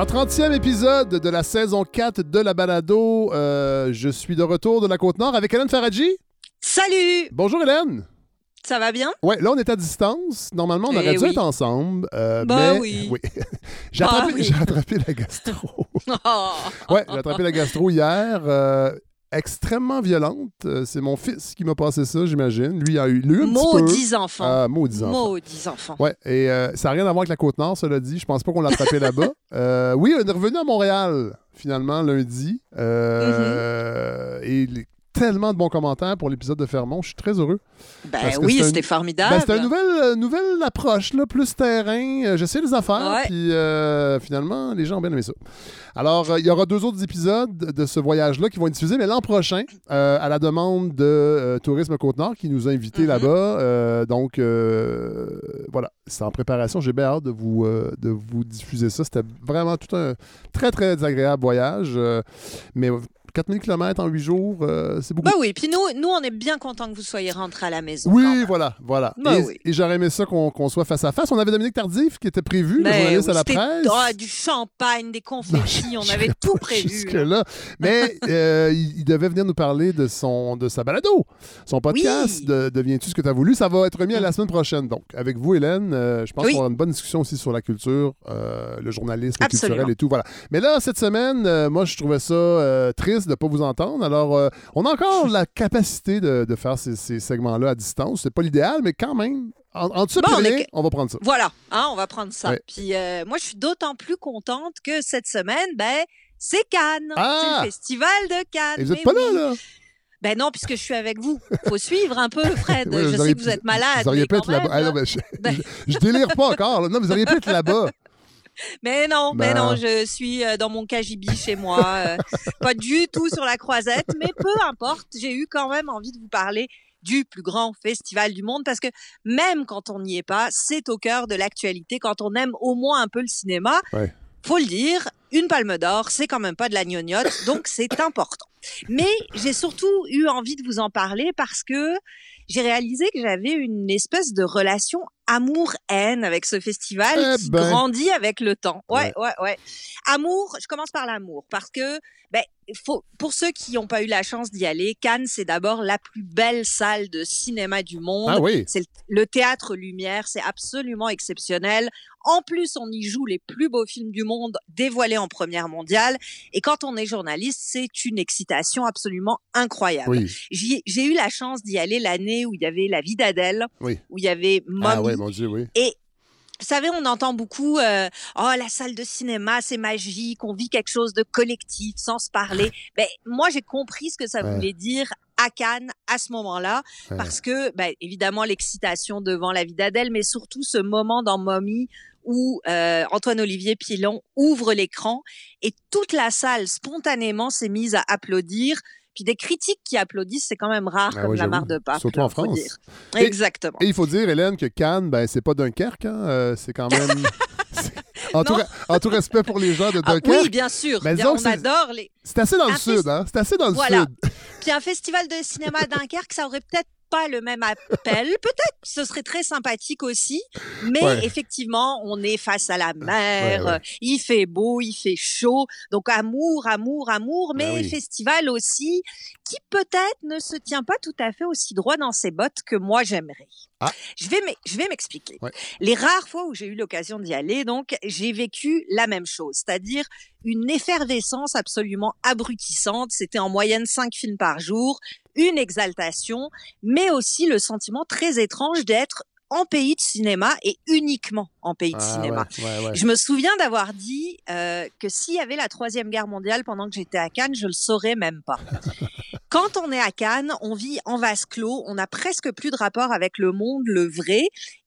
Alors, 30e épisode de la saison 4 de la balado. Euh, je suis de retour de la Côte-Nord avec Hélène Faradji. Salut! Bonjour Hélène. Ça va bien? Ouais, là, on est à distance. Normalement, on Eh aurait dû oui. être ensemble. euh, Bah mais, oui. j'ai Bah attrapé, oui. j'ai attrapé la gastro. Oh. ouais, j'ai attrapé la gastro hier. euh, extrêmement violente. Euh, C'est mon fils qui m'a passé ça, j'imagine. Lui, il a eu, peu. Maudits enfants. Ah, maudits enfants. Maudits enfants. Ouais, et euh, ça n'a rien à voir avec la Côte-Nord, cela dit. Je pense pas qu'on l'a attrapé là-bas. Euh, oui, on est revenu à Montréal, finalement, lundi. Euh, Et tellement de bons commentaires pour l'épisode de Fermont. Je suis très heureux. Ben oui, un- c'était formidable. Ben, c'était une nouvelle, euh, nouvelle approche, là, plus terrain. Euh, J'essaie les affaires, puis euh, finalement, les gens ont bien aimé ça. Alors, euh, il y aura deux autres épisodes de ce voyage-là qui vont être diffusés, mais l'an prochain, à la demande de Tourisme Côte-Nord qui nous a invités Mhm. là-bas. Donc, voilà, c'est en préparation. J'ai bien hâte de vous, de vous diffuser ça. C'était vraiment tout un très, très agréable voyage. Mais 4000 km en 8 jours, euh, c'est beaucoup. Ben oui, puis nous, nous, on est bien contents que vous soyez rentrés à la maison. Oui, voilà, voilà. Ben et oui. et j'aurais aimé ça qu'on qu'on soit face à face. On avait Dominique Tardif qui était prévu, le Ben journaliste oui, à la presse. ah, du champagne, des confettis, on avait tout prévu. là. Jusque-là. Mais euh, il, il devait venir nous parler de, son, de sa balado, son podcast, Oui. de Deviens-tu ce que tu as voulu? Ça va être remis à la semaine prochaine. Donc, avec vous, Hélène, euh, je pense qu'on aura une bonne discussion aussi sur la culture, le journalisme culturel et tout. Voilà. Mais là, cette semaine, moi, je trouvais ça euh, triste de ne pas vous entendre. Alors, euh, on a encore la capacité de, de faire ces, ces segments-là à distance. C'est pas l'idéal, mais quand même, en, en dessous Bon, on rien, va prendre ça. Voilà, hein, on va prendre ça. Ouais. Puis euh, moi, je suis d'autant plus contente que cette semaine, ben, c'est Cannes. Ah! C'est le festival de Cannes. Et vous n'êtes pas oui. là, là? Ben non, puisque je suis avec vous. Faut suivre un peu, Fred. Oui, je sais auriez que vous êtes malade. Vous auriez pu être là-bas. Ah, je, je, je délire pas encore. là. Non, vous auriez pu être là-bas. Mais non, mais Ben. non, je suis euh, dans mon cagibi chez moi, euh, pas du tout sur la croisette, mais peu importe, j'ai eu quand même envie de vous parler du plus grand festival du monde parce que même quand on n'y est pas, c'est au cœur de l'actualité quand on aime au moins un peu le cinéma. Ouais. Faut le dire, une palme d'or, c'est quand même pas de la gnognotte, donc c'est important. Mais j'ai surtout eu envie de vous en parler parce que j'ai réalisé que j'avais une espèce de relation amour-haine avec ce festival Eh qui ben. grandit avec le temps. Ouais, ouais, ouais. Amour, je commence par l'amour parce que, ben, faut, pour ceux qui n'ont pas eu la chance d'y aller, Cannes, c'est d'abord la plus belle salle de cinéma du monde. Ah oui. C'est le, le théâtre Lumière, c'est absolument exceptionnel. En plus, on y joue les plus beaux films du monde dévoilés en première mondiale. Et quand on est journaliste, c'est une excitation absolument incroyable. Oui. J'ai eu la chance d'y aller l'année où il y avait La vie d'Adèle, Oui. où il y avait Mommy. Ah oui, mon Dieu, oui. Vous savez, on entend beaucoup euh, Oh, la salle de cinéma, c'est magique, on vit quelque chose de collectif sans se parler. Ben, moi, j'ai compris ce que ça Ouais. voulait dire à Cannes à ce moment-là, Ouais. parce que, ben, évidemment, l'excitation devant la vie d'Adèle, mais surtout ce moment dans Mommy où euh, Antoine-Olivier Pilon ouvre l'écran et toute la salle spontanément s'est mise à applaudir. Puis des critiques qui applaudissent, c'est quand même rare Ah comme oui, la mare de pape. Surtout là, en France. Et- Exactement. Et il faut dire, Hélène, que Cannes, ben, c'est pas Dunkerque. Hein? euh, c'est quand même. en, tout, en respect pour les gens de Ah, Dunkerque, oui, bien sûr. Mais Bien, on adore les. c'est assez dans le sud. Hein? C'est assez dans le Voilà. sud. Puis un festival de cinéma à Dunkerque, ça aurait peut-être pas le même appel. Peut-être ce serait très sympathique aussi. Mais Ouais. effectivement, on est face à la mer. Ouais, ouais. Il fait beau, il fait chaud. Donc amour, amour, amour. Mais Ben oui. festival aussi qui peut-être ne se tient pas tout à fait aussi droit dans ses bottes que moi j'aimerais. Ah. Je vais m'e- je vais m'expliquer. Ouais. Les rares fois où j'ai eu l'occasion d'y aller, donc j'ai vécu la même chose, c'est-à-dire une effervescence absolument abrutissante. C'était en moyenne cinq films par jour, une exaltation, mais aussi le sentiment très étrange d'être en pays de cinéma et uniquement en pays de Ah, cinéma. ouais, ouais, ouais. Je me souviens d'avoir dit euh, que s'il y avait la troisième guerre mondiale pendant que j'étais à Cannes, je le saurais même pas. Quand on est à Cannes, on vit en vase clos, on n'a presque plus de rapport avec le monde, le vrai,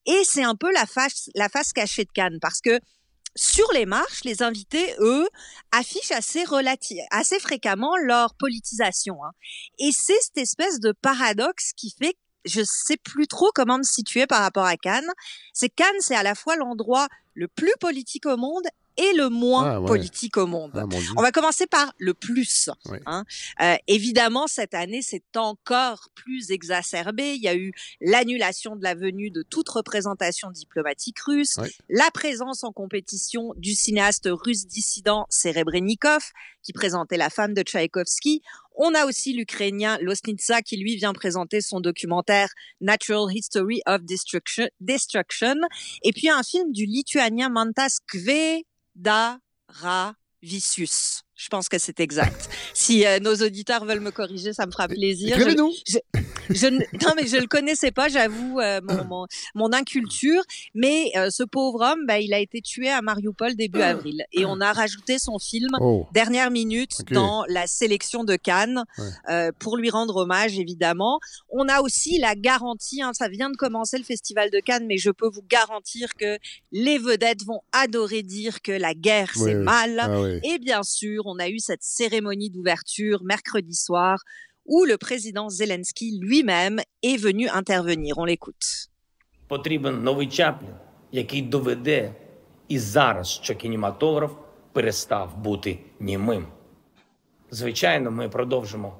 et c'est un peu la face, la face cachée de Cannes, parce que sur les marches, les invités, eux, affichent assez, assez fréquemment leur politisation. hein. Et c'est cette espèce de paradoxe qui fait je sais plus trop comment me situer par rapport à Cannes. C'est Cannes, c'est à la fois l'endroit le plus politique au monde et le moins ah, politique au monde. Ah, On va commencer par le plus. Hein. Euh, évidemment, cette année, c'est encore plus exacerbé. Il y a eu l'annulation de la venue de toute représentation diplomatique russe, la présence en compétition du cinéaste russe dissident Serebrennikov, qui présentait la femme de Tchaïkovski. On a aussi l'Ukrainien Losnitsa qui lui vient présenter son documentaire Natural History of Destruction. Destruction. Et puis un film du Lituanien Mantas Kvedaravicius. Je pense que c'est exact. si euh, nos auditeurs veulent me corriger, ça me fera plaisir. Je, je, non, mais je le connaissais pas, j'avoue, euh, mon, mon, mon, inculture. Mais euh, ce pauvre homme, bah, il a été tué à Mariupol début ah. avril. Et on a rajouté son film oh. Dernière minute dans la sélection de Cannes pour lui rendre hommage, évidemment. On a aussi la garantie, hein, ça vient de commencer le festival de Cannes, mais je peux vous garantir que les vedettes vont adorer dire que la guerre, c'est mal. Ah Et bien sûr, on a eu cette cérémonie d'ouverture mercredi soir où le président Zelensky lui-même est venu intervenir. On l'écoute. Потрібен новий Чаплін, який доведе і зараз, що кінематограф перестав бути німим. Звичайно, ми продовжимо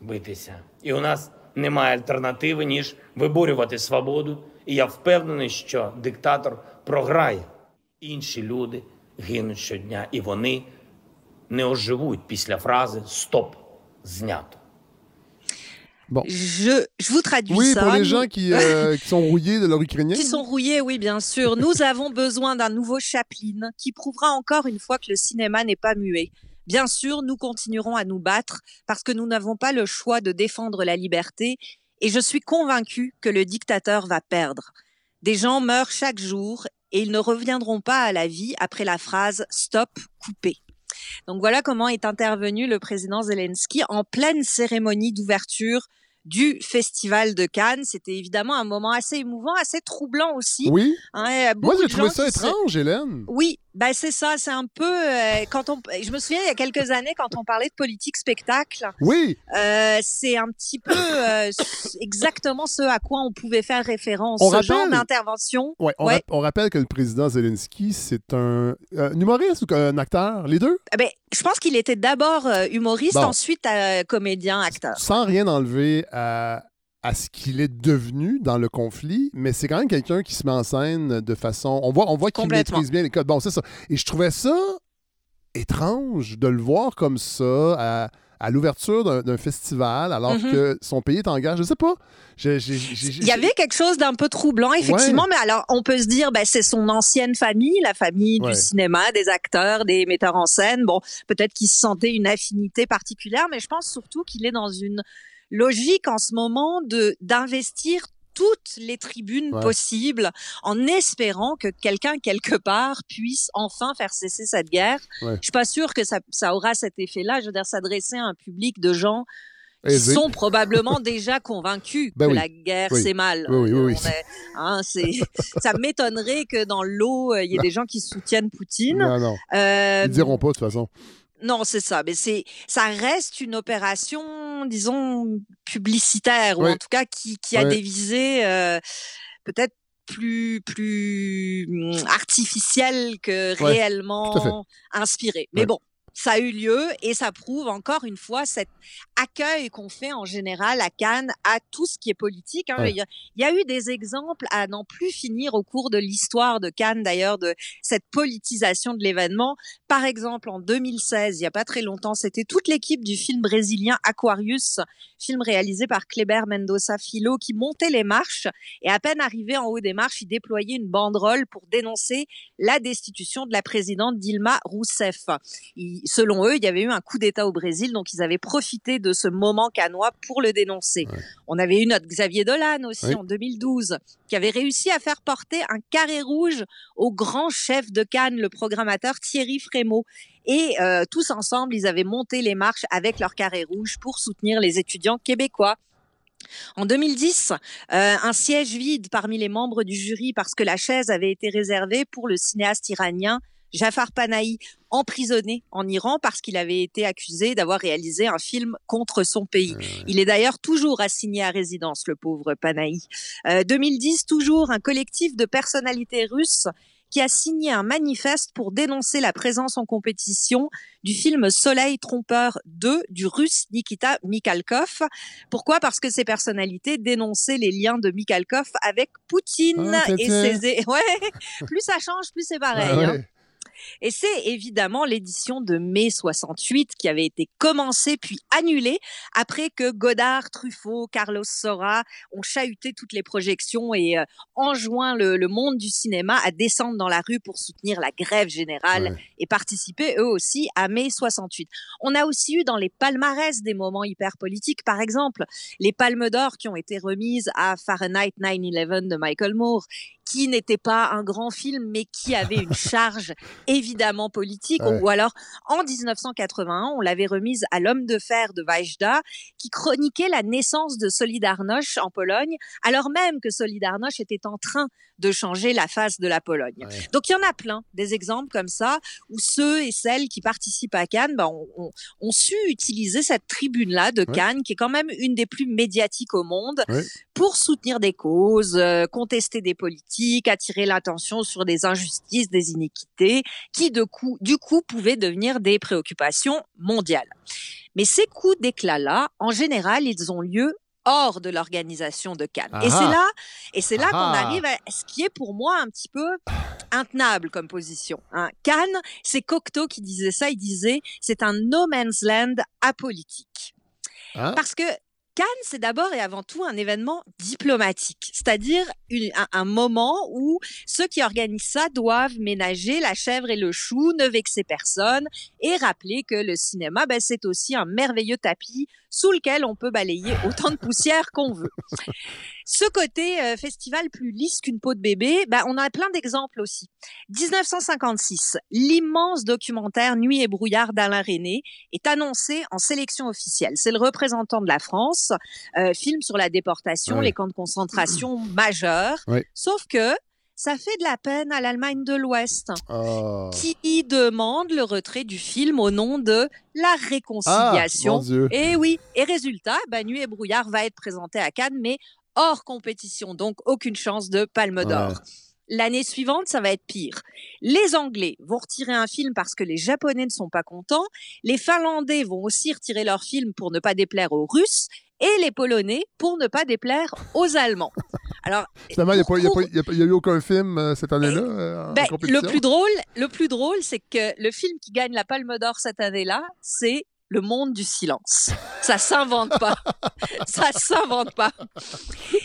битися. І у нас немає альтернативи, ніж виборювати свободу. І я впевнений, що диктатор програє. Інші люди гинуть щодня, і вони не оживуть після фрази Стоп, знято. Bon. Je, je vous traduis oui, ça. Oui, pour les gens qui, euh, qui sont rouillés de leur ukrainien. Qui sont rouillés, oui, bien sûr. Nous avons besoin d'un nouveau Chaplin qui prouvera encore une fois que le cinéma n'est pas muet. Bien sûr, nous continuerons à nous battre parce que nous n'avons pas le choix de défendre la liberté et je suis convaincu que le dictateur va perdre. Des gens meurent chaque jour et ils ne reviendront pas à la vie après la phrase stop, coupé. Donc voilà comment est intervenu le président Zelensky en pleine cérémonie d'ouverture du Festival de Cannes. C'était évidemment un moment assez émouvant, assez troublant aussi. Oui. Hein, Moi, j'ai trouvé ça étrange, Hélène. Oui, ben c'est ça, c'est un peu euh, quand on. Je me souviens il y a quelques années quand on parlait de politique spectacle. Oui. Euh, c'est un petit peu euh, exactement ce à quoi on pouvait faire référence. ce genre d'intervention. Ouais, on, rappelle que le président Zelensky c'est un, humoriste ou un acteur, les deux? Eh ben, je pense qu'il était d'abord humoriste, ensuite comédien, acteur. Sans rien enlever à à ce qu'il est devenu dans le conflit, mais c'est quand même quelqu'un qui se met en scène de façon. On voit, on voit qu'il maîtrise bien les codes. Bon, c'est ça. Et je trouvais ça étrange de le voir comme ça à, l'ouverture d'un festival, alors mm-hmm. que son pays est en guerre. Je sais pas. Il y avait quelque chose d'un peu troublant, effectivement, mais alors on peut se dire, ben, c'est son ancienne famille, la famille du cinéma, des acteurs, des metteurs en scène. Bon, peut-être qu'il se sentait une affinité particulière, mais je pense surtout qu'il est dans une logique en ce moment de d'investir toutes les tribunes possibles en espérant que quelqu'un quelque part puisse enfin faire cesser cette guerre. Je suis pas sûre que ça, ça aura cet effet-là. Je veux dire, s'adresser à un public de gens qui sont probablement déjà convacus ben que la guerre c'est mal. Oui, oui, oui. Hein, ça m'étonnerait que dans l'eau il y ait des gens qui soutiennent Poutine. Non, non. Euh, Ils diront pas de toute façon. Non, c'est ça. Mais c'est, ça reste une opération, disons, publicitaire, ou en tout cas qui, qui a des visées euh, peut-être plus plus hum, artificielles que réellement inspirées. Mais bon, ça a eu lieu et ça prouve encore une fois cet accueil qu'on fait en général à Cannes à tout ce qui est politique. Hein. Il, y a, eu des exemples à n'en plus finir au cours de l'histoire de Cannes d'ailleurs de cette politisation de l'événement. Par exemple, en 2016, il y a pas très longtemps, c'était toute l'équipe du film brésilien Aquarius, film réalisé par Kleber Mendoza Filo, qui montait les marches et à peine arrivé en haut des marches, il déployait une banderole pour dénoncer la destitution de la présidente Dilma Rousseff selon eux, il y avait eu un coup d'État au Brésil, donc ils avaient profité de ce moment canois pour le dénoncer. On avait eu notre Xavier Dolan aussi en 2012, qui avait réussi à faire porter un carré rouge au grand chef de Cannes, le programmateur Thierry Frémaux. Et euh, tous ensemble, ils avaient monté les marches avec leur carré rouge pour soutenir les étudiants québécois. En 2010, euh, un siège vide parmi les membres du jury parce que la chaise avait été réservée pour le cinéaste iranien Jafar Panahi, emprisonné en Iran parce qu'il avait été accusé d'avoir réalisé un film contre son pays. Il est d'ailleurs toujours assigné à résidence, le pauvre Panahi. 2010, euh, toujours un collectif de personnalités russes qui a signé un manifeste pour dénoncer la présence en compétition du film Soleil trompeur 2 du russe Nikita Mikhalkov. Pourquoi? Parce que ces personnalités dénonçaient les liens de Mikhalkov avec Poutine Ah, et ses... Ouais, plus ça change, plus c'est pareil. Ah hein. Et c'est évidemment l'édition de mai 68 qui avait été commencée puis annulée après que Godard, Truffaut, Carlos Sora ont chahuté toutes les projections et euh, enjoint le, le monde du cinéma à descendre dans la rue pour soutenir la grève générale Ouais. et participer eux aussi à mai 68. On a aussi eu dans les palmarès des moments hyper politiques, par exemple, les palmes d'or qui ont été remises à Fahrenheit 9/11 de Michael Moore, qui n'était pas un grand film, mais qui avait une charge évidemment politique. Ouais. Ou alors, en 1981, on l'avait remise à L'homme de fer de Wajda, qui chroniquait la naissance de Solidarność en Pologne, alors même que Solidarność était en train de changer la face de la Pologne. Ouais. Donc il y en a plein des exemples comme ça où ceux et celles qui participent à Cannes ben, ont, ont su utiliser cette tribune-là de Ouais. Cannes, qui est quand même une des plus médiatiques au monde, pour soutenir des causes, euh, contester des politiques, attirer l'attention sur des injustices, des iniquités, qui de coup, du coup pouvaient devenir des préoccupations mondiales. Mais ces coups d'éclat-là, en général, ils ont lieu hors de l'organisation de Cannes. Et Ah. c'est là, et c'est là qu'on Ah. arrive à ce qui est pour moi un petit peu intenable comme position. hein. Cannes, c'est Cocteau qui disait ça. Il disait c'est un no man's land apolitique. Hein? Parce que Cannes, c'est d'abord et avant tout un événement diplomatique, c'est-à-dire un moment où ceux qui organisent ça doivent ménager la chèvre et le chou, ne vexer personne et rappeler que le cinéma, ben, c'est aussi un merveilleux tapis sous lequel on peut balayer autant de poussière qu'on veut. Ce côté euh, festival plus lisse qu'une peau de bébé, ben, on a plein d'exemples aussi. 1956, l'immense documentaire Nuit et brouillard d'Alain René est annoncé en sélection officielle. C'est le représentant de la France, euh, film sur la déportation, Ouais. les camps de concentration majeurs. Ouais. Sauf que ça fait de la peine à l'Allemagne de l'Ouest Ah. qui demande le retrait du film au nom de la Ah, réconciliation. mon Dieu. Et oui, et résultat, bah, Nuit et brouillard va être présenté à Cannes, mais hors compétition, donc aucune chance de Palme d'Or. Ouais. L'année suivante, ça va être pire. Les Anglais vont retirer un film parce que les Japonais ne sont pas contents. Les Finlandais vont aussi retirer leur film pour ne pas déplaire aux Russes. Et les Polonais pour ne pas déplaire aux Allemands. Alors, Finalement, il n'y a, eu aucun film euh, cette année-là euh, en ben, le plus drôle, le plus drôle, c'est que le film qui gagne la Palme d'Or cette année-là, c'est Le Monde du silence. Ça s'invente pas. Ça s'invente pas.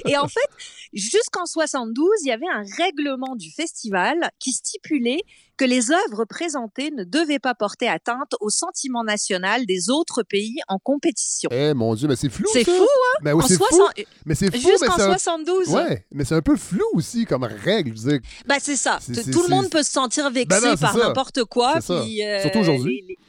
Et en fait, jusqu'en 72, il y avait un règlement du festival qui stipulait que les œuvres présentées ne devaient pas porter atteinte au sentiment national des autres pays en compétition. Eh mon Dieu, mais c'est flou. C'est fou, hein? Oui, En c'est fou. 60 Mais c'est fou, mais Jusqu'en c'est un... 72. Ouais, mais c'est un peu flou aussi comme règle. Je veux dire, Bah c'est ça. Tout le monde peut se sentir vexé Ben non, par n'importe quoi. Puis, euh, Surtout aujourd'hui. les- les-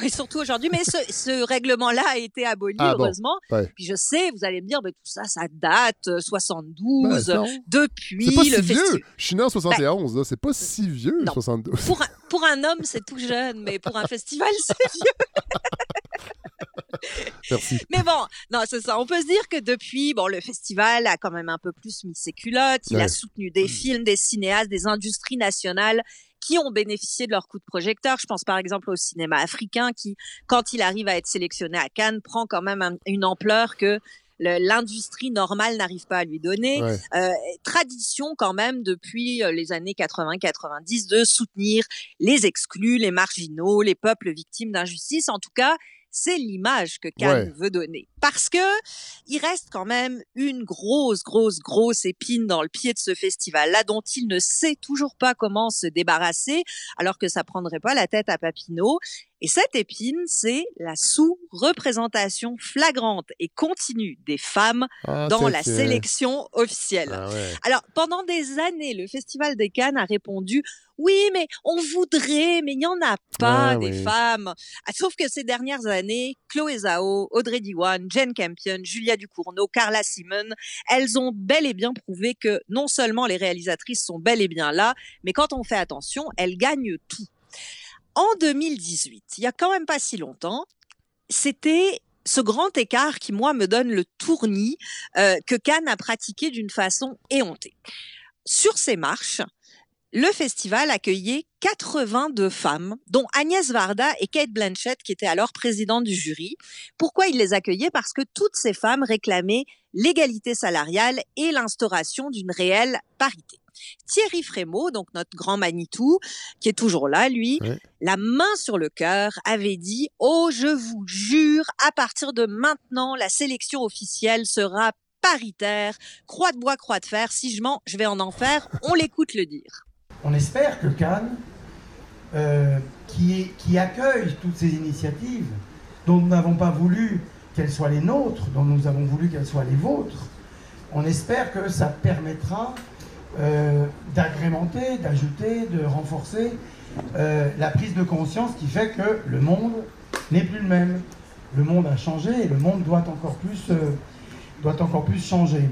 Oui, surtout aujourd'hui. Mais ce, ce règlement-là a été aboli, Ah bon, heureusement. ouais. Puis je sais, vous allez me dire, ben, tout ça, ça date, euh, 72, ben, non. depuis pas si le vieux. festival. Je suis né en 71, là. C'est pas si vieux, Non. 72. Pour un, pour un homme, c'est tout jeune, mais pour un festival, c'est vieux. Merci. Mais bon, non, c'est ça. On peut se dire que depuis, bon, le festival a quand même un peu plus mis ses culottes. Il Ouais. a soutenu des films, des cinéastes, des industries nationales qui ont bénéficié de leur coup de projecteur. Je pense par exemple au cinéma africain qui, quand il arrive à être sélectionné à Cannes, prend quand même un- une ampleur que l'industrie normale n'arrive pas à lui donner. Ouais. Euh, tradition quand même depuis euh, les années 80-90 de soutenir les exclus, les marginaux, les peuples victimes d'injustice. En tout cas, c'est l'image que Cannes Ouais. veut donner. Parce que il reste quand même une grosse, grosse, grosse épine dans le pied de ce festival-là dont il ne sait toujours pas comment se débarrasser alors que ça prendrait pas la tête à Papineau. Et cette épine, c'est la sous-représentation flagrante et continue des femmes Ah, dans la sélection officielle. Ah ouais. Alors, pendant des années, le Festival des Cannes a répondu oui, mais on voudrait, mais il n'y en a pas Ah, des oui. femmes. Sauf que ces dernières années, Chloé Zhao, Audrey Diwan, Jane Campion, Julia Ducournau, Carla Simon, elles ont bel et bien prouvé que non seulement les réalisatrices sont bel et bien là, mais quand on fait attention, elles gagnent tout. En 2018, il y a quand même pas si longtemps, c'était ce grand écart qui, moi, me donne le tournis euh, que Cannes a pratiqué d'une façon éhontée. Sur ces marches, le festival accueillait 82 femmes, dont Agnès Varda et Kate Blanchett, qui étaient alors présidentes du jury. Pourquoi il les accueillait Parce que toutes ces femmes réclamaient l'égalité salariale et l'instauration d'une réelle parité. Thierry Frémaux, donc notre grand Manitou, qui est toujours là, lui, la main sur le cœur, avait dit « Oh, je vous jure, à partir de maintenant, la sélection officielle sera paritaire, croix de bois, croix de fer, si je mens, je vais en enfer, on l'écoute le dire. » On espère que Cannes, euh, qui, accueille toutes ces initiatives, dont nous n'avons pas voulu qu'elles soient les nôtres, dont nous avons voulu qu'elles soient les vôtres, on espère que ça permettra euh, d'agrémenter, d'ajouter, de renforcer euh, la prise de conscience qui fait que le monde n'est plus le même. Le monde a changé et le monde doit encore plus, doit encore plus changer.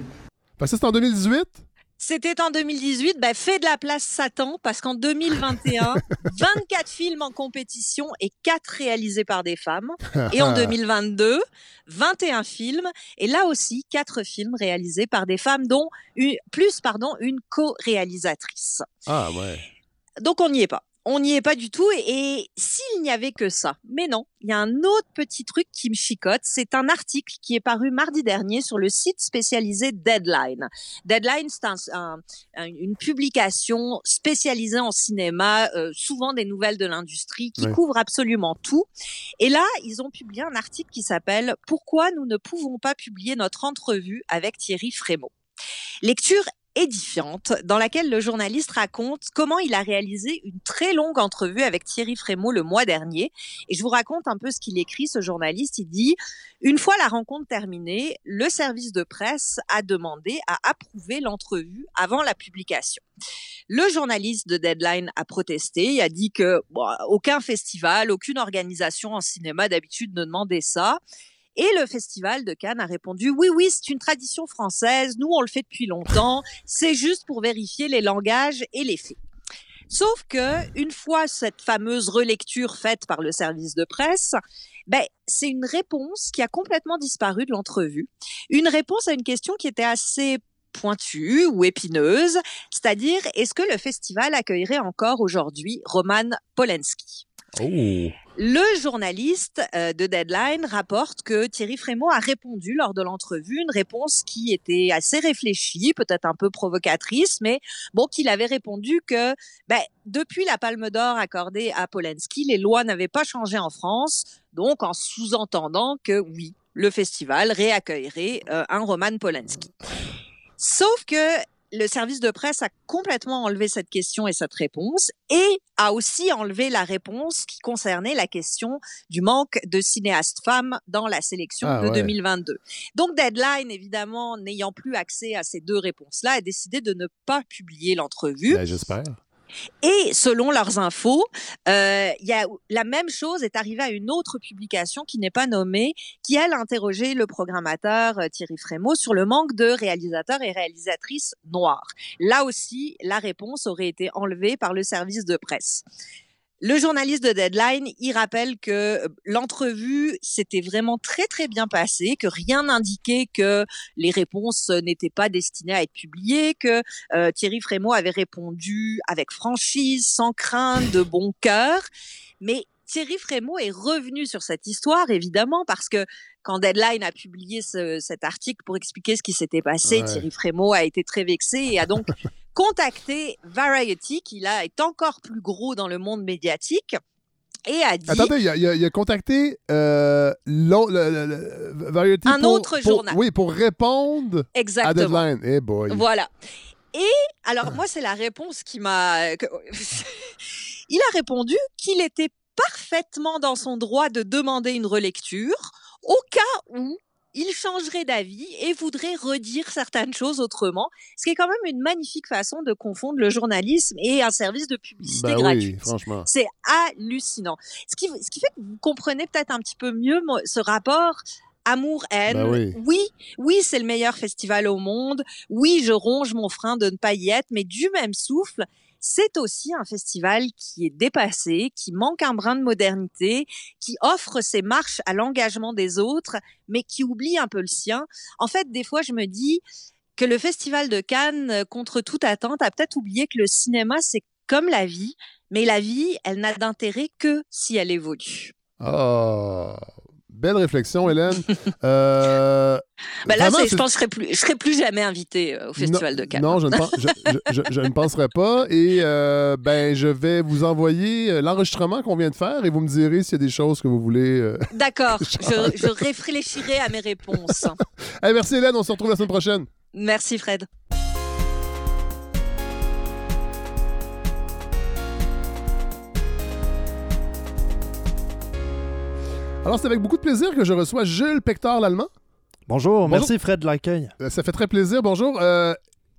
ça, c'est en 2018 c'était en 2018, ben, fait de la place Satan, parce qu'en 2021, 24 films en compétition et 4 réalisés par des femmes. Et en 2022, 21 films, et là aussi, 4 films réalisés par des femmes, dont une, plus pardon, une co-réalisatrice. Ah ouais. Donc on n'y est pas on n'y est pas du tout. Et, s'il n'y avait que ça, mais non, il y a un autre petit truc qui me chicote. C'est un article qui est paru mardi dernier sur le site spécialisé Deadline. Deadline, c'est une publication spécialisée en cinéma, euh, souvent des nouvelles de l'industrie, qui couvre absolument tout. Et là, ils ont publié un article qui s'appelle Pourquoi nous ne pouvons pas publier notre entrevue avec Thierry Frémaux? Lecture édifiante dans laquelle le journaliste raconte comment il a réalisé une très longue entrevue avec Thierry Frémaux le mois dernier. Et je vous raconte un peu ce qu'il écrit, ce journaliste. Il dit, une fois la rencontre terminée, le service de presse a demandé à approuver l'entrevue avant la publication. Le journaliste de Deadline a protesté, il a dit que aucun festival, aucune organisation en cinéma d'habitude ne demandait ça. Et le Festival de Cannes a répondu oui, oui, c'est une tradition française, nous on le fait depuis longtemps, c'est juste pour vérifier les langages et les faits. Sauf que une fois cette fameuse relecture faite par le service de presse, ben, c'est une réponse qui a complètement disparu de l'entrevue. Une réponse à une question qui était assez pointue ou épineuse, c'est-à-dire est-ce que le festival accueillerait encore aujourd'hui Roman Polanski? Oh. Le journaliste euh, de Deadline rapporte que Thierry Frémaux a répondu lors de l'entrevue une réponse qui était assez réfléchie, peut-être un peu provocatrice, mais bon, qu'il avait répondu que ben, depuis la Palme d'Or accordée à Polanski, les lois n'avaient pas changé en France, donc en sous-entendant que oui, le festival réaccueillerait euh, un Roman Polanski. Sauf que le service de presse a complètement enlevé cette question et cette réponse et a aussi enlevé la réponse qui concernait la question du manque de cinéastes femmes dans la sélection ah de 2022. Donc Deadline, évidemment, n'ayant plus accès à ces deux réponses-là, a décidé de ne pas publier l'entrevue. Ben, J'espère. Et selon leurs infos, euh, y a, la même chose est arrivée à une autre publication qui n'est pas nommée, qui elle a interrogé le programmateur euh, Thierry Frémaux sur le manque de réalisateurs et réalisatrices noirs. Là aussi, la réponse aurait été enlevée par le service de presse. Le journaliste de Deadline, il rappelle que euh, l'entrevue s'était vraiment très très bien passée, que rien n'indiquait que les réponses n'étaient pas destinées à être publiées, que euh, Thierry Frémaux avait répondu avec franchise, sans crainte, de bon cœur. Mais Thierry Frémaux est revenu sur cette histoire, évidemment, parce que quand Deadline a publié cet article pour expliquer ce qui s'était passé, Thierry Frémaux a été très vexé et a donc contacté Variety, qui là est encore plus gros dans le monde médiatique. Et a dit. Attendez, il a, contacté euh, Variety. Un autre journal. Oui, pour répondre Exactement. à Deadline. Eh boy. Voilà. Et alors, moi, c'est la réponse qui m'a. il a répondu qu'il était parfaitement dans son droit de demander une relecture au cas où il changerait d'avis et voudrait redire certaines choses autrement, ce qui est quand même une magnifique façon de confondre le journalisme et un service de publicité bah gratuite. Oui, franchement. C'est hallucinant. Ce qui, ce qui fait que vous comprenez peut-être un petit peu mieux ce rapport amour-haine. Bah oui, oui, oui c'est le meilleur festival au monde. Oui, je ronge mon frein de ne pas y être, mais du même souffle, c'est aussi un festival qui est dépassé, qui manque un brin de modernité, qui offre ses marches à l'engagement des autres, mais qui oublie un peu le sien. En fait, des fois, je me dis que le festival de Cannes, contre toute attente, a peut-être oublié que le cinéma, c'est comme la vie, mais la vie, elle n'a d'intérêt que si elle évolue. Ah, belle réflexion, Hélène. Euh, Bah là, vraiment, je c'est- pense que je serai plus, je serai plus jamais invité euh, au Festival de Cannes. Non, je ne, pense- je, je- je- je ne penserai pas. Et euh, ben, je vais vous envoyer l'enregistrement qu'on vient de faire et vous me direz s'il y a des choses que vous voulez. euh. D'accord, je, je réfléchirai à mes réponses. Hey, merci, Hélène. On se retrouve la semaine prochaine. Merci Fred. Alors, c'est avec beaucoup de plaisir que je reçois Jules Pector, l'Allemand. Bonjour, Bonjour. merci Fred de l'accueil. Euh, Ça fait très plaisir. Bonjour. Euh,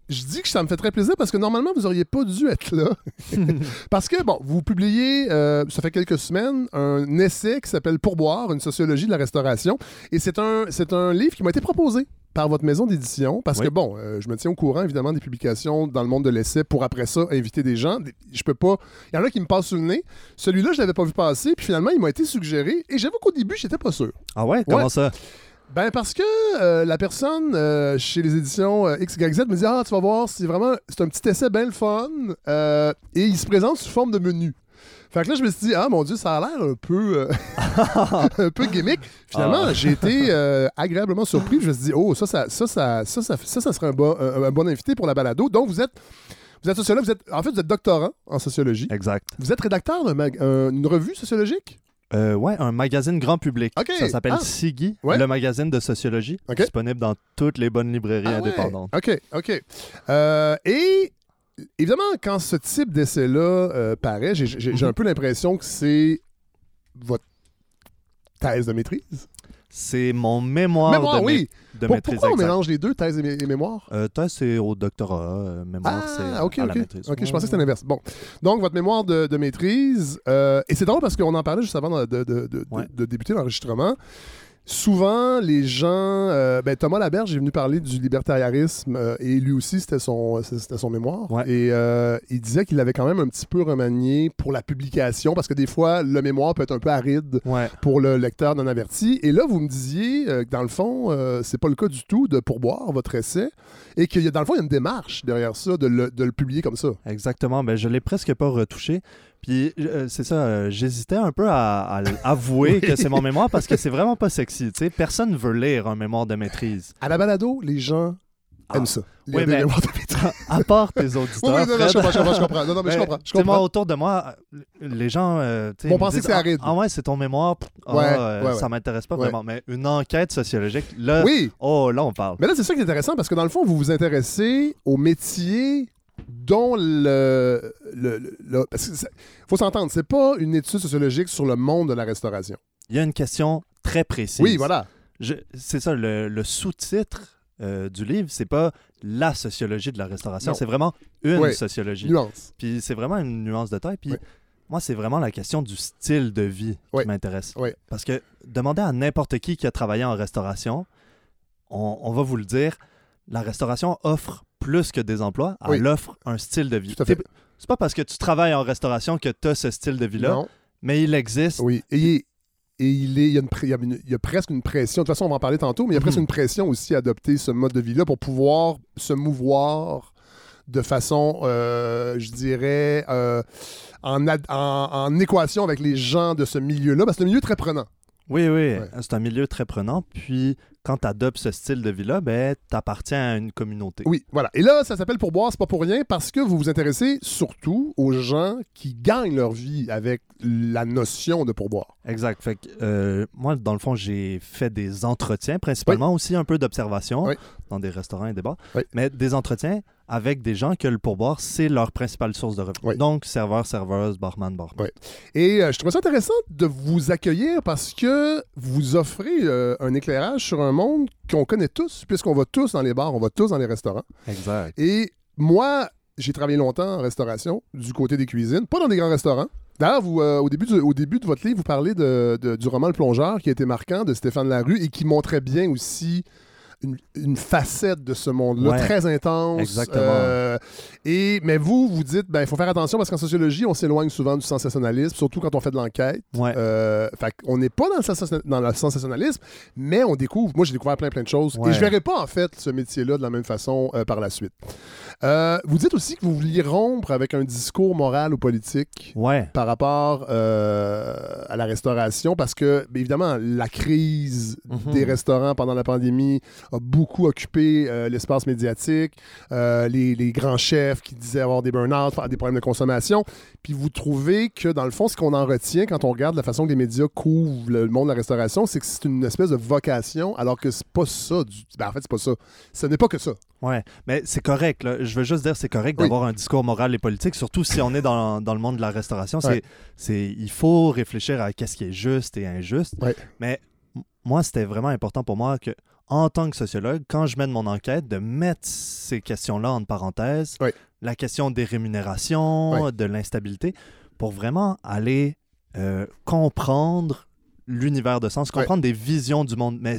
je dis que ça me fait très plaisir parce que normalement, vous auriez pas dû être là. parce que, bon, vous publiez, euh, ça fait quelques semaines, un essai qui s'appelle Pourboire, une sociologie de la restauration. Et c'est un, c'est un livre qui m'a été proposé par votre maison d'édition parce Oui. que, bon, euh, je me tiens au courant, évidemment, des publications dans le monde de l'essai pour après ça inviter des gens. Des- Je peux pas... Il y en a qui me passent sous le nez. Celui-là, je l'avais pas vu passer. Puis finalement, il m'a été suggéré. Et j'avoue qu'au début, j'étais pas sûr. Ah ouais, comment Ouais. ça? Ben parce que euh, la personne euh, chez les éditions euh, XYZ me dit Ah, tu vas voir, c'est vraiment c'est un petit essai bien le fun et il se présente sous forme de menu. Fait que là, je me suis dit, ah mon Dieu, ça a l'air un peu, euh, un peu gimmick. Finalement, Ah. j'ai été euh, agréablement surpris. Je me suis dit, oh, ça, ça, ça, ça, ça, ça, ça, ça serait un bon, un, un bon invité pour la balado. Donc, vous êtes, vous êtes sociologue, vous êtes, en fait, vous êtes doctorant en sociologie. Exact. Vous êtes rédacteur d'une revue sociologique? Euh, ouais, un magazine grand public. Ça s'appelle Ah. Siggy, Ouais. le magazine de sociologie, disponible dans toutes les bonnes librairies Ah ouais. indépendantes. OK, OK. Euh, et évidemment, quand ce type d'essai-là euh, paraît, j'ai- j'ai j'ai un peu l'impression que c'est votre thèse de maîtrise. C'est mon mémoire, mémoire, de, Pour- maîtrise. pourquoi on exact. mélange les deux, thèse et, mé- et mémoire? Euh, thèse, c'est au doctorat. euh, mémoire, c'est Ah, ok, à la ok. maîtrise. Ok, je pensais que c'était ouais. l'inverse. Bon. Donc, votre mémoire de, de maîtrise, euh, et c'est drôle parce qu'on en parlait juste avant de, de- de- de- Ouais. de débuter l'enregistrement. Souvent, les gens. euh, ben, Thomas Laberge est venu parler du libertarisme euh, et lui aussi, c'était son, c'était son mémoire. Ouais. Et euh, il disait qu'il l'avait quand même un petit peu remanié pour la publication parce que des fois, le mémoire peut être un peu aride Ouais. pour le lecteur non averti. Et là, vous me disiez que dans le fond, c'est pas le cas du tout de pourboire votre essai et qu'il y a, dans le fond, il y a une démarche derrière ça de le, de le publier comme ça. Exactement. Ben, je l'ai presque pas retouché. Puis euh, c'est ça, euh, j'hésitais un peu à, à avouer Oui. que c'est mon mémoire parce que c'est vraiment pas sexy. tu sais. Personne veut lire un mémoire de maîtrise. À la balado, les gens Ah. aiment ça. Il Oui, mais- mémoires de maîtrise. À part tes Oui, auditeurs. oui, non, non, je comprends, je comprends, je comprends. Non, non, mais je Mais, comprends. Je tu sais, moi, comprends. autour de moi, euh, les gens. euh, disent, que c'est ah, aride. Ah, ouais, c'est ton mémoire. ah, Ouais, euh, ouais, ouais. Ça m'intéresse pas vraiment. Mais une enquête sociologique, là. Oui, Oh, là, on parle. mais là, c'est ça qui est intéressant parce que dans le fond, vous vous intéressez au métier dont le. ça- faut s'entendre, c'est pas une étude sociologique sur le monde de la restauration. Il y a une question très précise. Oui, voilà. C'est ça, le, le sous-titre euh, du livre, c'est pas la sociologie de la restauration, c'est vraiment une sociologie. Nuance. Puis c'est vraiment une nuance de taille. Puis moi, c'est vraiment la question du style de vie qui m'intéresse. Parce que demander à n'importe qui qui a travaillé en restauration, on, on va vous le dire, la restauration offre plus que des emplois, Oui. elle offre un style de vie. C'est pas parce que tu travailles en restauration que tu as ce style de vie-là, mais il existe. Oui. Et, il est- et il, est, il, y a une pré- il y a une- il y a presque une pression. De toute façon, on va en parler tantôt, mais il y a presque Mhm. une pression aussi à adopter ce mode de vie-là pour pouvoir se mouvoir de façon, euh, je dirais, euh, en, ad- en- en équation avec les gens de ce milieu-là, parce que c'est un milieu très prenant. Oui, oui, Ouais. c'est un milieu très prenant. Puis quand tu adoptes ce style de vie-là, ben, tu appartiens à une communauté. Oui, voilà. Et là, ça s'appelle Pourboire, c'est pas pour rien, parce que vous vous intéressez surtout aux gens qui gagnent leur vie avec la notion de pourboire. Exact. Fait que, euh, moi, dans le fond, j'ai fait des entretiens, principalement aussi un peu d'observation Oui. dans des restaurants et des bars, Oui. mais des entretiens avec des gens que le pourboire, c'est leur principale source de revenus. Donc, serveur, serveuse, barman, barman. Et euh, je trouve ça intéressant de vous accueillir parce que vous offrez euh, un éclairage sur un monde qu'on connaît tous, puisqu'on va tous dans les bars, on va tous dans les restaurants. Exact. Et moi, j'ai travaillé longtemps en restauration, du côté des cuisines, pas dans des grands restaurants. D'ailleurs, vous, euh, au, début du- au début de votre livre, vous parlez de- de- du roman Le Plongeur, qui a été marquant, de Stéphane Larue, et qui montrait bien aussi une, une facette de ce monde-là, Ouais. très intense. Exactement. Euh, et, mais vous, vous dites, ben, il faut faire attention parce qu'en sociologie, on s'éloigne souvent du sensationnalisme, surtout quand on fait de l'enquête. Ouais. Euh, fait qu'on n'est pas dans le, dans le sensationnalisme, mais on découvre. Moi, j'ai découvert plein, plein de choses. Ouais. Et je verrai pas, en fait, ce métier-là de la même façon euh, par la suite. Euh, vous dites aussi que vous vouliez rompre avec un discours moral ou politique Ouais. par rapport euh, à la restauration parce que, évidemment, la crise Mhm. des restaurants pendant la pandémie a beaucoup occupé euh, l'espace médiatique. Les, les grands chefs qui disaient avoir des burn-out, des problèmes de consommation. Puis vous trouvez que, dans le fond, ce qu'on en retient quand on regarde la façon que les médias couvrent le monde de la restauration, c'est que c'est une espèce de vocation, alors que c'est pas ça. Du... Ben, en fait, c'est pas ça. Ce n'est pas que ça. Ouais, mais c'est correct. là. Je veux juste dire, c'est correct Oui. d'avoir un discours moral et politique, surtout si on est dans, dans le monde de la restauration. Ouais. c'est, il faut réfléchir à qu'est-ce qui est juste et injuste. Ouais. Mais moi, c'était vraiment important pour moi que, en tant que sociologue, quand je mène mon enquête, de mettre ces questions-là entre parenthèses, Ouais. la question des rémunérations, de l'instabilité, pour vraiment aller euh, comprendre l'univers de sens, comprendre des visions du monde, mais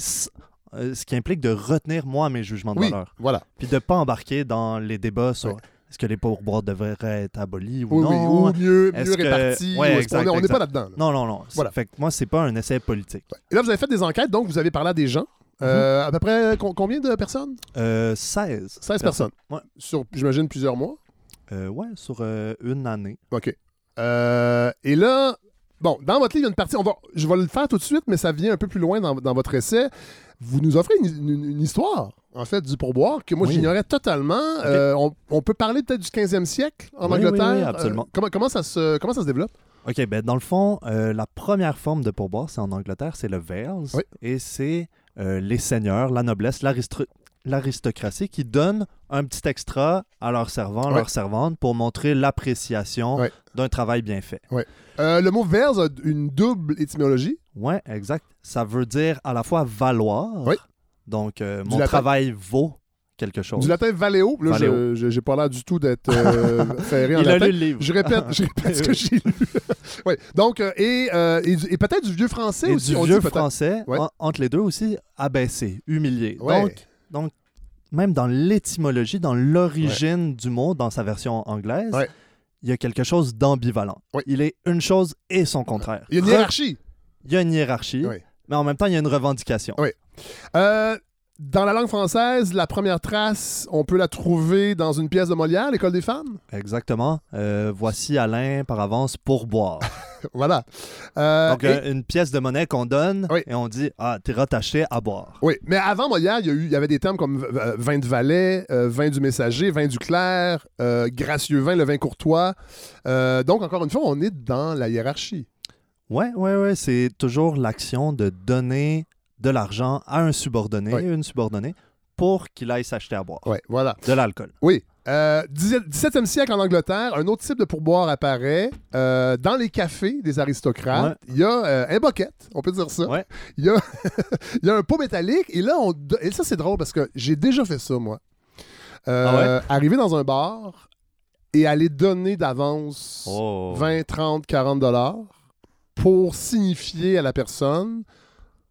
euh, ce qui implique de retenir, moi, mes jugements de Oui, valeur. voilà. Puis de pas embarquer dans les débats sur Ouais. est-ce que les pourboires devraient être abolis ou Oui, oui, non? ou mieux, mieux que- réparti. Ouais, exact, on n'est pas là-dedans. là. Non, non, non. Voilà. Fait que moi, c'est pas un essai politique. Et là, vous avez fait des enquêtes, donc vous avez parlé à des gens. Mhm. Euh, à peu près com- combien de personnes? Euh, 16. 16 personnes. Ouais, Sur, j'imagine, plusieurs mois? Euh, ouais sur euh, une année. OK. Et là, bon, dans votre livre, il y a une partie, on va, je vais le faire tout de suite, mais ça vient un peu plus loin dans, dans votre essai. Vous nous offrez une, une- une histoire, en fait, du pourboire que moi, Oui. j'ignorais totalement. Euh, on, on peut parler peut-être du 15e siècle en Oui, Angleterre. oui, absolument. Euh, comment, comment, ça se, comment ça se développe? OK, ben dans le fond, euh, la première forme de pourboire, c'est en Angleterre, c'est le Vales. Et c'est les seigneurs, la noblesse, l'aristocratie qui donnent un petit extra à leurs servants, leurs servantes pour montrer l'appréciation d'un travail bien fait. Le mot vers a une double étymologie. Ouais, exact. Ça veut dire à la fois valoir. Oui. Donc, euh, mon latin. travail vaut quelque chose. Du latin valeo. Là, Valeo. je- j'ai pas l'air du tout d'être euh, ferré en Il a lu le livre. Je répète, je répète ce que j'ai lu. oui. Donc, euh, et, et, peut-être du vieux français Et aussi. du on vieux dit français, Ouais. en- entre les deux aussi, abaissé, humilié. Ouais. Donc, donc, même dans l'étymologie, dans l'origine du mot, dans sa version anglaise, Ouais. il y a quelque chose d'ambivalent. Ouais. Il est une chose et son contraire. Il y a une hiérarchie. Il y a une hiérarchie, mais en même temps, il y a une revendication. Ouais. Euh, dans la langue française, la première trace, on peut la trouver dans une pièce de Molière, L'École des femmes? Exactement. Euh, voici Alain par avance pour boire. Voilà. Euh, Donc, et- une pièce de monnaie qu'on donne Oui. et on dit Ah, t'es rattaché à boire. Oui, mais avant Molière, il y, a eu, il y avait des termes comme vin de euh, vin du messager, vin du clerc, gracieux vin, le vin courtois. Donc, encore une fois, on est dans la hiérarchie. Ouais, ouais, ouais. C'est toujours l'action de donner de l'argent à un subordonné, Ouais. une subordonnée, pour qu'il aille s'acheter à boire. Oui, voilà. De l'alcool. Oui. Euh, 17e siècle en Angleterre, un autre type de pourboire apparaît. Euh, dans les cafés des aristocrates, il y a euh, un bucket, on peut dire ça. Ouais. Il y, a, y a un pot métallique. Et là, on, et ça, c'est drôle parce que j'ai déjà fait ça, moi. Euh, Arriver dans un bar et aller donner d'avance Oh. 20, 30, 40 dollars pour signifier à la personne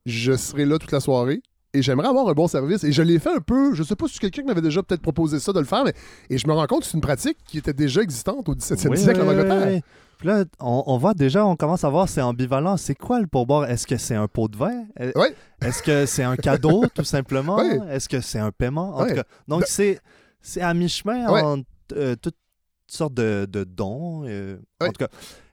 je serai là toute la soirée et j'aimerais avoir un bon service. Et je l'ai fait un peu, je sais pas si quelqu'un m'avait déjà peut-être proposé ça de le faire, mais et je me rends compte que c'est une pratique qui était déjà existante au 17e Oui, siècle en Angleterre. oui, oui. Puis là, on, on voit déjà, on commence à voir, c'est ambivalent. C'est quoi le pourboire? Est-ce que c'est un pot de Oui. Est-ce que c'est un cadeau, tout simplement? Est-ce que c'est un paiement? En tout cas, donc, De- c'est, c'est à mi-chemin entre euh, toutes sortes de, de dons. euh. En tout cas.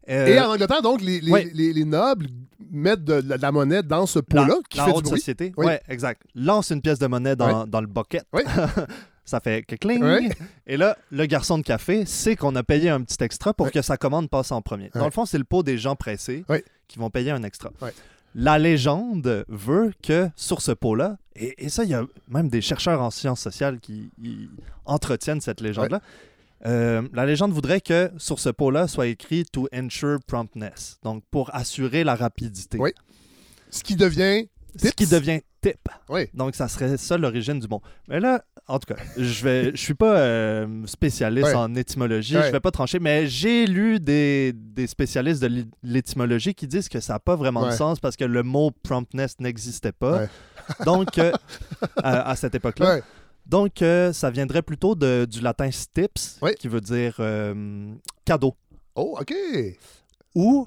Euh, Et en Angleterre, donc, les, les, oui. les- les nobles mettent de, la, de la monnaie dans ce pot-là qui la fait du haute bruit. société. Oui. Ouais, exact. Lance une pièce de monnaie dans, dans le bucket. Oui. ça fait que cling. Oui. Et là, le garçon de café sait qu'on a payé un petit extra pour que sa commande passe en premier. Dans le fond, c'est le pot des gens pressés qui vont payer un extra. La légende veut que sur ce pot-là, et, et ça, il y a même des chercheurs en sciences sociales qui entretiennent cette légende-là. Euh, la légende voudrait que sur ce pot-là soit écrit to ensure promptness, donc pour assurer la rapidité. Oui. Ce qui devient. Ce qui tips. devient tip. Oui. Donc, ça serait ça l'origine du mot. Mais là, en tout cas, je vais, je suis pas euh, spécialiste en étymologie, Ouais. je vais pas trancher, mais j'ai lu des, des spécialistes de l'é- l'étymologie qui disent que ça n'a pas vraiment de sens parce que le mot promptness n'existait pas. Donc, euh, à, à cette époque-là. Donc, euh, ça viendrait plutôt de- du latin stips, qui veut dire euh, cadeau. Oh, OK. Ou,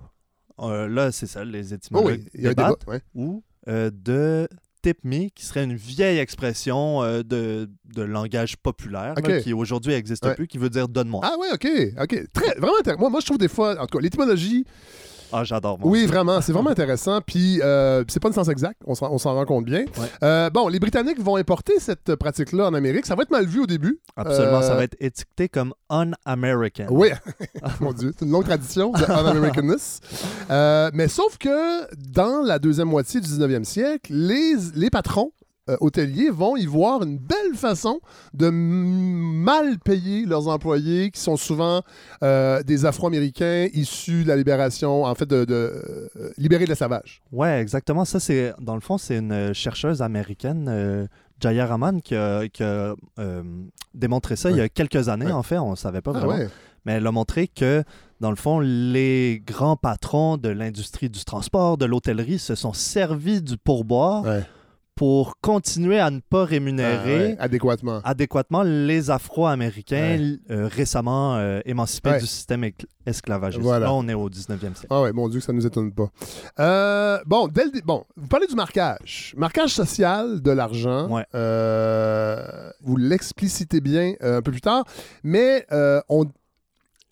euh, là, c'est ça, les Oh, étymologues oui, il y a un débattent, débat. ouais. ou euh, de tip me, qui serait une vieille expression de, de langage populaire, là, qui aujourd'hui n'existe Ouais. plus, qui veut dire donne-moi. Ah ouais, ok, ok. Très, vraiment intéressant. Moi, moi, je trouve des fois, en tout cas, l'étymologie, Ah, j'adore oui, vraiment, c'est vraiment intéressant. Puis, euh, c'est pas le sens exact, on s'en rend compte bien. Ouais. Euh, bon, les Britanniques vont importer cette pratique-là en Amérique. Ça va être mal vu au début. Absolument, Euh, ça va être étiqueté comme un-American. Oui, mon Dieu, c'est une longue tradition de un-Americanness. Euh, mais sauf que dans la deuxième moitié du 19e siècle, les, les patrons euh, hôteliers vont y voir une belle façon de mal payer leurs employés, qui sont souvent euh, des Afro-Américains issus de la libération, en fait, de, de euh, libérés de l'esclavage. Ouais, exactement. Ça, c'est dans le fond, c'est une chercheuse américaine, euh, Jaya Raman, qui a, qui a, démontré ça il y a quelques années. Ouais. En fait, on ne savait pas Ah vraiment. ouais. Mais elle a montré que, dans le fond, les grands patrons de l'industrie du transport, de l'hôtellerie, se sont servis du pourboire. Pour continuer à ne pas Ah rémunérer ouais, adéquatement. adéquatement les Afro-Américains euh, récemment euh, émancipés Ouais. du système esclavagiste. Voilà. Là, on est au 19e siècle. Ah ouais, mon Dieu, que ça nous étonne pas. Euh, bon, dès le bon, vous parlez du marquage. Marquage social de l'argent. Vous l'explicitez bien un peu plus tard, mais on.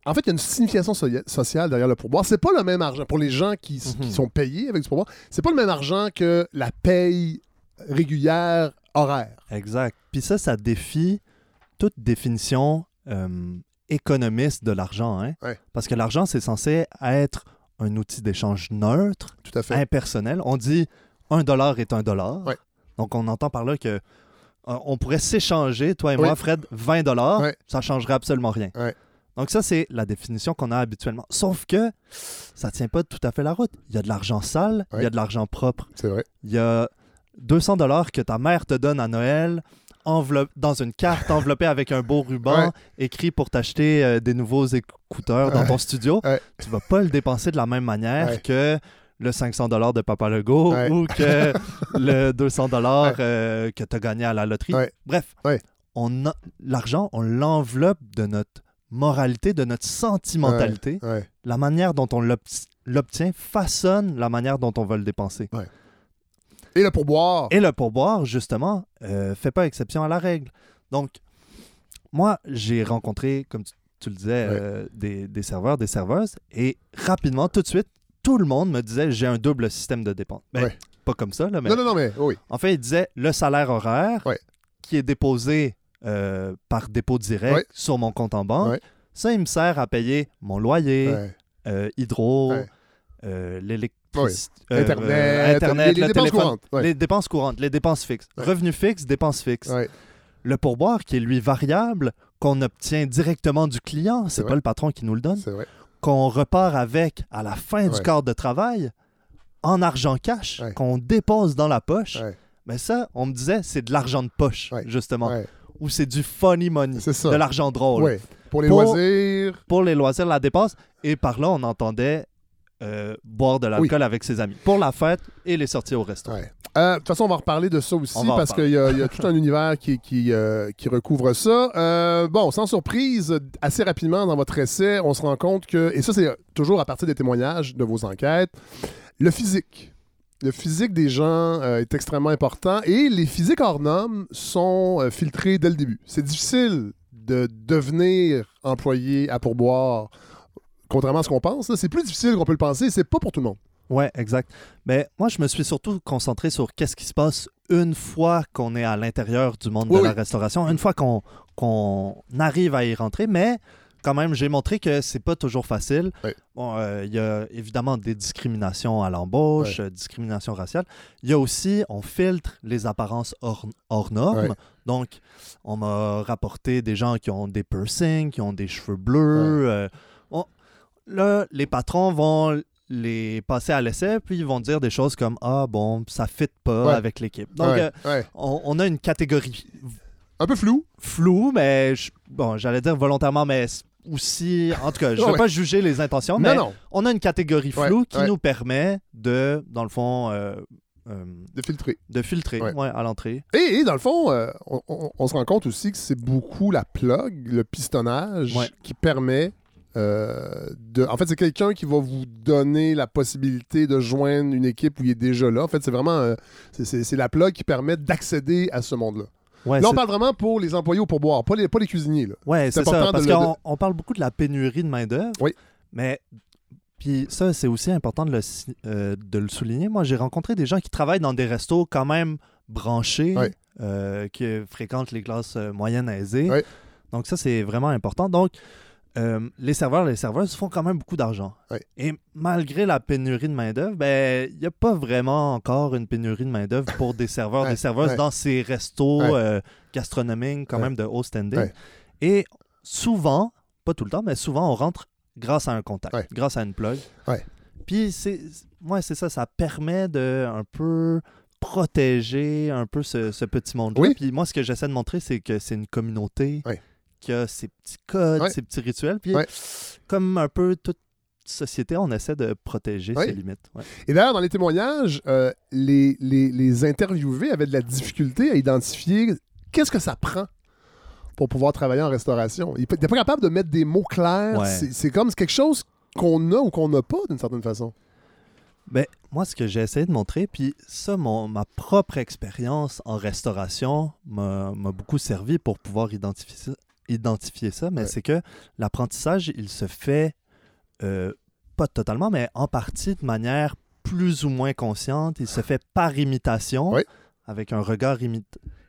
En fait, il y a une signification socia- sociale derrière le pourboire. C'est pas le même argent pour les gens qui, Mhm. qui sont payés avec du pourboire. C'est pas le même argent que la paye régulière horaire. Exact. Puis ça, ça défie toute définition euh, économiste de l'argent. Hein? Ouais. Parce que l'argent, c'est censé être un outil d'échange neutre, Tout à fait. impersonnel. On dit un dollar est un dollar. Ouais. Donc, on entend par là que euh, on pourrait s'échanger, toi et moi, Fred, 20 dollars, ça changerait absolument rien. Donc ça, c'est la définition qu'on a habituellement. Sauf que ça tient pas tout à fait la route. Il y a de l'argent sale, il y a de l'argent propre. C'est vrai. Il y a 200 dollars que ta mère te donne à Noël enveloppe- dans une carte enveloppée avec un beau ruban Ouais. écrit pour t'acheter euh, des nouveaux écouteurs dans ton studio. Tu vas pas le dépenser de la même manière que le 500 dollars de Papa Legault Ouais. ou que le 200 dollars Ouais. euh, que tu as gagné à la loterie. Ouais. Bref, on l'argent, on l'enveloppe de notre moralité, de notre sentimentalité. La manière dont on l'obt- l'obtient façonne la manière dont on va le dépenser. Et le pourboire. Et le pourboire, justement, euh, fait pas exception à la règle. Donc, moi, j'ai rencontré, comme tu, tu le disais, Ouais. euh, des, des serveurs, des serveuses, et rapidement, tout de suite, tout le monde me disait j'ai un double système de dépenses. Ben, Ouais. Pas comme ça, là, mais Non, non, non, mais oui. en fait, il disait le salaire horaire Ouais. qui est déposé euh, par dépôt direct sur mon compte en banque. Ça, il me sert à payer mon loyer, euh, Ouais. euh, Internet, euh, Internet, les, les le dépenses téléphone. courantes. Ouais. Les dépenses courantes, les dépenses fixes. Ouais. Revenus fixes, dépenses fixes. Ouais. Le pourboire, qui est lui variable, qu'on obtient directement du client, c'est vrai. pas le patron qui nous le donne, qu'on repart avec à la fin du quart de travail, en argent cash, qu'on dépose dans la poche. Mais ça, on me disait, c'est de l'argent de poche, justement. Ou c'est du funny money, de l'argent drôle. Pour les Pour- loisirs. Pour les loisirs, la dépense. Et par là, on entendait euh, boire de l'alcool avec ses amis. Pour la fête et les sorties au resto. Ouais. Euh, De toute façon, on va reparler de ça aussi parce qu'il y, a- il y a tout un univers qui, qui, euh, qui recouvre ça. Bon, sans surprise, assez rapidement dans votre essai, on se rend compte que, et ça c'est toujours à partir des témoignages de vos enquêtes, le physique. Le physique des gens est extrêmement important et les physiques hors normes sont filtrés dès le début. C'est difficile de devenir employé à pourboire, contrairement à ce qu'on pense. C'est plus difficile qu'on peut le penser. C'est pas pour tout le monde. Ouais, exact. Mais moi, je me suis surtout concentré sur qu'est-ce qui se passe une fois qu'on est à l'intérieur du monde Oui, de la oui. restauration, une fois qu'on arrive à y rentrer, mais quand même, j'ai montré que c'est pas toujours facile. Oui. Bon, euh, il y a évidemment des discriminations à l'embauche, euh, discrimination raciale. Il y a aussi, on filtre les apparences hors, hors normes. Donc, on m'a rapporté des gens qui ont des piercings, qui ont des cheveux bleus. euh, là, les patrons vont les passer à l'essai, puis ils vont dire des choses comme Ah bon, ça fit pas Ouais. avec l'équipe. Donc, Ouais, euh, ouais. on, on a une catégorie Un peu flou. floue, mais je- bon, j'allais dire volontairement, mais aussi, en tout cas, je ne vais pas juger les intentions, mais non, non, on a une catégorie floue qui nous permet de, dans le fond, euh, euh, de filtrer. de filtrer Ouais. ouais, à l'entrée. Et, et dans le fond, euh, on, on- on se rend compte aussi que c'est beaucoup la plug, le pistonnage, Ouais. qui permet euh, de, en fait, c'est quelqu'un qui va vous donner la possibilité de joindre une équipe où il est déjà là. En fait, c'est vraiment euh, c'est- la plug qui permet d'accéder à ce monde-là. Ouais, là, on parle vraiment pour les employés au pourboire, pas les, pas les cuisiniers. Ouais, C'est ça. important Parce le- qu'on on parle beaucoup de la pénurie de main-d'œuvre. Oui. Mais. Puis ça, c'est aussi important de le, euh, de le souligner. Moi, j'ai rencontré des gens qui travaillent dans des restos quand même branchés, qui fréquentent les classes moyennes aisées. Ouais. Donc ça, c'est vraiment important. Donc, euh, les serveurs, les serveuses font quand même beaucoup d'argent. Et malgré la pénurie de main-d'œuvre, ben, il n'y a pas vraiment encore une pénurie de main-d'œuvre pour des serveurs, Ouais, des serveuses ouais. dans ces restos Ouais. euh, gastronomiques, quand même de haut standing. Et souvent, pas tout le temps, mais souvent, on rentre grâce à un contact, grâce à une plug. Puis, c'est, moi, c'est ça, ça permet de un peu protéger un peu ce, ce petit monde-là. Oui. Puis moi, ce que j'essaie de montrer, c'est que c'est une communauté. Qui a ses petits codes, Ouais. ses petits rituels. Puis, Ouais. comme un peu toute société, on essaie de protéger ses limites. Et d'ailleurs, dans les témoignages, euh, les, les, les interviewés avaient de la difficulté à identifier qu'est-ce que ça prend pour pouvoir travailler en restauration. Ils n'étaient pas capables de mettre des mots clairs. Ouais. C'est comme quelque chose qu'on a ou qu'on n'a pas d'une certaine façon. Ben, moi, ce que j'ai essayé de montrer, puis ça, mon, ma propre expérience en restauration m'a m'a beaucoup servi pour pouvoir identifier ça, identifier ça mais Ouais. c'est que l'apprentissage, il se fait euh, pas totalement, mais en partie de manière plus ou moins consciente. Il se fait par imitation, Ouais. avec un regard imi-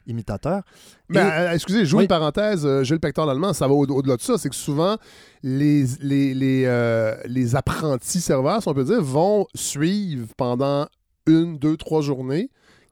imitateur. Mais Et- euh, excusez, je joue Oui. une parenthèse, euh, Gilles Pector l'allemand, ça va au- au-delà de ça. C'est que souvent, les, les, les, euh, les apprentis serveurs, si on peut dire, vont suivre pendant une, deux, trois journées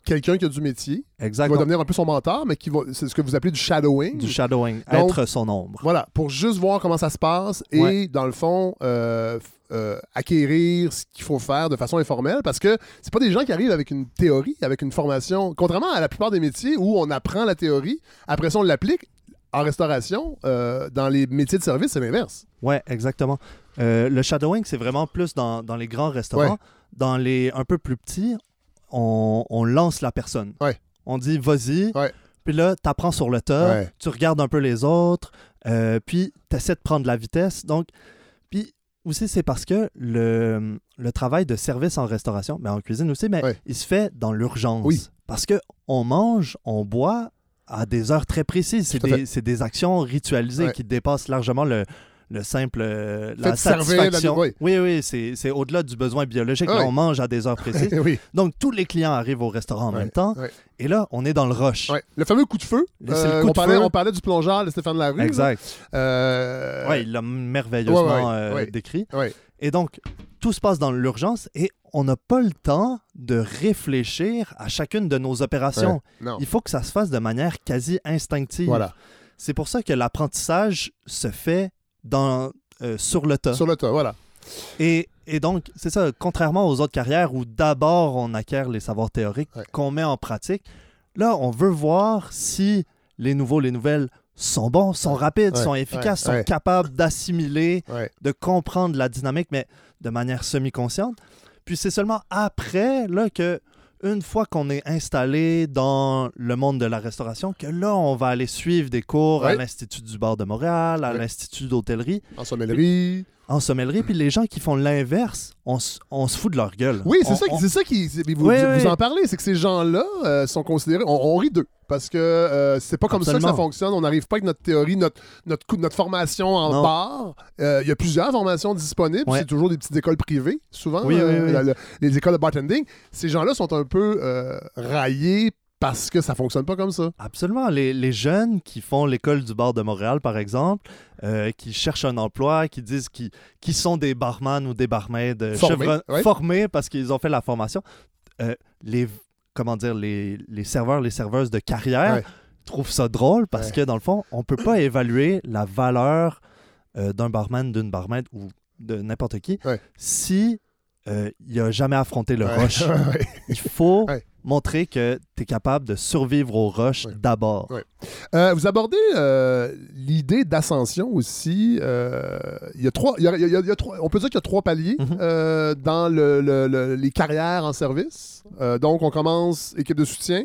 quelqu'un qui a du métier, qui va Exactement. devenir un peu son mentor, mais qui va. C'est ce que vous appelez du shadowing. Du shadowing, Donc- être son ombre. Voilà, pour juste voir comment ça se passe et, Ouais. dans le fond, euh, euh, acquérir ce qu'il faut faire de façon informelle parce que c'est pas des gens qui arrivent avec une théorie, avec une formation. Contrairement à la plupart des métiers où on apprend la théorie, après ça, on l'applique. En restauration, euh, dans les métiers de service, c'est l'inverse. Ouais, exactement. Le shadowing, c'est vraiment plus dans, dans les grands restaurants. Ouais. Dans les un peu plus petits, on, on lance la personne. Ouais. On dit vas-y. Ouais. Puis là, tu apprends sur le tas, Ouais. tu regardes un peu les autres, euh, puis tu essaies de prendre la vitesse. Donc, puis aussi, c'est parce que le, le travail de service en restauration, mais en cuisine aussi, mais il se fait dans l'urgence. Oui. Parce que on mange, on boit à des heures très précises. C'est des, actions ritualisées Ouais. qui dépassent largement le, le simple euh, la servir, satisfaction. la- oui. Oui, oui, c'est, au-delà du besoin biologique. Là, Ouais. on mange à des heures précises. oui. Donc, tous les clients arrivent au restaurant en même temps. Et là, on est dans le rush. Le fameux coup de feu. Euh, coup on, de parlait, feu. on parlait du plongeur de Stéphane Larue. là. Exact. Euh, Ouais, il l'a merveilleusement euh, décrit. Et donc, tout se passe dans l'urgence et on n'a pas le temps de réfléchir à chacune de nos opérations. Il faut que ça se fasse de manière quasi instinctive. Voilà. C'est pour ça que l'apprentissage se fait dans, euh, sur le tas. Sur le tas, voilà. Et, et donc, c'est ça, contrairement aux autres carrières où d'abord on acquiert les savoirs théoriques Ouais. qu'on met en pratique, là, on veut voir si les nouveaux, les nouvelles sont bons, sont rapides, Ouais, sont efficaces, ouais, sont ouais. capables d'assimiler, de comprendre la dynamique, mais de manière semi-consciente. Puis c'est seulement après là, que, une fois qu'on est installé dans le monde de la restauration, que là, on va aller suivre des cours à l'Institut du bar de Montréal, à Ouais. l'Institut d'hôtellerie, En sommellerie. En sommellerie. Puis les gens qui font l'inverse, on, se fout de leur gueule. Oui, c'est ça, on- c'est ça qui. Vous, Oui, vous oui. en parlez, c'est que ces gens-là euh, sont considérés. On, on rit d'eux. Parce que euh, c'est pas comme ça que ça fonctionne. On n'arrive pas avec notre théorie, notre, notre, coup- notre formation en Non. bar. Euh, Il y a plusieurs formations disponibles. Ouais. C'est toujours des petites écoles privées, souvent. Oui, oui, euh, oui. la- la- les écoles de bartending. Ces gens-là sont un peu raillés parce que ça fonctionne pas comme ça. Absolument. Les, les jeunes qui font l'école du bar de Montréal, par exemple, euh, qui cherchent un emploi, qui disent qu'ils qui sont des barman ou des barmaids euh, Formés, chevron- ouais. formés parce qu'ils ont fait la formation, euh, les, comment dire, les, les serveurs, les serveuses de carrière Ouais. trouvent ça drôle parce Ouais. que, dans le fond, on peut pas évaluer la valeur euh, d'un barman, d'une barmaid ou de n'importe qui si euh, il a jamais affronté le Ouais. rush. Ouais. Il faut Ouais. montrer que tu es capable de survivre au rush d'abord. Euh, vous abordez euh, l'idée d'ascension aussi. Il y a trois, il y a- il y a- il y a trois- on peut dire qu'il y a trois paliers Mhm. euh, dans le- le- le- les carrières en service. Donc, on commence équipe de soutien.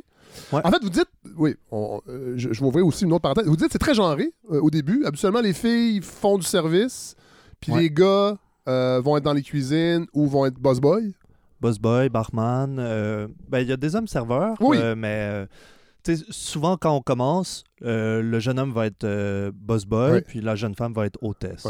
Ouais. En fait, vous dites, oui, on- euh, je, je ouvrir aussi une autre parenthèse. Vous dites c'est très genré euh, au début. Habituellement, les filles font du service, Puis Ouais. les gars euh, vont être dans les cuisines ou vont être boss boy? Boss boy, barman. euh, ben, il y a des hommes serveurs, Oui. euh, mais souvent quand on commence, le jeune homme va être boss boy, puis la jeune femme va être hôtesse.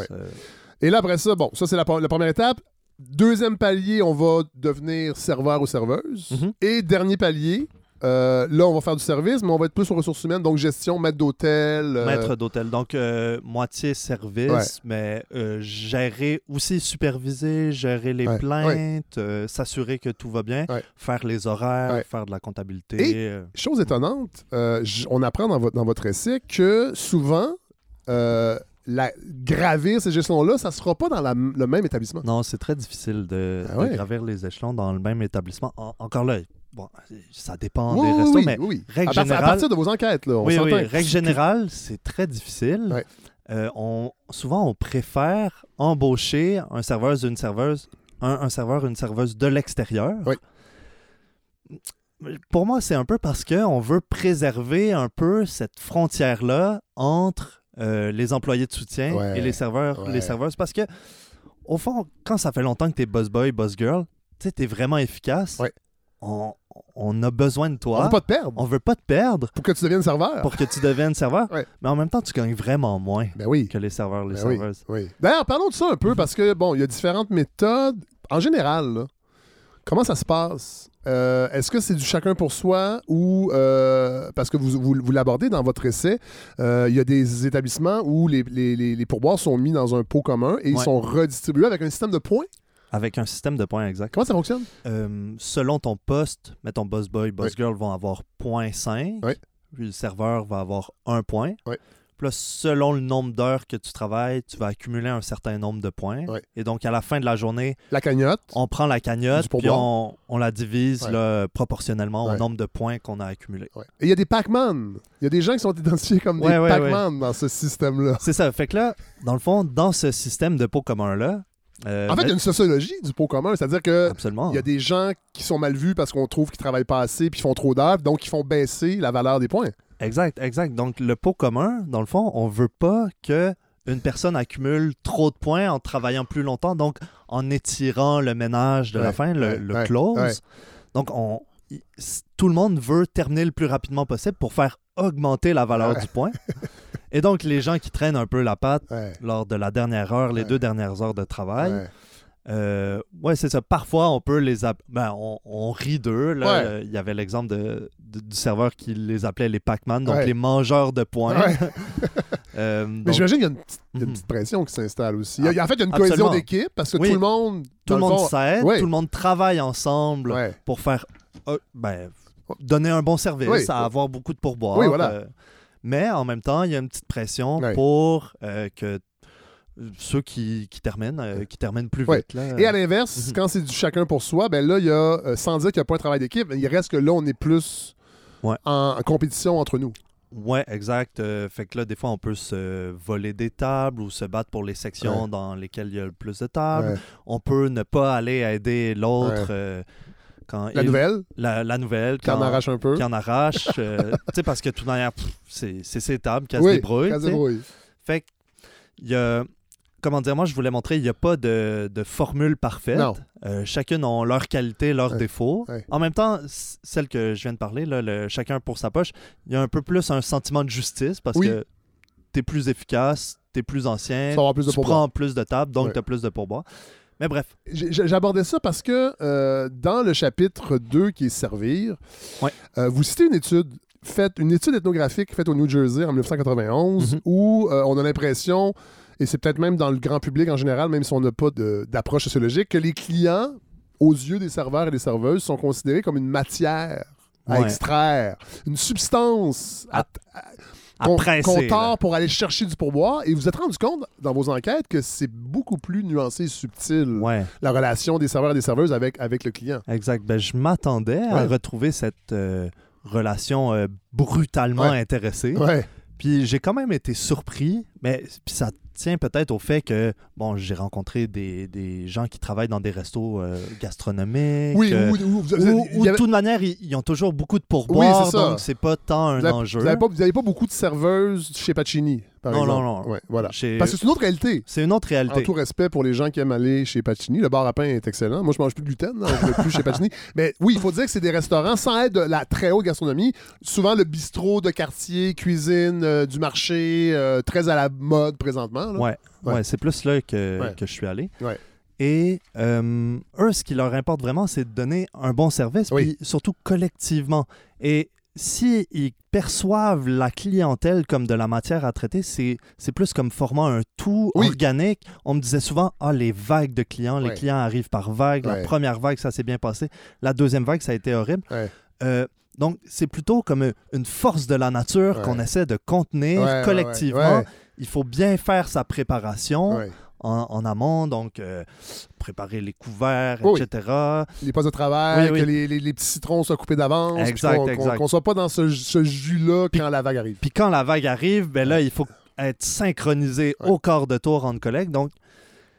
Et là, après ça, bon, ça, c'est la, la première étape. Deuxième palier, on va devenir serveur ou serveuse. Mhm. Et dernier palier, euh, là, on va faire du service, mais on va être plus aux ressources humaines, donc gestion, maître d'hôtel. euh, Maître d'hôtel. Donc, euh, moitié service, Ouais. mais gérer aussi, superviser, gérer les Ouais, plaintes, s'assurer que tout va bien, faire les horaires, faire de la comptabilité. Et- Chose étonnante, euh, on apprend dans votre, dans votre essai que souvent, la, gravir ces gestions-là, ça ne sera pas dans la- le même établissement. Non, c'est très difficile de, Ah de gravir les échelons dans le même établissement. En- encore là, bon, ça dépend Oui, des restos, oui, mais oui. règle à, partir, à générale- partir de vos enquêtes, là, on oui, règle générale, c'est très difficile. Ouais. Euh, on, souvent, on préfère embaucher un serveur, une serveuse, un, un serveur, une serveuse de l'extérieur. Pour moi, c'est un peu parce qu'on veut préserver un peu cette frontière-là entre euh, les employés de soutien Ouais, et les serveurs, ouais. les serveuses. Parce que, au fond, quand ça fait longtemps que tu es boss boy, boss girl, tu sais, tu es vraiment efficace. Ouais. On, on a besoin de On toi. ne veut pas te perdre On veut pas te perdre pour que tu deviennes serveur. pour que tu deviennes serveur. Ouais. Mais en même temps, tu gagnes vraiment moins Ben oui. que les serveurs, les Ben oui, serveuses. oui. D'ailleurs, parlons de ça un peu parce que, bon, il y a différentes méthodes. En général, là, comment ça se passe? Euh, Est-ce que c'est du chacun pour soi ou, euh, parce que vous, vous, vous l'abordez dans votre essai, euh, il y a des établissements où les, les, les, les pourboires sont mis dans un pot commun et ils sont redistribués avec un système de points? Avec un système de points exact. Comment ça fonctionne? Selon ton poste, mettons boss boy, boss Oui. girl vont avoir 0.5. Oui. Le serveur va avoir un point. Oui. Puis là, selon le nombre d'heures que tu travailles, tu vas accumuler un certain nombre de points. Et donc, à la fin de la journée, La cagnotte? on prend la cagnotte puis on, on la divise Ouais. là, proportionnellement Ouais. au nombre de points qu'on a accumulés. Et il y a des Pac-Man. Il y a des gens qui sont identifiés comme des Pac-Man dans ce système-là. C'est ça. Fait que là, dans le fond, dans ce système de pot commun-là, euh, En fait, il y a une sociologie du pot commun, c'est-à-dire que. Il y a des gens qui sont mal vus parce qu'on trouve qu'ils travaillent pas assez puis font trop d'heures, donc ils font baisser la valeur des points. Exact, exact. Donc, le pot commun, dans le fond, on veut pas que une personne accumule trop de points en travaillant plus longtemps, donc en étirant le ménage de la fin, le, ouais, le ouais, close. ouais. Donc, on, tout le monde veut terminer le plus rapidement possible pour faire augmenter la valeur du point. Et donc, les gens qui traînent un peu la patte lors de la dernière heure, les deux dernières heures de travail. Euh, ouais, c'est ça. Parfois, on peut les app- ben, on, on rit d'eux. Ouais. Euh, Il y avait l'exemple de, de- du serveur qui les appelait les Pac-Man, donc Ouais. les mangeurs de points. Ouais. Euh, Mais donc, j'imagine qu'il y a une petite, une Mhm. petite pression qui s'installe aussi. Il y a- en fait, il y a une Absolument. cohésion d'équipe parce que Oui. tout le monde. tout le monde fond- s'aide, tout le monde travaille ensemble pour faire euh, ben, donner un bon service, Oui. à avoir beaucoup de. Oui, voilà. euh, mais en même temps, il y a une petite pression pour que ceux qui, qui terminent, euh, qui terminent plus Ouais. vite. là. Et à l'inverse, Mhm. quand c'est du chacun pour soi, ben là, il y a, euh, sans dire qu'il n'y a pas un travail d'équipe, il reste que là, on est plus Ouais. en, en compétition entre nous. Ouais, exact. Euh, fait que là, des fois, on peut se voler des tables ou se battre pour les sections Ouais. dans lesquelles il y a le plus de tables. On peut ne pas aller aider l'autre quand La il- nouvelle, La, la nouvelle. qui en arrache un peu. qui en arrache. euh, tu sais, parce que tout pff, c'est ses tables qui se débrouille. Fait que, il y a. Comment dire, moi je voulais montrer, il n'y a pas de, de formule parfaite. Euh, chacune ont leurs qualités, leurs Ouais, défauts. ouais. En même temps, celle que je viens de parler, là, le chacun pour sa poche, il y a un peu plus un sentiment de justice parce Oui. que tu es plus efficace, tu es plus ancien, Tu plus de prends plus de tables, donc Ouais. tu as plus de pourboire. Mais bref, J'abordais ça parce que euh, dans le chapitre 2 qui est Servir, Ouais. euh, vous citez une étude faite, une étude ethnographique faite au New Jersey en 1991 Mhm. où euh, on a l'impression, et c'est peut-être même dans le grand public en général, même si on n'a pas d'approche sociologique, que les clients, aux yeux des serveurs et des serveuses, sont considérés comme une matière à Ouais. extraire, une substance à, à presser, qu'on tord pour aller chercher du pourboire. Et vous vous êtes rendu compte dans vos enquêtes que c'est beaucoup plus nuancé et subtil Ouais. la relation des serveurs et des serveuses avec, avec le client. Exact. Ben, je m'attendais à retrouver cette euh, relation euh, brutalement Ouais. intéressée. Ouais. Puis j'ai quand même été surpris, mais puis ça tient peut-être au fait que, bon, j'ai rencontré des, des gens qui travaillent dans des restos euh, gastronomiques. Oui, euh, ou, de avait- toute manière, ils, ils ont toujours beaucoup de Oui, ça. donc c'est pas tant un vous avez- enjeu. Vous n'avez pas, pas beaucoup de serveuses chez Pacini, par Non, exemple. non, non. Ouais, voilà. Chez- Parce que c'est une autre réalité. C'est une autre En réalité. tout respect pour les gens qui aiment aller chez Pacini, le bar à pain est excellent. Moi, je mange plus de gluten, hein, je vais plus chez Pacini. Mais oui, il faut dire que c'est des restaurants sans être de la très haute gastronomie. Souvent le bistrot de quartier, cuisine euh, du marché, euh, très à la mode présentement. là. Ouais, Ouais. ouais. c'est plus là que, Ouais. que je suis allé. Ouais. Et euh, eux, ce qui leur importe vraiment, c'est de donner un bon service, Oui. puis surtout collectivement. Et si ils perçoivent la clientèle comme de la matière à traiter, c'est c'est plus comme formant un tout Oui. organique. On me disait souvent, ah, les vagues de clients, les Ouais. clients arrivent par vagues. Ouais. La première vague, ça s'est bien passé. La deuxième vague, ça a été horrible. Ouais. Euh, donc, c'est plutôt comme une force de la nature qu'on essaie de contenir collectivement. Il faut bien faire sa préparation. En, en amont, donc euh, préparer les couverts, Oui. etc. Les postes de travail, Oui, que les, les- les petits citrons soient coupés d'avance. qu'on- exact. Qu'on soit pas dans ce, ce jus-là quand la vague arrive. Puis quand la vague arrive, ben là, il faut être synchronisé au quart de tour entre collègues. Donc,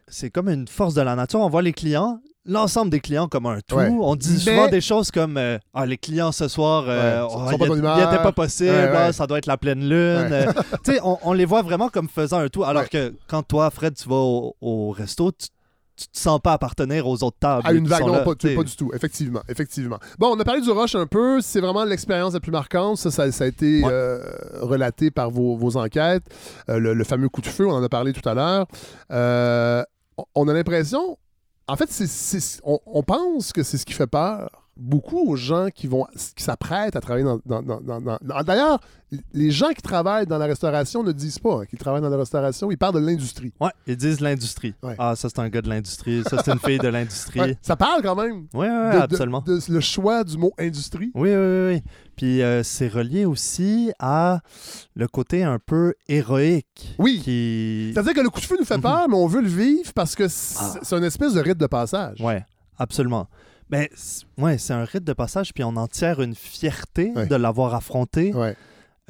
c'est comme une force de la nature. On voit les clients, l'ensemble des clients comme un tout. Ouais. On dit Mais- souvent des choses comme euh, Ah, les clients ce soir, euh, Ouais, oh, il n'était pas possible, Ouais, ouais. ah, ça doit être la pleine lune. Ouais. Euh, tu sais, on, on les voit vraiment comme faisant un tout. Alors Ouais. que quand toi, Fred, tu vas au, au resto, tu, tu te sens pas appartenir aux autres tables. À une vague, non, là, pas, du tout. Effectivement, effectivement. Bon, on a parlé du rush un peu. C'est vraiment l'expérience la plus marquante. Ça, ça, ça a été Ouais. euh, relaté par vos, vos enquêtes. Euh, le, le fameux coup de feu, on en a parlé tout à l'heure. Euh, on a l'impression... En fait, on, on pense que c'est ce qui fait peur beaucoup aux gens qui vont qui s'apprêtent à travailler dans... dans- dans- dans- dans- D'ailleurs, les gens qui travaillent dans la restauration ne disent pas hein, qu'ils travaillent dans la restauration. Ils parlent de l'industrie. Ouais, ils disent l'industrie. Ouais. Ah, ça, c'est un gars de l'industrie. Ça, c'est une fille de l'industrie. Ouais, ça parle quand même. Oui, de- absolument. de- le choix du mot industrie. Oui, oui, oui. oui. Puis euh, c'est relié aussi à le côté un peu héroïque. Oui. Qui... C'est-à-dire que le coup de feu nous fait Mhm. peur, mais on veut le vivre parce que c'est Ah. c'est une espèce de rite de passage. Ouais, absolument. Mais c- ouais, c'est un rite de passage, puis on en tire une fierté Ouais. de l'avoir affronté. Ouais.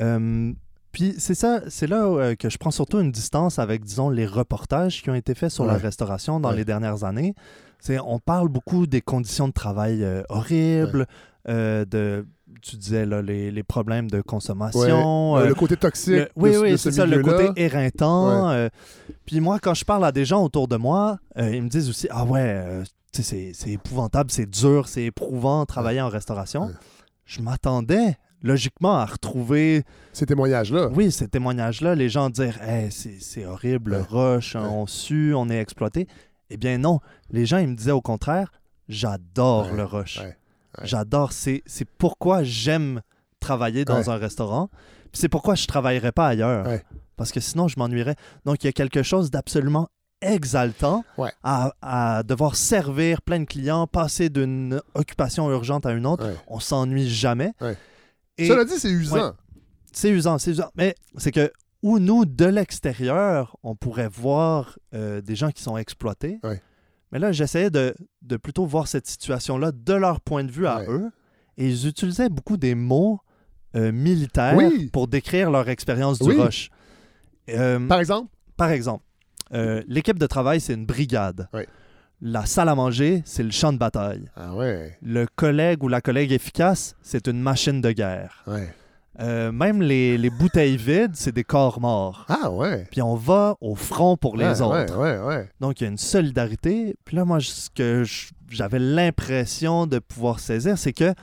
Euh, puis c'est ça, c'est là euh, que je prends surtout une distance avec, disons, les reportages qui ont été faits sur la restauration dans Ouais. les dernières années. C'est, on parle beaucoup des conditions de travail euh, horribles, euh, de, tu disais, là, les, les problèmes de consommation. Euh, le côté toxique. le- oui, de, oui, c'est ce ça, le côté éreintant. euh, puis moi, quand je parle à des gens autour de moi, euh, ils me disent aussi Ah ouais, euh, c'est épouvantable, c'est dur, c'est éprouvant travailler en restauration. Ouais. Je m'attendais logiquement à retrouver, Ces témoignages-là. oui, ces témoignages-là, les gens dire Hey, c'est horrible, le Ouais. rush, on sue, on est exploité. Eh bien non, les gens, ils me disaient au contraire J'adore le rush. J'adore, c'est pourquoi j'aime travailler dans un restaurant. C'est pourquoi je ne travaillerais pas ailleurs. Parce que sinon, je m'ennuierais. Donc, il y a quelque chose d'absolument exaltant Ouais. à, à devoir servir plein de clients, passer d'une occupation urgente à une autre. Ouais. On s'ennuie jamais. Ouais. Et Cela dit, c'est usant. Ouais. c'est usant, c'est usant. Mais c'est que où nous, de l'extérieur, on pourrait voir euh, des gens qui sont exploités. Ouais. Mais là, j'essayais de, de plutôt voir cette situation-là de leur point de vue à Ouais. eux. Et ils utilisaient beaucoup des mots euh, militaires Oui. pour décrire leur expérience du Oui. rush. Euh, Par exemple, par exemple, euh, l'équipe de travail, c'est une brigade. La salle à manger, c'est le champ de bataille. ah ouais, Le collègue ou la collègue efficace, c'est une machine de guerre. ouais. Euh, même les, les bouteilles vides, c'est des corps morts. Ah ouais. Puis on va au front pour les ouais, autres. Ouais, ouais, ouais. Donc il y a une solidarité. Puis là, moi, ce que j'avais l'impression de pouvoir saisir, c'est que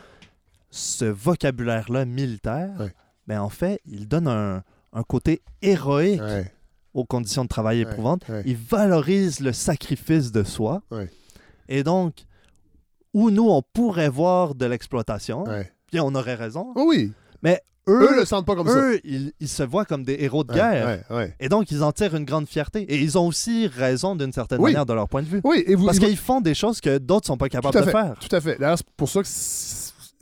ce vocabulaire-là militaire, ben, en fait, il donne un, un côté héroïque. Aux conditions de travail éprouvantes. ouais. Il valorise le sacrifice de soi. Ouais. Et donc, où nous, on pourrait voir de l'exploitation, puis on aurait raison, Oh oui. mais Eux eux, le sentent pas comme eux ils, ils se voient comme des héros de ça. guerre. Et donc, ils en tirent une grande fierté. Et ils ont aussi raison d'une certaine Oui. manière de leur point de vue. Oui, et vous, Parce vous- qu'ils font des choses que d'autres sont pas capables de faire. Tout à fait. D'ailleurs, c'est pour ça que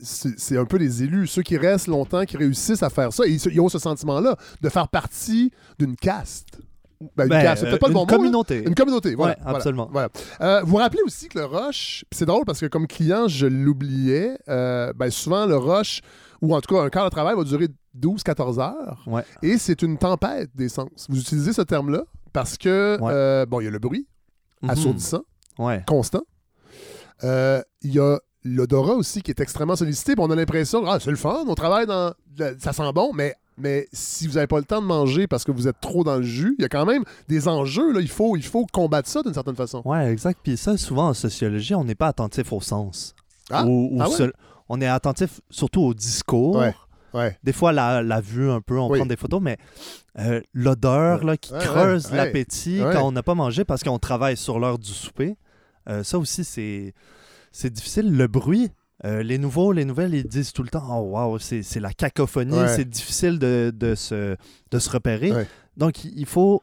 c'est- un peu les élus, ceux qui restent longtemps, qui réussissent à faire ça. Ils, ils ont ce sentiment-là de faire partie d'une caste. Ben, une Ben, caste, pas le une bon mot, communauté. Une communauté, voilà. Ouais, absolument. voilà. Euh, vous vous rappelez aussi que le rush, puis c'est drôle parce que comme client, je l'oubliais, euh, ben souvent le rush, ou en tout cas un quart de travail va durer 12-14 heures, Ouais. et c'est une tempête d'essence. Vous utilisez ce terme-là parce que, Ouais. euh, bon, il y a le bruit Mhm. assourdissant, constant. Euh, Il y a l'odorat aussi qui est extrêmement sollicité, on a l'impression, ah, c'est le fun, on travaille dans... Ça sent bon, mais Mais si vous n'avez pas le temps de manger parce que vous êtes trop dans le jus, il y a quand même des enjeux. Là. Il, faut, il faut combattre ça d'une certaine façon. Ouais, exact. Puis ça, souvent en sociologie, on n'est pas attentif au sens. Ah, Ou- ou ah ouais? seul- on est attentif surtout au discours. Ouais. Ouais. Des fois, la, la vue un peu, on Oui. prend des photos, mais euh, l'odeur là, qui creuse l'appétit quand on n'a pas mangé parce qu'on travaille sur l'heure du souper, euh, ça aussi, c'est c'est difficile. Le bruit, euh, les nouveaux, les nouvelles, ils disent tout le temps Oh, wow, c'est la cacophonie, Ouais. c'est difficile de, de se, de se repérer. Ouais. Donc, il faut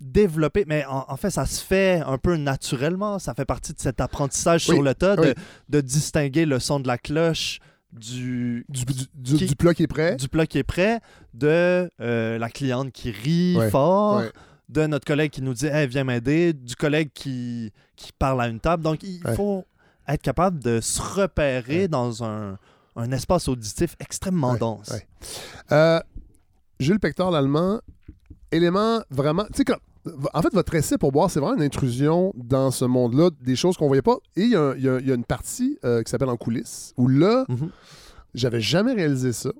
développer, mais en, en fait, ça se fait un peu naturellement. Ça fait partie de cet apprentissage Oui, sur le tas de, oui. de distinguer le son de la cloche du, Du, Qui- du plat qui est prêt. du plat qui est prêt, de euh, la cliente qui rit Ouais, fort, de notre collègue qui nous dit hey, viens m'aider, du collègue qui, qui parle à une table. Donc, il Ouais. faut être capable de se repérer Ouais. dans un, un espace auditif extrêmement Ouais, dense. ouais. Euh, Jules Pector, l'allemand, élément vraiment. Tu sais, quand- en fait, votre essai pour boire, c'est vraiment une intrusion dans ce monde-là, des choses qu'on voyait pas. Et il y, a y y une partie euh, qui s'appelle En coulisses, où là, Mhm. j'avais jamais réalisé ça.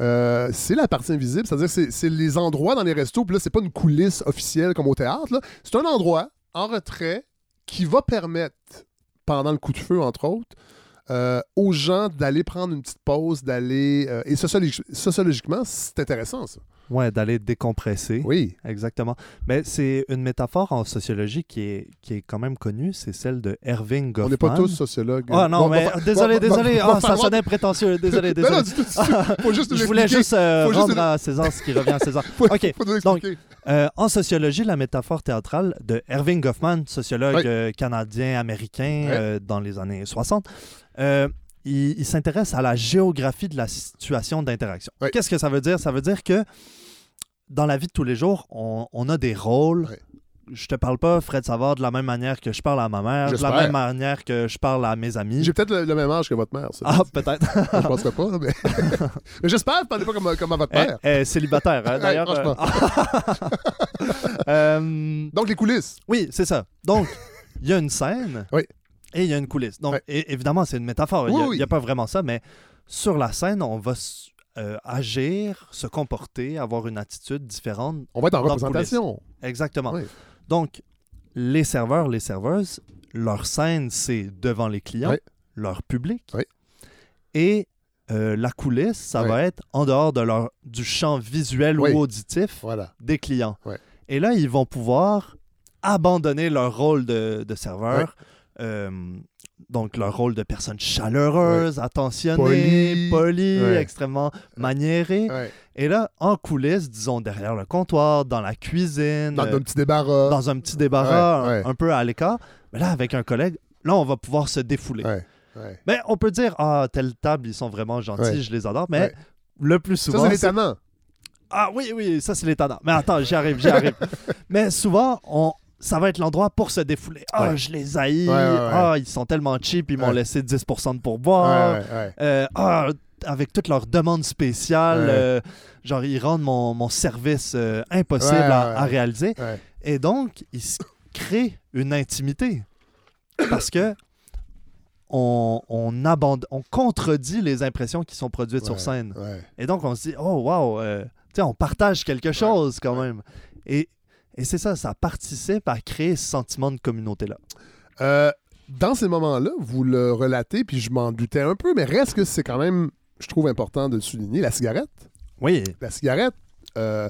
Euh, c'est la partie invisible, c'est-à-dire que c'est- les endroits dans les restos, puis là, c'est pas une coulisse officielle comme au théâtre, c'est un endroit en retrait qui va permettre, pendant le coup de feu, entre autres, euh, aux gens d'aller prendre une petite pause, d'aller... euh, et sociologi- sociologiquement, c'est intéressant, ça. Ouais, d'aller décompresser. Oui. Exactement. Mais c'est une métaphore en sociologie qui est, qui est quand même connue, c'est celle de Erving Goffman. On n'est pas tous sociologues. Ah non, Bon, mais désolé, désolé. Ah, ça sonnait prétentieux. Désolé, Non, non, désolé. Faut juste Je voulais juste euh, juste rendre nous- à César ce qui revient à César. Faut, OK. faut Donc. Euh, en sociologie, la métaphore théâtrale de Erving Goffman, sociologue Oui. euh, canadien-américain euh, dans les années 60, euh, il, il s'intéresse à la géographie de la situation d'interaction. Oui. Qu'est-ce que ça veut dire? Ça veut dire que dans la vie de tous les jours, on, on a des rôles. Oui. Je te parle pas, Fred Savard, de la même manière que je parle à ma mère, de la même manière que je parle à mes amis. J'ai peut-être le, le même âge que votre mère, ça. Ah, peut-être. Je penserais pas, mais... mais j'espère que vous parlez pas comme, comme à votre Elle père. est célibataire, hein, Ouais, d'ailleurs. franchement. euh. Euh, Donc, les coulisses. Oui, c'est ça. Donc, il y a une scène Oui. Et il y a une coulisse. Donc, Ouais. évidemment, c'est une métaphore. Il Oui, n'y a, oui. pas vraiment ça, mais sur la scène, on va euh, agir, se comporter, avoir une attitude différente. On va être en représentation. Exactement. Oui. Donc, les serveurs, les serveuses, leur scène, c'est devant les clients, leur public. Et euh, la coulisse, ça va être en dehors de leur, du champ visuel ou auditif Voilà. des clients. Et là, ils vont pouvoir abandonner leur rôle de, de serveur, euh, donc leur rôle de personne chaleureuse, attentionnée, Poli. polie, Ouais. extrêmement maniérée. Ouais. Et là, en coulisses, disons derrière le comptoir, dans la cuisine, Dans, euh, un petit débarras. dans un petit débarras, un- peu à l'écart, mais là, avec un collègue, là, on va pouvoir se défouler. Mais on peut dire, ah, telle table, ils sont vraiment gentils, je les adore, mais le plus Ça, souvent, c'est les c'est- ah oui, oui, ça c'est l'étonnant. Mais attends, j'y arrive, j'y arrive. Mais souvent, on... ça va être l'endroit pour se défouler. Ah, Ouais. je les haïs. Ouais. Ah, ils sont tellement cheap, ils m'ont laissé 10% de pourboire. Euh, ah, avec toutes leurs demandes spéciales, euh, genre ils rendent mon, mon service euh, impossible à, réaliser. Et donc, ils créent une intimité. Parce que on, on, abandonne, on contredit les impressions qui sont produites sur scène. Et donc, on se dit, oh, wow, tu sais, on partage quelque chose quand même. Et, et c'est ça, ça participe à créer ce sentiment de communauté-là. Euh, dans ces moments-là, vous le relatez, puis je m'en doutais un peu, mais reste que c'est quand même, je trouve important de le souligner, la cigarette. Oui, La cigarette, euh,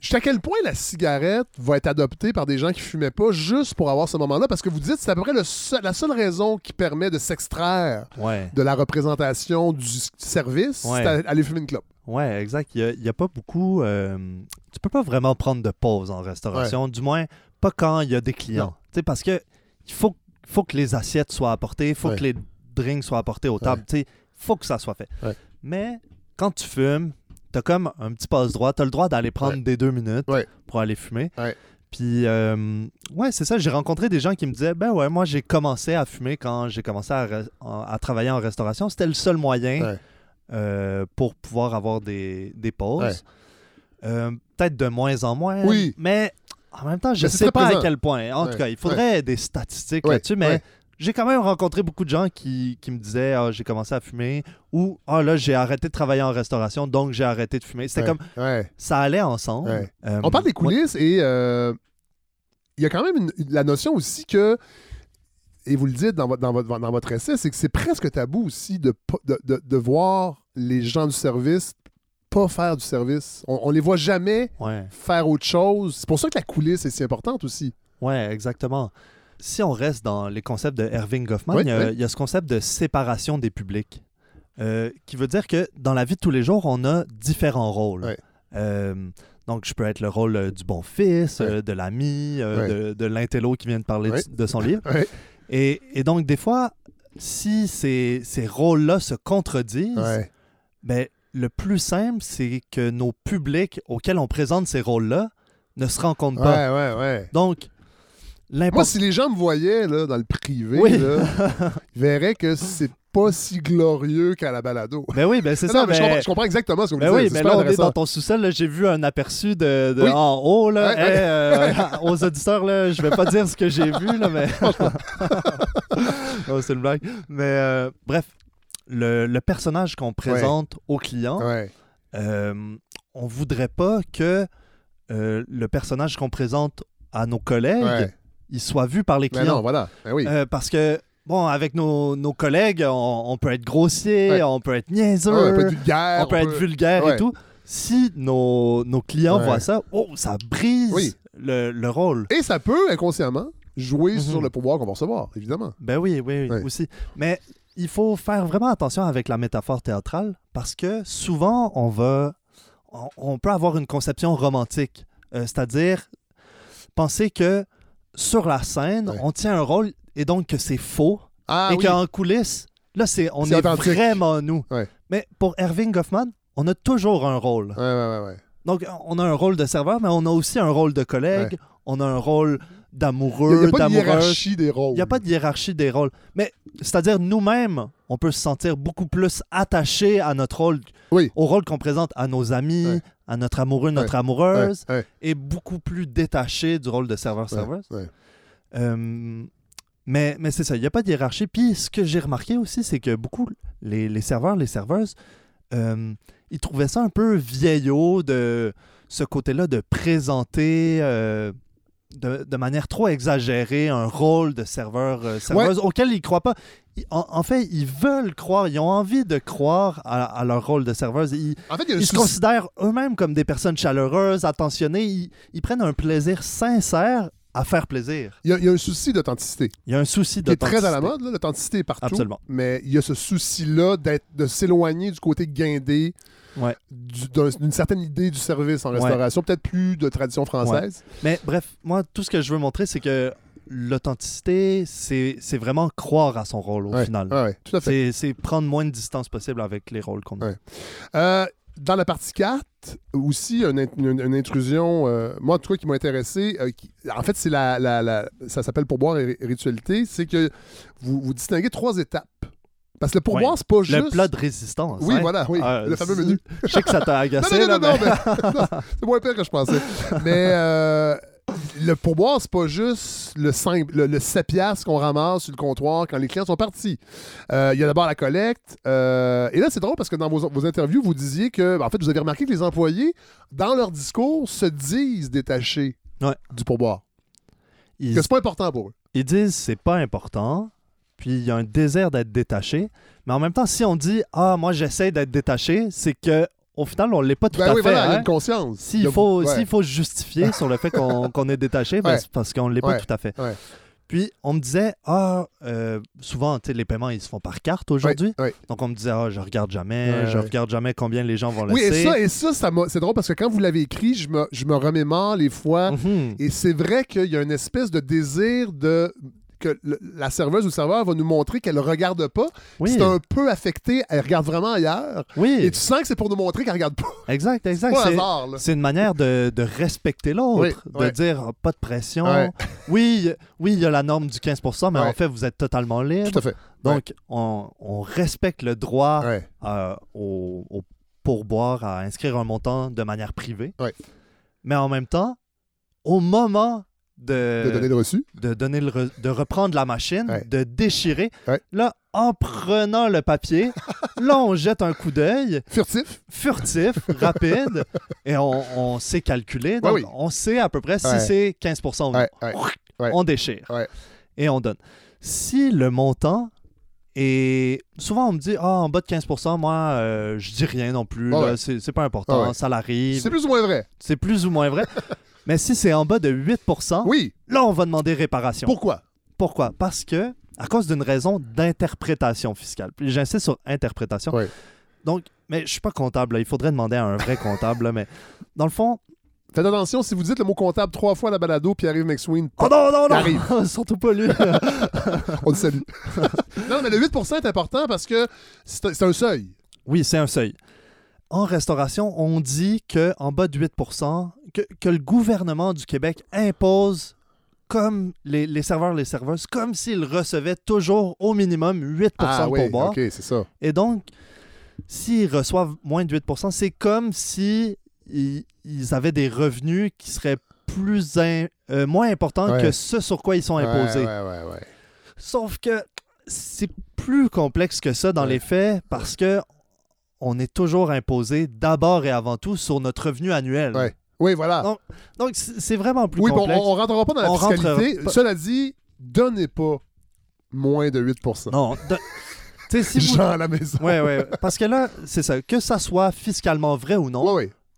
jusqu'à quel point la cigarette va être adoptée par des gens qui fumaient pas juste pour avoir ce moment-là? Parce que vous dites que c'est à peu près le seul- la seule raison qui permet de s'extraire ouais, de la représentation du service, Ouais. c'est à- aller fumer une clope. Ouais, exact. Il n'y a, pas beaucoup. euh, tu peux pas vraiment prendre de pause en restauration, du moins pas quand il y a des clients. Sais, parce que il faut, faut que les assiettes soient apportées, il faut Ouais. que les drinks soient apportés aux tables. Tu sais, faut que ça soit fait. Mais quand tu fumes, tu as comme un petit passe-droit. Tu as le droit d'aller prendre des deux minutes pour aller fumer. Puis, euh, ouais, c'est ça. J'ai rencontré des gens qui me disaient Ben ouais, moi, j'ai commencé à fumer quand j'ai commencé à, à travailler en restauration. C'était le seul moyen. Euh, pour pouvoir avoir des, des pauses. Ouais. Euh, Peut-être de moins en moins. Oui. Mais en même temps, je ne sais pas présent. à quel point. En Ouais. tout cas, il faudrait des statistiques là-dessus, mais j'ai quand même rencontré beaucoup de gens qui, qui me disaient ah, j'ai commencé à fumer ou ah là j'ai arrêté de travailler en restauration donc j'ai arrêté de fumer. C'était Ouais, comme ouais. ça allait ensemble. Ouais. Euh, On parle des coulisses et euh, il y a quand même une- la notion aussi que, et vous le dites dans votre, dans votre, dans votre essai, c'est que c'est presque tabou aussi de, de, de- de voir les gens du service pas faire du service. On, on les voit jamais Ouais. faire autre chose. C'est pour ça que la coulisse est si importante aussi. Ouais, exactement. Si on reste dans les concepts de Erving Goffman, il, y a, oui. il y a ce concept de séparation des publics, euh, qui veut dire que dans la vie de tous les jours, on a différents rôles. Euh, donc, je peux être le rôle euh, du bon fils, euh, de l'ami, de, de l'intello qui vient de parler de, de son livre. Et, et donc, des fois, si ces, ces rôles-là se contredisent, Ouais. ben, le plus simple, c'est que nos publics auxquels on présente ces rôles-là ne se rencontrent pas. Ouais, ouais, ouais. Donc, Moi, l'important. si les gens me voyaient là, dans le privé, Oui. là, ils verraient que c'est pas si glorieux qu'à la balado. Ben oui, ben c'est ça. mais je, ben- comprends, je comprends exactement ce que vous Ben me oui, dites. mais là, on est dans ton sous-sol. J'ai vu un aperçu de, de Oui. en haut. Là, Hey, euh, aux auditeurs, là, je vais pas dire ce que j'ai vu, là, mais. C'est une blague. Mais euh, bref, le, le personnage qu'on présente au client, Ouais. euh, on voudrait pas que euh, le personnage qu'on présente à nos collègues, Ouais. il soit vu par les Mais clients. non, voilà. Ben oui. Euh, parce que, bon, avec nos, nos collègues, on, on peut être grossier, Ouais. on peut être niaiseux, on peut être vulgaire. on peut être vulgaire Ouais. et tout. Si nos, nos clients Ouais. voient ça, oh, ça brise Oui. le, le rôle. Et ça peut, inconsciemment, jouer Mhm. sur le pouvoir qu'on va recevoir, évidemment. Ben oui, oui, oui, Ouais. aussi. Mais il faut faire vraiment attention avec la métaphore théâtrale parce que souvent, on va. On, on peut avoir une conception romantique. Euh, C'est-à-dire penser que sur la scène, Ouais. on tient un rôle et donc que c'est faux. Ah et oui. qu'en coulisses, là, c'est, on est vraiment nous. Ouais. Mais pour Erving Goffman, on a toujours un rôle. Ouais. Donc, on a un rôle de serveur, mais on a aussi un rôle de collègue. On a un rôle Il n'y a, d'amoureux, pas de hiérarchie des rôles. Il n'y a pas de hiérarchie des rôles. Mais c'est-à-dire, nous-mêmes, on peut se sentir beaucoup plus attachés à notre rôle, Oui. au rôle qu'on présente à nos amis, Ouais. à notre amoureux, notre Ouais, amoureuse, ouais. et beaucoup plus détachés du rôle de serveur-serveuse. Euh, mais mais c'est ça, il n'y a pas de hiérarchie. Puis ce que j'ai remarqué aussi, c'est que beaucoup, les, les serveurs, les serveuses, euh, ils trouvaient ça un peu vieillot de ce côté-là de présenter euh, de, de manière trop exagérée un rôle de serveur-serveuse auquel ils ne croient pas. Ils- En, en fait, ils veulent croire, ils ont envie de croire à, à leur rôle de serveuse. Ils, En fait, se considèrent eux-mêmes comme des personnes chaleureuses, attentionnées. Ils, ils prennent un plaisir sincère à faire plaisir. il y a- il y a un souci d'authenticité. Il y a un souci qui est très à la d'authenticité. mode, l'authenticité est partout. Absolument. Mais il y a ce souci-là d'être, de s'éloigner du côté guindé, Ouais. du- d'un- d'une certaine idée du service en Ouais. restauration, peut-être plus de tradition française. Mais bref, moi, tout ce que je veux montrer, c'est que l'authenticité, c'est vraiment croire à son rôle au final. C'est prendre moins de distance possible avec les rôles qu'on a. Euh, dans la partie 4, aussi, une, une- une intrusion, euh, moi, en tout cas, qui m'a intéressé, euh, qui- en fait, c'est la, la- la- ça s'appelle pourboire et ritualité, c'est que vous, vous distinguez trois étapes. Parce que le pourboire, Ouais. c'est pas Le juste... plat de résistance. Oui, hein. voilà, oui, Ah, le fameux menu. Je sais que ça t'a Non, agacé, non, non, là, non, mais- mais- non, c'est moins pire que je pensais. Mais euh, le pourboire, c'est pas juste le, 5, le, le 7 piastres qu'on ramasse sur le comptoir quand les clients sont partis. Euh, Il y a d'abord la collecte. euh, et là, c'est drôle parce que dans vos, vos interviews, vous disiez que, ben, en fait, vous avez remarqué que les employés, dans leur discours, se disent détachés Ouais. du pourboire. Ils, Que c'est pas important pour eux. ils disent c'est pas important, puis il y a un désir d'être détaché. Mais en même temps, si on dit ah moi j'essaie d'être détaché, c'est que au final on l'est pas tout Ben à oui, fait. voilà, il y a hein. une conscience. S'il faut, ouais. s'il faut justifier sur le fait qu'on est détaché, ben, Ouais. c'est parce qu'on ne l'est Ouais. pas tout à fait. Puis on me disait, ah, euh, souvent, les paiements, ils se font par carte aujourd'hui. Donc on me disait, ah, je regarde jamais, je regarde jamais combien les gens vont Oui, laisser. et ça, et ça, ça m'a- c'est drôle parce que quand vous l'avez écrit, je me, je me remémore les fois Mhm. Et c'est vrai qu'il y a une espèce de désir de que le- la serveuse ou le serveur va nous montrer qu'elle ne regarde pas. Oui, C'est un peu affecté, elle regarde vraiment ailleurs. oui, Et tu sens que c'est pour nous montrer qu'elle regarde pas. exact, exact. C'est- une manière de, de respecter l'autre, Oui, de ouais. dire ah, pas de pression. Ouais. Oui, oui, il y a la norme du 15%, mais Ouais. en fait, vous êtes totalement libre. Tout à fait. Donc, on, on respecte le droit euh, au, au pourboire à inscrire un montant de manière privée. Mais en même temps, au moment de, De donner le reçu. de donner le re- de reprendre la machine, Ouais. de déchirer. Ouais. Là, en prenant le papier, là, on jette un coup d'œil Furtif. furtif, rapide, et on, on sait calculer. Donc, oui. on sait à peu près si c'est 15 ou non. On déchire et on donne. Si le montant est. Souvent, on me dit Ah, en bas de 15% moi, euh, je dis rien non plus. Ouais. c'est pas important, ouais. ça l'arrive. C'est plus ou moins vrai. C'est plus ou moins vrai. Mais si c'est en bas de 8 Oui. là, on va demander réparation. Pourquoi? Pourquoi? Parce que, à cause d'une raison d'interprétation fiscale. Puis j'insiste sur interprétation. Donc, mais je suis pas comptable, là. il faudrait demander à un vrai comptable, là, mais dans le fond. Faites attention, si vous dites le mot comptable trois fois à la balado, Pierre-Yves McSween, Oh non, non, non! Arrive. Surtout pas lui! on le salue. non, mais le 8% est important parce que c'est c'est un seuil. oui, c'est un seuil. En restauration, on dit que en bas de 8 que, que le gouvernement du Québec impose comme les, les serveurs, les serveuses, comme s'ils recevaient toujours au minimum 8% Ah de oui, pourboire. OK, c'est ça. Et donc, s'ils reçoivent moins de 8% c'est comme si ils, ils avaient des revenus qui seraient plus in- euh, moins importants Ouais. que ce sur quoi ils sont imposés. Ouais, ouais. Sauf que c'est plus complexe que ça dans les faits parce que on est toujours imposé d'abord et avant tout sur notre revenu annuel. Ouais. Oui, voilà. Donc, c'est vraiment plus oui, bon, on, on rentrera pas dans la On fiscalité. Cela dit, donnez pas moins de 8% Non, de- si vous... À la maison. Ouais, ouais. Parce que là, c'est ça. Que ça soit fiscalement vrai ou non,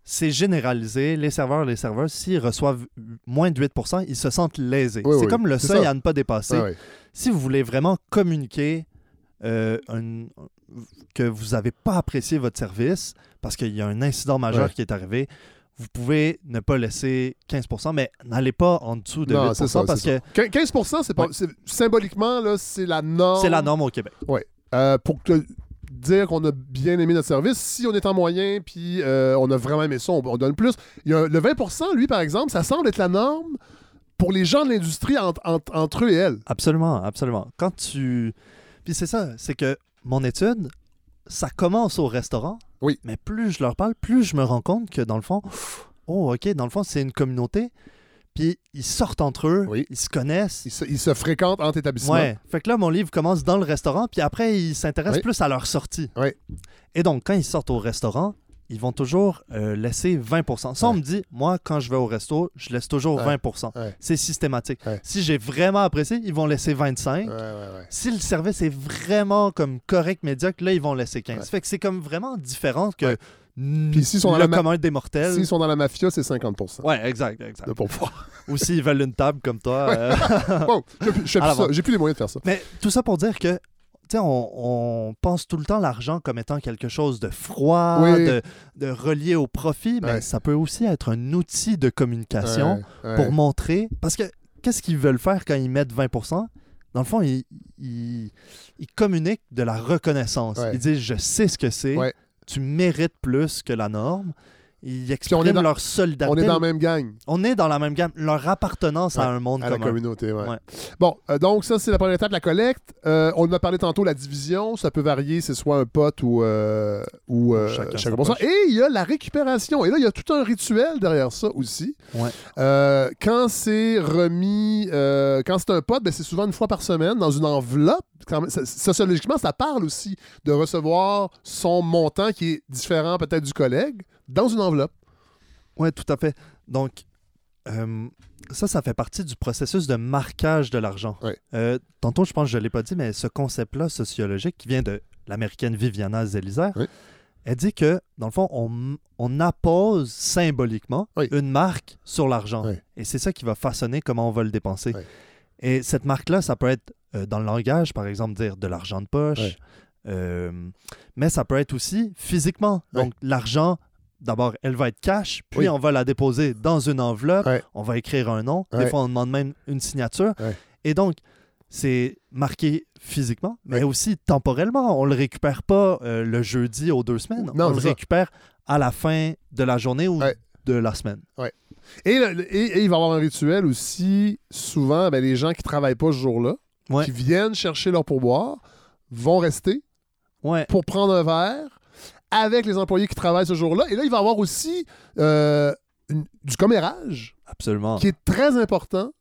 c'est généralisé. Les serveurs, les serveuses, s'ils reçoivent moins de 8% ils se sentent lésés. Oui, c'est oui, comme le seuil ça. à ne pas dépasser. Si vous voulez vraiment communiquer euh, un- que vous n'avez pas apprécié votre service parce qu'il y a un incident majeur Ouais. qui est arrivé, vous pouvez ne pas laisser 15% mais n'allez pas en dessous de Non, 8 c'est ça, parce que ça. 15% c'est pas, Ouais. symboliquement, là, c'est la norme. c'est la norme au Québec. Euh, pour que- dire qu'on a bien aimé notre service, si on est en moyen puis euh, on a vraiment aimé ça, on, on donne plus. Il y a le 20% lui, par exemple, ça semble être la norme pour les gens de l'industrie entre eux et elles. Absolument, absolument. Quand tu. Puis c'est ça, c'est que mon étude, ça commence au restaurant. Oui. Mais plus je leur parle, plus je me rends compte que dans le fond, oh, OK, dans le fond, c'est une communauté. Puis ils sortent entre eux, Oui. ils se connaissent. Ils se, ils se fréquentent entre établissements. Ouais. Fait que là, mon livre commence dans le restaurant, puis après, ils s'intéressent Oui. plus à leur sortie. Oui. Et donc, quand ils sortent au restaurant, ils vont toujours euh, laisser 20% Ça, on Ouais. me dit, moi, quand je vais au resto, je laisse toujours Ouais. 20 Ouais. C'est systématique. Si j'ai vraiment apprécié, ils vont laisser 25 Ouais, ouais, ouais. si le service est vraiment comme correct, médiocre, là, ils vont laisser 15. Ouais. Fait que c'est comme vraiment différent que Puis s'ils sont dans le la commun des mortels. S'ils sont dans la mafia, c'est 50% Ouais, exact, exact. de. Ou s'ils veulent une table comme toi. euh, Bon, j'ai plus- les moyens de faire ça. Mais tout ça pour dire que, on, on pense tout le temps l'argent comme étant quelque chose de froid, Oui. de, de relié au profit, mais Ouais. ça peut aussi être un outil de communication Ouais, pour montrer. Parce que qu'est-ce qu'ils veulent faire quand ils mettent 20% Dans le fond, ils, ils, ils communiquent de la reconnaissance. Ils disent Je sais ce que c'est, tu mérites plus que la norme. Ils on expriment est dans- leur On solidarité. est dans la même gang. On est dans la même gamme, leur appartenance à un monde à la commun. communauté, ouais. Ouais. Bon, euh, donc ça, c'est la première étape, la collecte. Euh, on a parlé tantôt, la division. Ça peut varier, c'est soit un pote ou, euh, ou Chacun chacun. Et il y a la récupération. Et là, il y a tout un rituel derrière ça aussi. Quand c'est remis, quand c'est un pote, ben, c'est souvent une fois par semaine dans une enveloppe. Quand même, ça- sociologiquement, ça parle aussi de recevoir son montant qui est différent peut-être du collègue dans une enveloppe. Oui, tout à fait. Donc, euh, ça, ça fait partie du processus de marquage de l'argent. Euh, tantôt, je pense que je ne l'ai pas dit, mais ce concept-là sociologique qui vient de l'américaine Viviana Zelizer, Oui. elle dit que, dans le fond, on, on appose symboliquement Oui. une marque sur l'argent. Et c'est ça qui va façonner comment on va le dépenser. Et cette marque-là, ça peut être euh, dans le langage, par exemple, dire de l'argent de poche, mais ça peut être aussi physiquement. Donc, l'argent, d'abord, elle va être cash, puis Oui. on va la déposer dans une enveloppe, Ouais. on va écrire un nom, Ouais. des fois on demande même une signature. Ouais. Et donc, c'est marqué physiquement, mais aussi temporellement. On le récupère pas euh, le jeudi aux deux semaines, Non, on le ça. récupère à la fin de la journée ou de la semaine. Et, le- et- et il va y avoir un rituel aussi. Souvent, ben, les gens qui travaillent pas ce jour-là, qui viennent chercher leur pourboire, vont rester Ouais. pour prendre un verre avec les employés qui travaillent ce jour-là. Et là, il va y avoir aussi euh, une- du commérage Absolument. qui est très important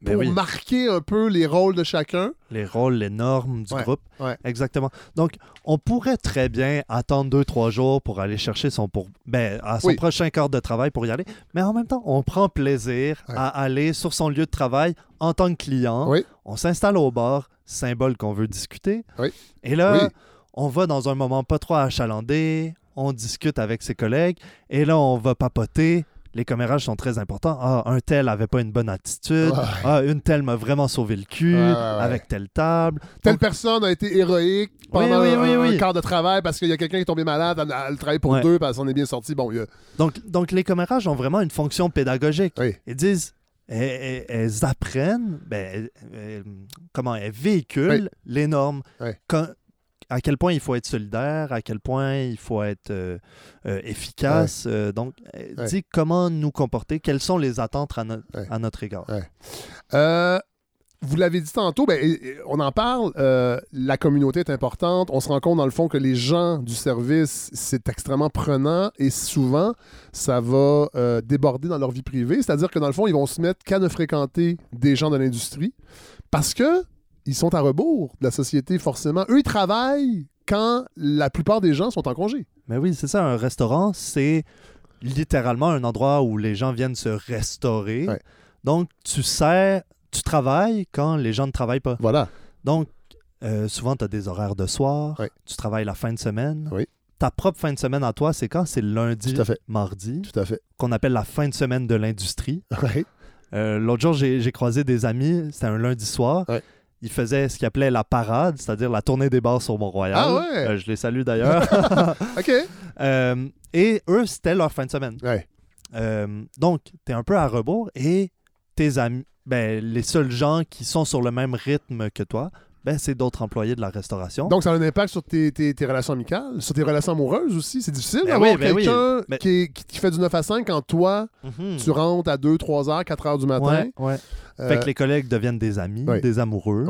Ben pour oui. marquer un peu les rôles de chacun. Les rôles, les normes du Ouais, groupe. ouais. Exactement. Donc, on pourrait très bien attendre deux, trois jours pour aller chercher son pour... ben, à son Oui. prochain quart de travail pour y aller. Mais en même temps, on prend plaisir Ouais. à aller sur son lieu de travail en tant que client. Oui. On s'installe au bar, symbole qu'on veut discuter. Oui. Et là, Oui. On va dans un moment pas trop achalandé, on discute avec ses collègues, et là, on va papoter. Les commérages sont très importants. Ah, un tel avait pas une bonne attitude. Ouais. Ah, une telle m'a vraiment sauvé le cul Ouais, ouais, ouais. avec telle table. Telle Donc, personne a été héroïque pendant oui, oui, un quart de travail parce qu'il y a quelqu'un qui est tombé malade, elle, elle travaille pour deux, parce qu'on est bien sorti. Bon, a- Donc, donc les commérages ont vraiment une fonction pédagogique. Ils disent, elles, elles- elles apprennent, ben, elles- elles- comment elles véhiculent les normes. Oui. Quand- à quel point il faut être solidaire, à quel point il faut être euh, euh, efficace. euh, donc, Ouais. dit comment nous comporter, quelles sont les attentes à, no- Ouais. à notre égard. Vous l'avez dit tantôt, ben, on en parle, la communauté est importante. On se rend compte, dans le fond, que les gens du service, c'est extrêmement prenant et souvent, ça va déborder dans leur vie privée. C'est-à-dire que, dans le fond, ils vont se mettre qu'à ne fréquenter des gens de l'industrie parce que ils sont à rebours de la société, forcément. Eux, ils travaillent quand la plupart des gens sont en congé. Mais oui, c'est ça, un restaurant, c'est littéralement un endroit où les gens viennent se restaurer. Ouais. Donc, tu sers, tu travailles quand les gens ne travaillent pas. Voilà. Donc, euh, souvent, tu as des horaires de soir, Ouais. tu travailles la fin de semaine. Oui. Ta propre fin de semaine à toi, c'est quand? C'est lundi, Tout à fait. mardi, Tout à fait. qu'on appelle la fin de semaine de l'industrie. Ouais. Euh, L'autre jour, j'ai j'ai croisé des amis, c'était un lundi soir. Ouais. Ils faisaient ce qu'ils appelaient la parade, c'est-à-dire la tournée des bars sur Mont-Royal. Ah ouais? Euh, je les salue d'ailleurs. OK. Euh, et eux, c'était leur fin de semaine. Ouais. Euh, donc, tu es un peu à rebours et tes amis, ben, les seuls gens qui sont sur le même rythme que toi, ben, c'est d'autres employés de la restauration. Donc, ça a un impact sur tes, tes- tes relations amicales, sur tes relations amoureuses aussi. C'est difficile Ben d'avoir oui, ben quelqu'un Ben- qui, qui- qui fait du 9 à 5 quand toi, Mhm. tu rentres à 2, 3 heures, 4 heures du matin. Ouais, ouais. euh, Fait que les collègues deviennent des amis, Ouais. des amoureux,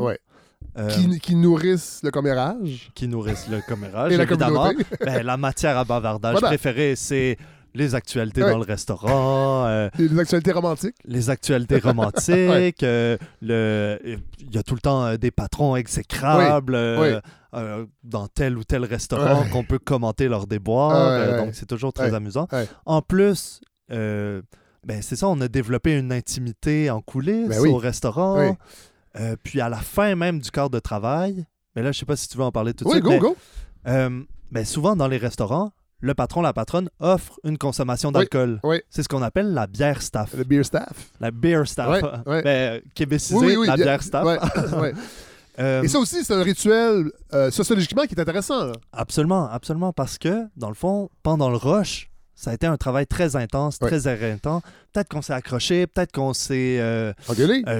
euh, qui, qui nourrissent le commérage qui nourrissent le commérage, et la évidemment. communauté. Ben, la matière à bavardage Voilà. préférée, c'est les actualités Ouais. dans le restaurant, euh, les actualités romantiques. les actualités romantiques, euh, le, il y a tout le temps euh, des patrons exécrables Oui. euh, dans tel ou tel restaurant qu'on peut commenter euh, ouais. donc c'est toujours très amusant. En plus, ben c'est ça, on a développé une intimité en coulisses Ben oui. au restaurant. Oui. Puis à la fin même du quart de travail, mais là je sais pas si tu veux en parler tout de Oui, suite, go, mais, go. ben, souvent dans les restaurants, le patron, la patronne offre une consommation d'alcool. oui. C'est ce qu'on appelle la bière staff. Le beer staff. La beer staff. Ben, québécisé, Oui, oui, oui. la bière staff. Euh, Et ça aussi, c'est un rituel euh, sociologiquement qui est intéressant. là. Absolument, absolument, parce que, dans le fond, pendant le rush, ça a été un travail très intense, très éreintant. Peut-être qu'on s'est accroché, peut-être qu'on s'est euh,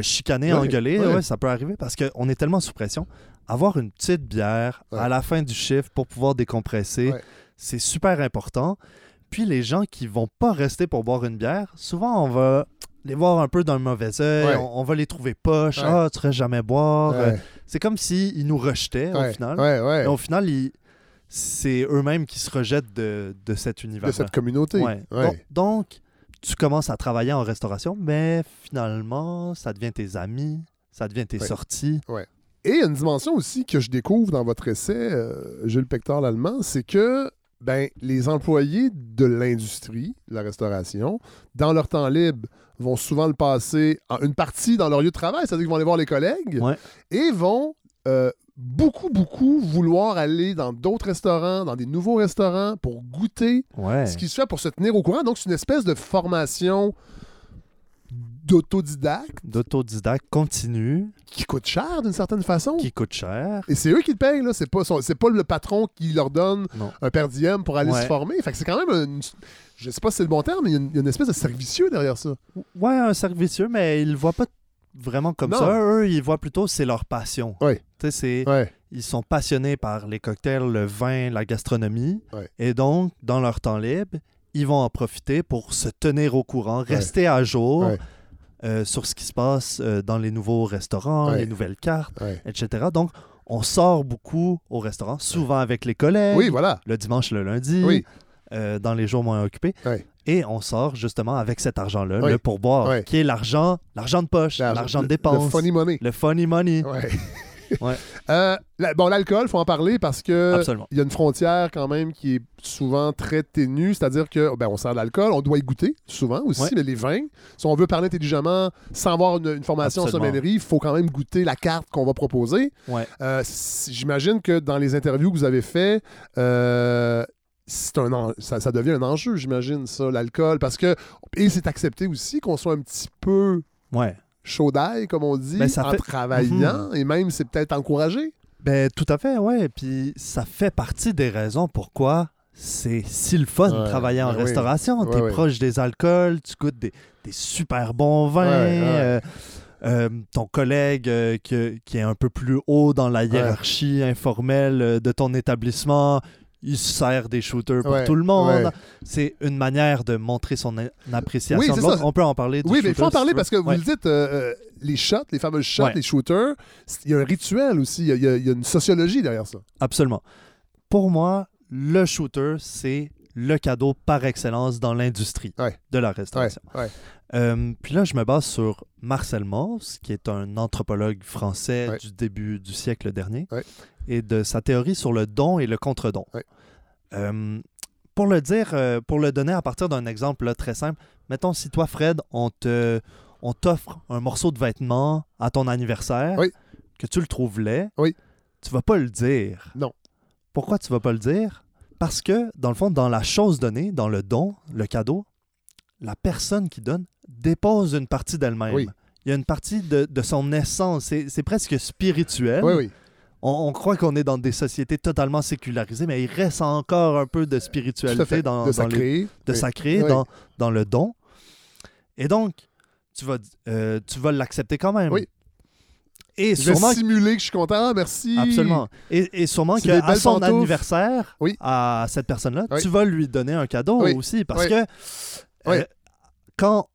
chicané, engueulé. ouais. Ça peut arriver parce qu'on est tellement sous pression. Avoir une petite bière à la fin du chiffre pour pouvoir décompresser. C'est super important. Puis les gens qui vont pas rester pour boire une bière, souvent on va les voir un peu d'un mauvais œil, Ouais. on, on va les trouver poches, Ouais. ah, tu serais jamais boire. Euh, C'est comme s'ils nous rejetaient au final. Et au final, ils- c'est eux-mêmes qui se rejettent de, de cet univers. de cette communauté. Donc, donc, tu commences à travailler en restauration, mais finalement, ça devient tes amis, ça devient tes sorties. Et il y a une dimension aussi que je découvre dans votre essai, euh, Jules Pector l'Allemand, c'est que ben, les employés de l'industrie, de la restauration, dans leur temps libre, vont souvent le passer en une partie dans leur lieu de travail, c'est-à-dire qu'ils vont aller voir les collègues Ouais. et vont euh, beaucoup, beaucoup vouloir aller dans d'autres restaurants, dans des nouveaux restaurants pour goûter Ouais. ce qui se fait pour se tenir au courant. Donc, c'est une espèce de formation d'autodidacte D'autodidacte continue, qui coûte cher d'une certaine façon. qui coûte cher. Et c'est eux qui le payent, là. C'est pas, c'est pas le patron qui leur donne Non. un per diem pour aller Ouais. se former. Fait que c'est quand même une. Je sais pas si c'est le bon terme, mais il y a une, il y a une espèce de servicieux derrière ça. Ouais, un servicieux, mais ils le voient pas vraiment comme Non. ça. Eux, ils voient plutôt c'est leur passion. Ouais. Tu sais, Ouais. ils sont passionnés par les cocktails, le vin, la gastronomie. Ouais. Et donc, dans leur temps libre, ils vont en profiter pour se tenir au courant, rester à jour. Euh, sur ce qui se passe euh, dans les nouveaux restaurants, Ouais. les nouvelles cartes, Ouais. etc. Donc, on sort beaucoup au restaurant, souvent avec les collègues, Oui, voilà. le dimanche, le lundi, Oui. euh, dans les jours moins occupés. Et on sort justement avec cet argent-là, Oui. le pourboire, Oui. qui est l'argent, l'argent de poche, l'argent de dépense, Le funny money. le funny money. Ouais. Euh, la- bon, l'alcool, faut en parler parce que Absolument. il y a une frontière quand même qui est souvent très ténue, c'est-à-dire que ben, on sert de l'alcool, on doit y goûter souvent aussi, Ouais. mais les vins, si on veut parler intelligemment sans avoir une, une formation Absolument. en sommellerie, il faut quand même goûter la carte qu'on va proposer. Ouais. Euh, J'imagine que dans les interviews que vous avez fait, euh, c'est un en- ça, ça devient un enjeu, j'imagine, ça, l'alcool, parce que et c'est accepté aussi qu'on soit un petit peu Ouais. Chaud d'ail, comme on dit, Ben, ça en fait- travaillant, et même c'est peut-être encouragé. Ben, tout à fait, ouais. Puis ça fait partie des raisons pourquoi c'est si le fun de Ouais, travailler en ben restauration. Ouais, T'es ouais. proche des alcools, tu goûtes des, des super bons vins. Ouais, ouais. euh, euh, ton collègue euh, que- qui est un peu plus haut dans la hiérarchie informelle euh, de ton établissement, il se sert des shooters pour Ouais, tout le monde. ouais. C'est une manière de montrer son a- appréciation. Oui, de c'est l'autre. ça. On peut en parler Oui, mais il faut en parler parce que vous Ouais. le dites, euh, euh, les shots, les fameux shots, les shooters, il y a un rituel aussi, il y a- il y, une sociologie derrière ça. Absolument. Pour moi, le shooter, c'est le cadeau par excellence dans l'industrie de la restauration. Euh, puis là, je me base sur Marcel Mauss, qui est un anthropologue français du début du siècle dernier. Et de sa théorie sur le don et le contre-don. Euh, pour le dire, euh, pour le donner à partir d'un exemple là, très simple, mettons si toi, Fred, on te, on t'offre un morceau de vêtement à ton anniversaire, Oui. que tu le trouves laid, Oui. tu vas pas le dire. Non. Pourquoi tu vas pas le dire? Parce que, dans le fond, dans la chose donnée, dans le don, le cadeau, la personne qui donne dépose une partie d'elle-même. Oui. Il y a une partie de, de son essence. C'est c'est presque spirituel. Oui, oui. On, on croit qu'on est dans des sociétés totalement sécularisées, mais il reste encore un peu de spiritualité dans, de dans les- sacré. de Oui. sacré Oui. dans, dans le don. Et donc, tu vas, euh, tu vas l'accepter quand même. Oui. Et Je vais sûrement simuler que je suis content, merci. Absolument. Et, et sûrement qu'à son pantoufles. anniversaire, Oui. à cette personne-là, Oui. tu vas lui donner un cadeau Oui. aussi. Parce que euh, quand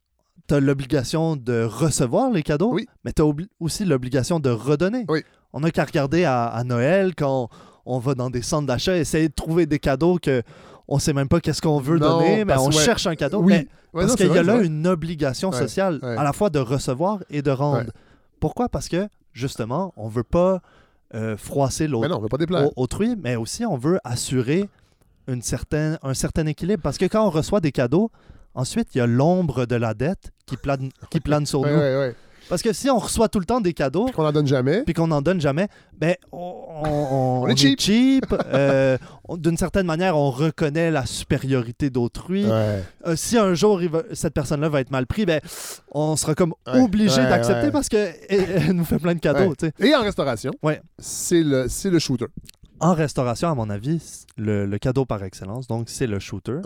tu as l'obligation de recevoir les cadeaux, Oui. mais tu as aussi l'obligation de redonner. On n'a qu'à regarder à, à Noël quand on va dans des centres d'achat, essayer de trouver des cadeaux que on sait même pas qu'est-ce qu'on veut Non, donner, mais on ouais. cherche un cadeau. Oui. Mais Ouais, parce qu'il y a là vrai. une obligation sociale, ouais. à la fois de recevoir et de rendre. Pourquoi? Parce que, justement, on veut pas euh, froisser l'autre autrui, mais aussi on veut assurer une certaine, un certain équilibre. Parce que quand on reçoit des cadeaux, ensuite, il y a l'ombre de la dette qui plane, qui plane sur nous. Parce que si on reçoit tout le temps des cadeaux, Puis qu'on en donne jamais. puis qu'on n'en donne jamais, ben, on, on- On est cheap. cheap. euh, D'une certaine manière, on reconnaît la supériorité d'autrui. Ouais. Euh, si un jour va- cette personne-là va être mal pris, ben, on sera comme Ouais, obligé ouais, d'accepter parce qu'elle elle nous fait plein de cadeaux. Et en restauration, Ouais. c'est le, c'est le shooter. En restauration, à mon avis, le, le cadeau par excellence, donc c'est le shooter.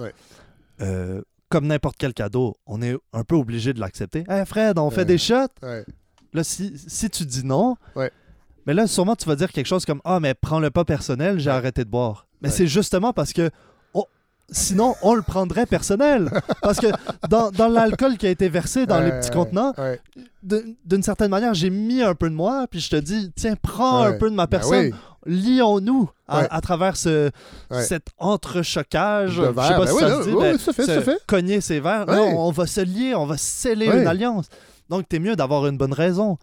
Euh, comme n'importe quel cadeau, on est un peu obligé de l'accepter. Hey Fred, on fait Ouais. des shots? Ouais. Là, si, si tu dis non, Ouais. mais là, sûrement, tu vas dire quelque chose comme Ah, mais prends-le pas personnel, j'ai arrêté de boire. Mais c'est justement parce que on- sinon, on le prendrait personnel. parce que dans, dans l'alcool qui a été versé dans les Ouais, petits contenants, ouais. d'une certaine manière, j'ai mis un peu de moi, puis je te dis Tiens, prends un peu de ma Ben personne. oui. Lions-nous à, Ouais. à travers ce, Ouais. cet entrechoquage. Je sais pas ben si oui, ça se dit, oui, fait, fait. cogner ses verres. Ouais. Là, on va se lier, on va sceller une alliance. Donc, t'es mieux d'avoir une bonne raison.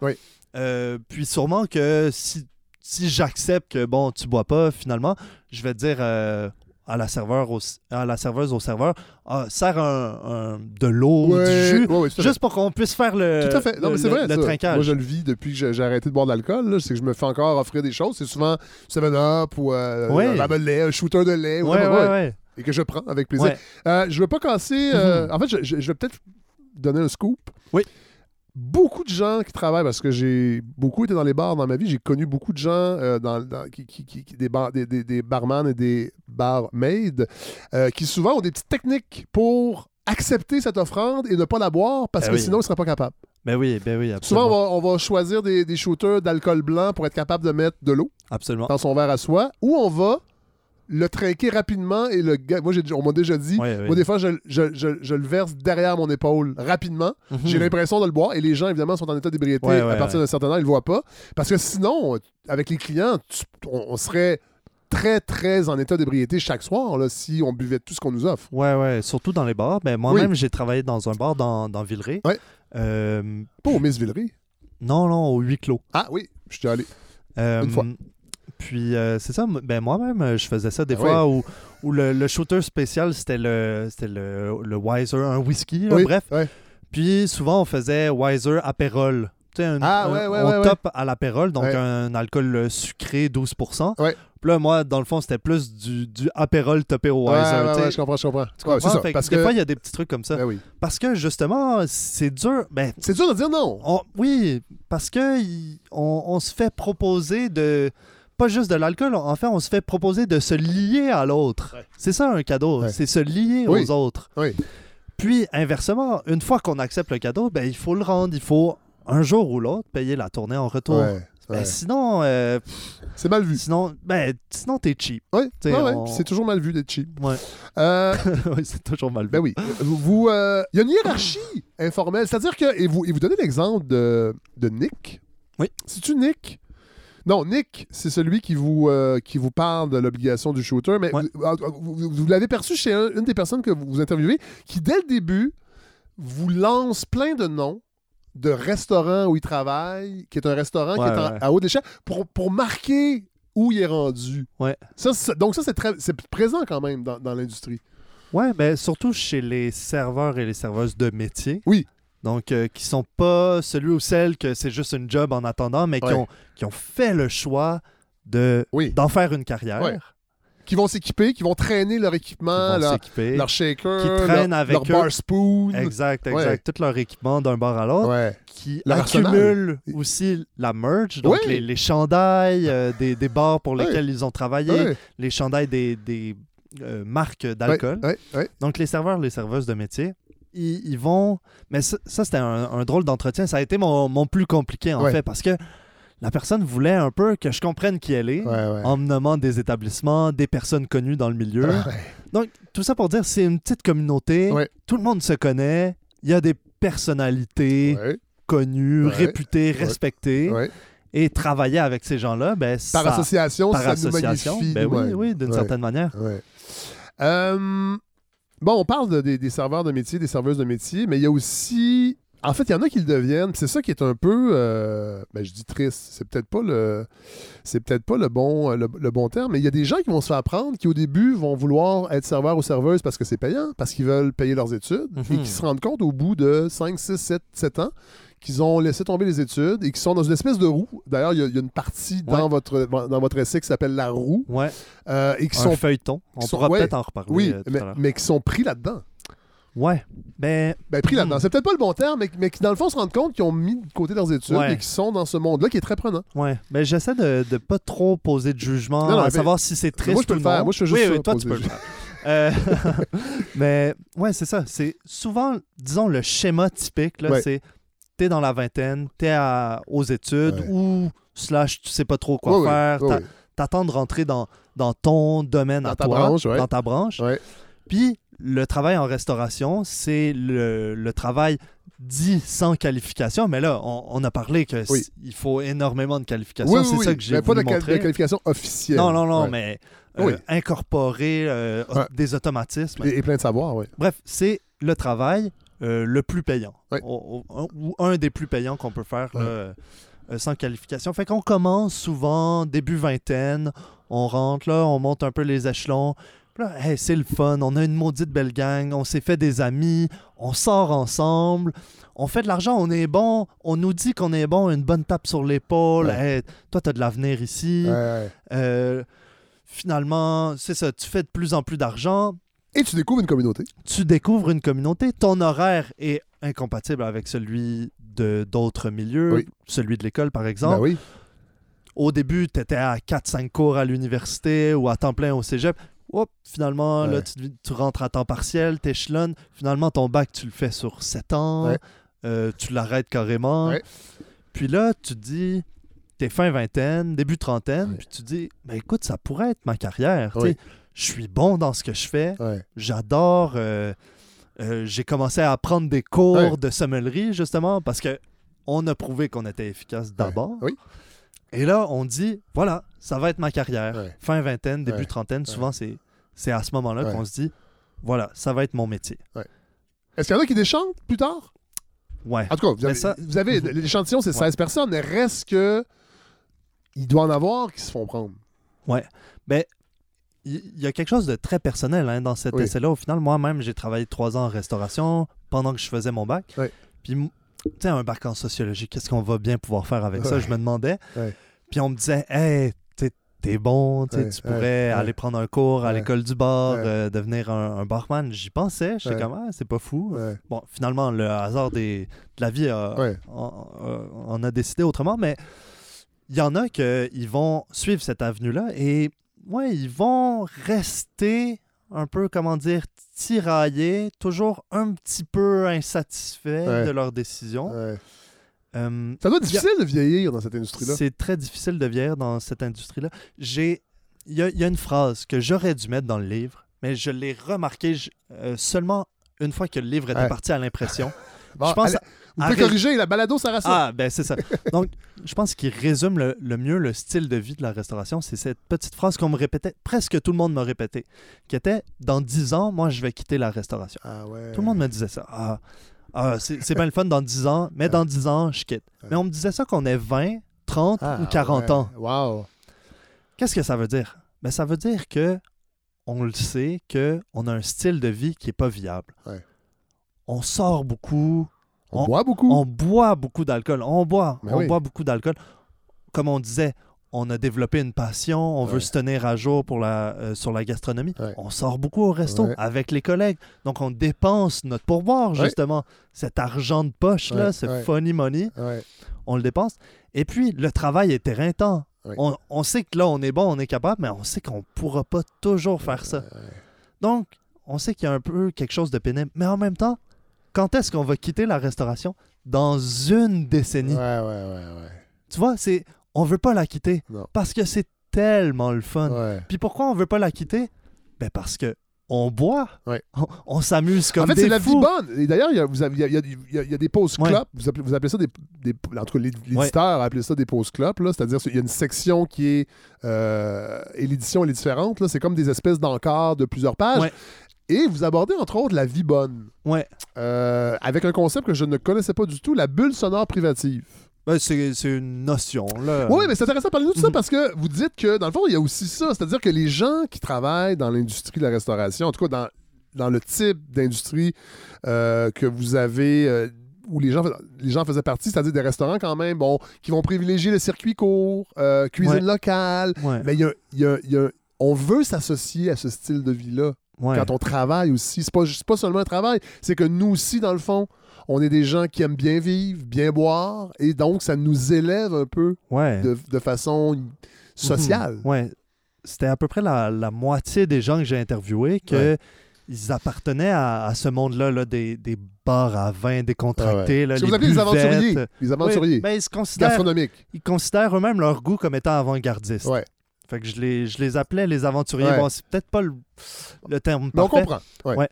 Euh, puis sûrement que si, si j'accepte que, bon, tu bois pas, finalement, je vais dire euh, à, la serveur au- à la serveuse, au serveur, sers un, un- de l'eau, Ouais, du jus, ouais, ouais, juste pour qu'on puisse faire le, Tout à fait. Non, le, mais c'est le- vrai. le trinquage. Moi, je le vis depuis que j'ai arrêté de boire de l'alcool. C'est que je me fais encore offrir des choses. C'est souvent 7-Up ou euh, un de lait, un shooter de lait. ou. Et que je prends avec plaisir. Euh, je veux pas casser. euh, Mhm. En fait, je, je- je vais peut-être donner un scoop. Oui. Beaucoup de gens qui travaillent, parce que j'ai beaucoup été dans les bars dans ma vie, j'ai connu beaucoup de gens euh, dans, dans- qui, qui- qui- qui- des, bar- des, des, des barman et des barmaids euh, qui souvent ont des petites techniques pour accepter cette offrande et ne pas la boire parce Ben que oui. sinon ils ne seraient pas capables. Ben oui, ben oui, Souvent, absolument. on va, on va choisir des, des shooters d'alcool blanc pour être capable de mettre de l'eau Absolument. dans son verre à soi ou on va le trinquer rapidement et le Moi, j'ai, on m'a déjà dit, Ouais, ouais. moi, des fois, je, je- je- je le verse derrière mon épaule rapidement. Mhm. J'ai l'impression de le boire et les gens, évidemment, sont en état d'ébriété Ouais, à partir d'un certain âge, ils ne le voient pas. Parce que sinon, avec les clients, tu- on, on serait très, très en état d'ébriété chaque soir là, si on buvait tout ce qu'on nous offre. Ouais, ouais, surtout dans les bars. Ben, moi-même, j'ai travaillé dans un bar dans, dans Villeray. Ouais. Euh, Pas au Miss Villeray. non, non, au huis clos. Ah oui, je suis allé. Euh, Une fois. Puis, euh, c'est ça, ben, moi-même, euh, je faisais ça des Ah fois où, où le, le shooter spécial, c'était le, c'était le, le Wiser, un whisky, là, Oui, bref. ouais. Puis, souvent, on faisait Wiser apérol. Tu sais, un, Ah, un- ouais, ouais, on ouais, top à l'apérol, donc un alcool euh, sucré, 12%. Ouais. Puis là, moi, dans le fond, c'était plus du, du apérol topé au Ouais, Wiser. ouais, tu sais. ouais, je comprends, je comprends. Tu comprends? ça. Fait que Parce des que, fois, il y a des petits trucs comme ça. Ben oui. Parce que, justement, c'est dur. Ben, C'est dur de dire non. on- oui, parce que il- on, on se fait proposer de. Pas juste de l'alcool, en fait, on se fait proposer de se lier à l'autre. Ouais. C'est ça un cadeau, Ouais. c'est se lier Oui. aux autres. Oui. Puis, inversement, une fois qu'on accepte le cadeau, ben, il faut le rendre. Il faut, un jour ou l'autre, payer la tournée en retour. Ben, sinon, euh, C'est mal vu. sinon, ben, sinon, t'es cheap. Oui, on- C'est toujours mal vu d'être cheap. Euh, Oui, c'est toujours mal vu. ben oui. Vous, euh, il y a une hiérarchie informelle. C'est-à-dire que, et vous, et vous donnez l'exemple de, de Nick. Oui. C'est-tu Nick? Non, Nick, c'est celui qui vous, euh, qui vous parle de l'obligation du shooter, mais Ouais. vous, vous- vous- vous l'avez perçu chez un- une des personnes que vous interviewez, qui, dès le début, vous lance plein de noms de restaurants où il travaille, qui est un restaurant qui est en- ouais. à haute échelle, pour, pour marquer où il est rendu. Ouais. Ça, c'est- donc ça, c'est très- c'est présent quand même dans, dans l'industrie. Ouais, ben surtout chez les serveurs et les serveuses de métier. Oui. Donc, euh, qui sont pas celui ou celle que c'est juste une job en attendant, mais qui, ont, qui ont fait le choix de Oui. d'en faire une carrière. Ouais. Qui vont s'équiper, qui vont traîner leur Qui équipement, leur, shaker, qui traînent leur, avec leur eux. bar spoon. Exact, Ouais. exact. Tout leur équipement d'un bar à l'autre. Qui Leur accumulent aussi la merch, donc les, les chandails euh, des, des bars pour lesquels ils ont travaillé, les chandails des, des euh, marques d'alcool. Donc, les serveurs, les serveuses de métier, ils, ils vont. Mais ça, ça, c'était un, un drôle d'entretien. Ça a été mon, mon plus compliqué, en Ouais. fait, parce que la personne voulait un peu que je comprenne qui elle est, Ouais, ouais. en me nommant des établissements, des personnes connues dans le milieu. Ouais. Donc, tout ça pour dire, c'est une petite communauté. Tout le monde se connaît. Il y a des personnalités connues, réputées, respectées. Et travailler avec ces gens-là, ben, Par ça, association, par ça association, nous ben oui, oui, d'une certaine manière. Euh, bon, on parle de- des, des serveurs de métier, des serveuses de métier, mais il y a aussi. En fait, il y en a qui le deviennent. C'est ça qui est un peu, euh, ben, je dis triste. C'est peut-être pas le, c'est peut-être pas le bon, le, le bon terme. Mais il y a des gens qui vont se faire apprendre, qui au début vont vouloir être serveurs ou serveuses parce que c'est payant, parce qu'ils veulent payer leurs études, et Mhm. qui se rendent compte au bout de 5, 6, 7, 7 ans qu'ils ont laissé tomber les études et qui sont dans une espèce de roue. D'ailleurs, il y, a- il y a une partie dans, Ouais. votre, dans votre essai qui s'appelle La roue, Ouais, euh, et qui sont feuilleton. On sont- pourra ouais. peut-être en reparler oui, euh, tout mais, à l'heure. mais qui sont pris là-dedans. Ouais, mais Ben, pris Hmm. là-dedans. C'est peut-être pas le bon terme, mais, mais qui, dans le fond, se rendent compte qu'ils ont mis de côté leurs études Ouais. et qui sont dans ce monde-là qui est très prenant. ouais, mais j'essaie de ne pas trop poser de jugement, Non, non, à savoir si c'est triste Moi, je peux ou le faire. non. Moi, je fais juste oui, oui, toi, tu peux le le faire. Euh, mais ouais, c'est ça. C'est souvent, disons, le schéma typique, là, Ouais. c'est t'es dans la vingtaine, t'es à- aux études Ouais. ou slash tu sais pas trop quoi faire, ouais. t'attends de rentrer dans, dans ton domaine Dans à ta toi, branche, ouais. dans ta branche. Ouais. Puis le travail en restauration, c'est le, le travail dit sans qualification, mais là, on, on a parlé que Oui. il faut énormément de qualifications. Oui, oui, c'est oui. ça que j'ai Mais pas de, voulu de qualification officielle. Non, non, non, mais euh, Oui. incorporer euh, des automatismes. Et, et plein de savoir, oui. Bref, c'est le travail euh, le plus payant. Ou, un des plus payants qu'on peut faire là, euh, sans qualification. Fait qu'on commence souvent début vingtaine, on rentre là, on monte un peu les échelons. Hey, c'est le fun, on a une maudite belle gang, on s'est fait des amis, on sort ensemble, on fait de l'argent, on est bon, on nous dit qu'on est bon, une bonne tape sur l'épaule, Ouais. Hey, toi t'as de l'avenir ici. Ouais, ouais. Euh, finalement, c'est ça, tu fais de plus en plus d'argent, Et tu découvres une communauté. tu découvres une communauté, ton horaire est incompatible avec celui de d'autres milieux, Oui. celui de l'école par exemple. Ben oui. Au début, tu étais à 4-5 cours à l'université ou à temps plein au cégep. Finalement, là, tu, tu rentres à temps partiel, t'échelonnes. Finalement, ton bac, tu le fais sur 7 ans. Ouais. Euh, tu l'arrêtes carrément. Ouais. Puis là, tu te dis, t'es fin vingtaine, début trentaine, puis tu te dis, ben écoute, ça pourrait être ma carrière. Je suis bon dans ce que je fais. Ouais. J'adore. euh, euh, J'ai commencé à prendre des cours Ouais. de sommellerie, justement, parce que on a prouvé qu'on était efficace d'abord. Oui. Et là, on dit, voilà, ça va être ma carrière. Ouais. Fin vingtaine, début Ouais. trentaine, souvent c'est c'est à ce moment-là Ouais. qu'on se dit, voilà, ça va être mon métier. Est-ce qu'il y en a qui déchantent plus tard? Ouais. En tout cas, vous avez, ça- vous avez- l'échantillon, c'est Ouais. 16 personnes, mais reste que il doit en avoir qui se font prendre. Ben, il y, a quelque chose de très personnel hein, dans cet Oui. essai-là. Au final, moi-même, j'ai travaillé trois ans en restauration pendant que je faisais mon bac. Oui. Puis, tu sais, un bac en sociologie, qu'est-ce qu'on va bien pouvoir faire avec ça? Je me demandais. Ouais. Puis, on me disait, hey, t'es bon, tu Ouais, pourrais aller prendre un cours à l'école du bar, euh, devenir un, un barman. J'y pensais, je sais comment, c'est pas fou. Bon, finalement, le hasard des, de la vie on a décidé autrement, mais il y en a qui vont suivre cette avenue-là et ouais, ils vont rester un peu, comment dire, tiraillés, toujours un petit peu insatisfaits Ouais. de leur décision. Ouais. Euh, Ça doit être difficile de vieillir dans cette industrie-là. c'est très difficile de vieillir dans cette industrie-là. J'ai, il y, a- il y a une phrase que j'aurais dû mettre dans le livre, mais je l'ai remarqué euh, seulement une fois que le livre était Ouais. parti à l'impression. Bon, je pense allez, vous pouvez arrête- corriger, la balado, ça reste ça. Ah, ben c'est ça. Donc, je pense qu'il résume le, le mieux le style de vie de la restauration. C'est cette petite phrase qu'on me répétait, presque tout le monde me répétait, qui était Dans 10 ans, moi, je vais quitter la restauration. Ah ouais. Tout le monde me disait ça. Ah, ah, c'est bien le fun dans 10 ans, mais dans 10 ans, je quitte. Mais on me disait ça qu'on ait 20, 30 Ah, ou 40 ouais. ans. Wow. Qu'est-ce que ça veut dire? Ben, ça veut dire que on le sait que on a un style de vie qui est pas viable. Ouais. On sort beaucoup, On, On- boit beaucoup. on boit beaucoup d'alcool. On boit, Ben on oui. boit beaucoup d'alcool. Comme on disait, on a développé une passion, on Ouais. veut se tenir à jour pour la, euh, sur la gastronomie. Ouais. On sort beaucoup au resto Ouais. avec les collègues. Donc, on dépense notre pourboire, justement. Cet argent de poche, là, Ouais, ce funny money, on le dépense. Et puis, le travail est éreintant. On, on sait que là, on est bon, on est capable, mais on sait qu'on pourra pas toujours faire ça. Donc, on sait qu'il y a un peu quelque chose de pénible. Mais en même temps, quand est-ce qu'on va quitter la restauration? Dans une décennie. Ouais, ouais, ouais, ouais. Tu vois, c'est on veut pas la quitter Non. parce que c'est tellement le fun. Ouais. Puis pourquoi on veut pas la quitter? Ben parce que on boit. Ouais. On, on s'amuse comme en fait, des c'est la vie bonne. Et d'ailleurs, il y a, y y y des pauses Ouais. clopes. Vous appelez, vous appelez ça des, des- En tout cas, l'éd- l'éditeur a appelé ça des pauses clopes. C'est-à-dire qu'il y a une section qui est. euh, et l'édition, elle est différente. C'est comme des espèces d'encarts de plusieurs pages. Et vous abordez, entre autres, la vie bonne. Ouais. Euh, avec un concept que je ne connaissais pas du tout, la bulle sonore privative. Ben, c'est une notion. Là. Oui, mais c'est intéressant de parler de tout ça Mhm. parce que vous dites que, dans le fond, il y a aussi ça. C'est-à-dire que les gens qui travaillent dans l'industrie de la restauration, en tout cas dans, dans le type d'industrie euh, que vous avez, euh, où les gens, les gens faisaient partie, c'est-à-dire des restaurants quand même, bon, qui vont privilégier le circuit court, euh, cuisine Ouais. locale. Ouais. Mais il y a, y a- y a- on veut s'associer à ce style de vie-là Ouais. quand on travaille aussi. C'est pas, c'est pas seulement un travail, c'est que nous aussi, dans le fond, on est des gens qui aiment bien vivre, bien boire, et donc ça nous élève un peu Ouais. de, de façon sociale. Mhm. Ouais. C'était à peu près la, la moitié des gens que j'ai interviewés que Ouais. ils appartenaient à, à ce monde-là, là, des, des bars à vin décontractés. là, Ce que vous appelez les aventuriers. Les aventuriers. Oui, ben, ils, se considèrent, gastronomiques. ils considèrent eux-mêmes leur goût comme étant avant-gardistes. Ouais. Fait que je les, je les appelais les aventuriers. Ouais. Bon, c'est peut-être pas le, le terme Mais on parfait. comprend. Ouais. Ouais.